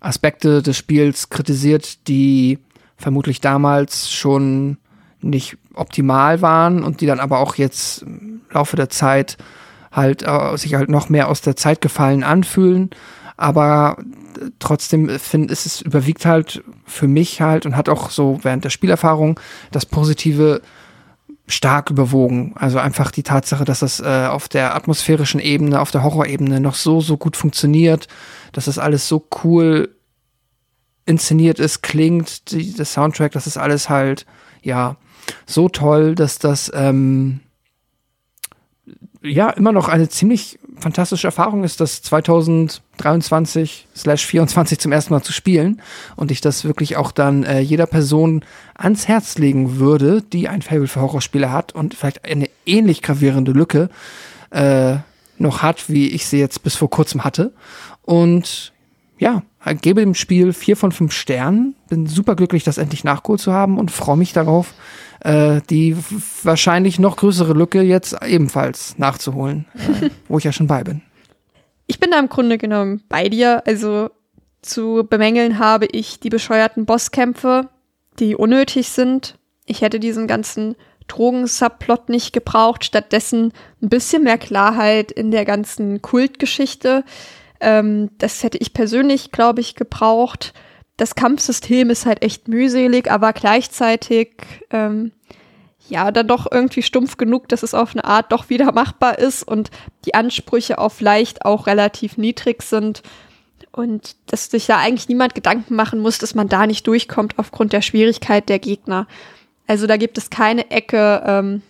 Aspekte des Spiels kritisiert, die vermutlich damals schon nicht optimal waren und die dann aber auch jetzt im Laufe der Zeit halt äh, sich halt noch mehr aus der Zeit gefallen anfühlen. Aber trotzdem finde ist es überwiegt halt für mich halt und hat auch so während der Spielerfahrung das Positive stark überwogen. Also einfach die Tatsache, dass das äh, auf der atmosphärischen Ebene, auf der Horrorebene noch so, so gut funktioniert, dass das alles so cool inszeniert ist, klingt, die, das Soundtrack, das ist alles halt, ja, so toll, dass das, ähm, ja, immer noch eine ziemlich fantastische Erfahrung ist, das 2023 slash 24 zum ersten Mal zu spielen und ich das wirklich auch dann äh, jeder Person ans Herz legen würde, die ein Fable für Horrorspiele hat und vielleicht eine ähnlich gravierende Lücke äh, noch hat, wie ich sie jetzt bis vor kurzem hatte. Und ja, gebe dem Spiel vier von fünf Sternen. Bin super glücklich, das endlich nachgeholt zu haben und freue mich darauf, äh, die wahrscheinlich noch größere Lücke jetzt ebenfalls nachzuholen, äh, wo ich ja schon bei bin. Ich bin da im Grunde genommen bei dir. Also zu bemängeln habe ich die bescheuerten Bosskämpfe, die unnötig sind. Ich hätte diesen ganzen Drogen-Subplot nicht gebraucht. Stattdessen ein bisschen mehr Klarheit in der ganzen Kultgeschichte. Ähm, das hätte ich persönlich, glaube ich, gebraucht das Kampfsystem ist halt echt mühselig, aber gleichzeitig ähm, ja dann doch irgendwie stumpf genug, dass es auf eine Art doch wieder machbar ist und die Ansprüche auf leicht auch relativ niedrig sind und dass sich da eigentlich niemand Gedanken machen muss, dass man da nicht durchkommt aufgrund der Schwierigkeit der Gegner. Also da gibt es keine Ecke, ähm,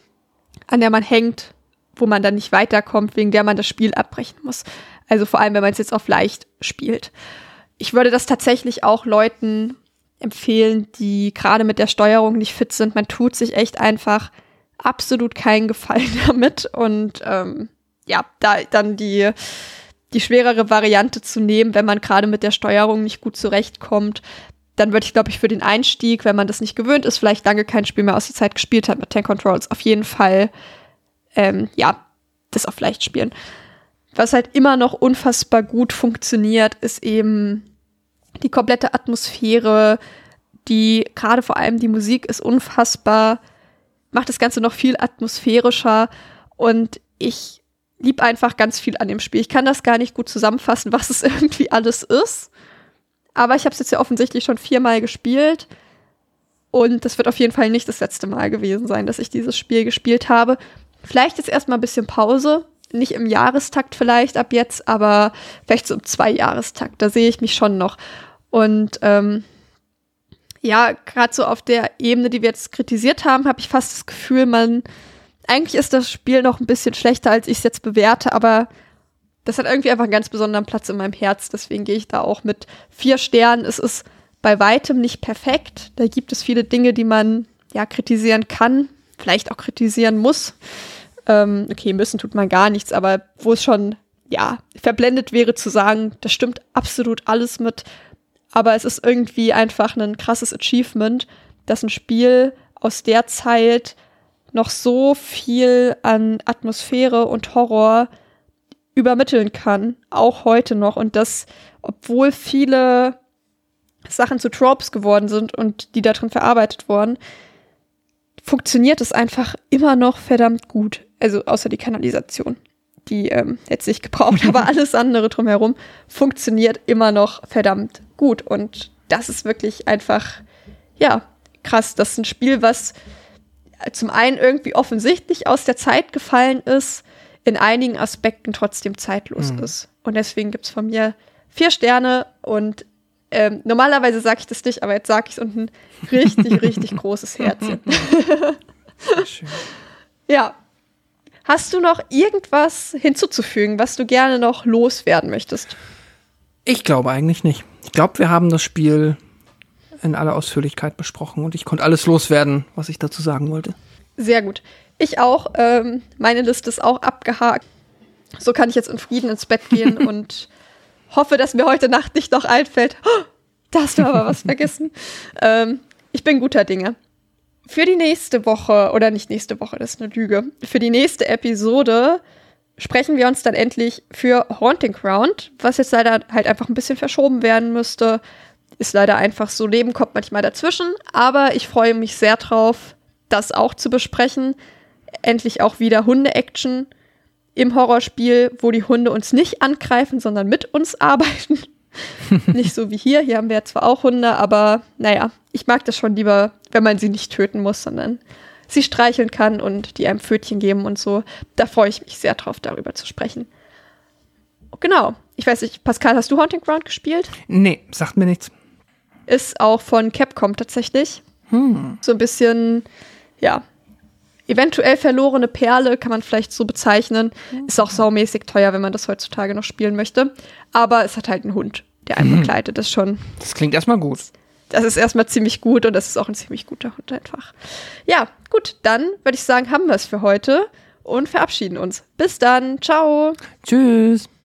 an der man hängt, wo man dann nicht weiterkommt, wegen der man das Spiel abbrechen muss. Also vor allem, wenn man es jetzt auf leicht spielt ich würde das tatsächlich auch Leuten empfehlen, die gerade mit der Steuerung nicht fit sind. Man tut sich echt einfach absolut keinen Gefallen damit und ähm, ja, da dann die die schwerere Variante zu nehmen, wenn man gerade mit der Steuerung nicht gut zurechtkommt, dann würde ich, glaube ich, für den Einstieg, wenn man das nicht gewöhnt ist, vielleicht lange kein Spiel mehr aus der Zeit gespielt hat mit Tank Controls, auf jeden Fall, ähm, ja, das auf leicht spielen. Was halt immer noch unfassbar gut funktioniert, ist eben die komplette Atmosphäre, die gerade vor allem die Musik ist unfassbar, macht das Ganze noch viel atmosphärischer und ich lieb einfach ganz viel an dem Spiel. Ich kann das gar nicht gut zusammenfassen, was es irgendwie alles ist. Aber ich habe es jetzt ja offensichtlich schon viermal gespielt. Und das wird auf jeden Fall nicht das letzte Mal gewesen sein, dass ich dieses Spiel gespielt habe. Vielleicht jetzt erstmal ein bisschen Pause, nicht im Jahrestakt vielleicht ab jetzt, aber vielleicht so im Zwei-Jahrestakt. Da sehe ich mich schon noch. Und ähm, ja, gerade so auf der Ebene, die wir jetzt kritisiert haben, habe ich fast das Gefühl, man eigentlich ist das Spiel noch ein bisschen schlechter, als ich es jetzt bewerte, aber das hat irgendwie einfach einen ganz besonderen Platz in meinem Herz. Deswegen gehe ich da auch mit vier Sternen. Es ist bei weitem nicht perfekt. Da gibt es viele Dinge, die man ja kritisieren kann, vielleicht auch kritisieren muss. Ähm, okay, müssen tut man gar nichts, aber wo es schon, ja, verblendet wäre zu sagen, das stimmt absolut alles mit. Aber es ist irgendwie einfach ein krasses Achievement, dass ein Spiel aus der Zeit noch so viel an Atmosphäre und Horror übermitteln kann, auch heute noch. Und das, obwohl viele Sachen zu Tropes geworden sind und die darin verarbeitet wurden, funktioniert es einfach immer noch verdammt gut. Also außer die Kanalisation. Die ähm, hätte sich gebraucht, aber alles andere drumherum funktioniert immer noch verdammt gut. Und das ist wirklich einfach, ja, krass. Das ist ein Spiel, was zum einen irgendwie offensichtlich aus der Zeit gefallen ist, in einigen Aspekten trotzdem zeitlos mhm. ist. Und deswegen gibt es von mir vier Sterne und Ähm, normalerweise sage ich das nicht, aber jetzt sage ich es und ein richtig, richtig großes Herzchen. Schön. Ja. Hast du noch irgendwas hinzuzufügen, was du gerne noch loswerden möchtest? Ich glaube eigentlich nicht. Ich glaube, wir haben das Spiel in aller Ausführlichkeit besprochen und ich konnte alles loswerden, was ich dazu sagen wollte. Sehr gut. Ich auch. Ähm, meine Liste ist auch abgehakt. So kann ich jetzt in Frieden ins Bett gehen und hoffe, dass mir heute Nacht nicht noch einfällt. Oh, da hast du aber was vergessen. Ähm, ich bin guter Dinge. Für die nächste Woche, oder nicht nächste Woche, das ist eine Lüge. Für die nächste Episode sprechen wir uns dann endlich für Haunting Ground, was jetzt leider halt einfach ein bisschen verschoben werden müsste. Ist leider einfach so, Leben kommt manchmal dazwischen, aber ich freue mich sehr drauf, das auch zu besprechen. Endlich auch wieder Hunde-Action im Horrorspiel, wo die Hunde uns nicht angreifen, sondern mit uns arbeiten. nicht so wie hier. Hier haben wir ja zwar auch Hunde, aber naja, ich mag das schon lieber, wenn man sie nicht töten muss, sondern sie streicheln kann und die einem Pfötchen geben und so. Da freue ich mich sehr drauf, darüber zu sprechen. Genau. Ich weiß nicht, Pascal, hast du Haunting Ground gespielt? Nee, sagt mir nichts. Ist auch von Capcom tatsächlich. So ein bisschen, ja, eventuell verlorene Perle, kann man vielleicht so bezeichnen. Ist auch saumäßig teuer, wenn man das heutzutage noch spielen möchte. Aber es hat halt einen Hund, der einen begleitet. Das schon, Das klingt erstmal gut. Das ist erstmal ziemlich gut und das ist auch ein ziemlich guter Hund einfach. Ja, gut, dann würde ich sagen, haben wir es für heute und verabschieden uns. Bis dann. Ciao. Tschüss.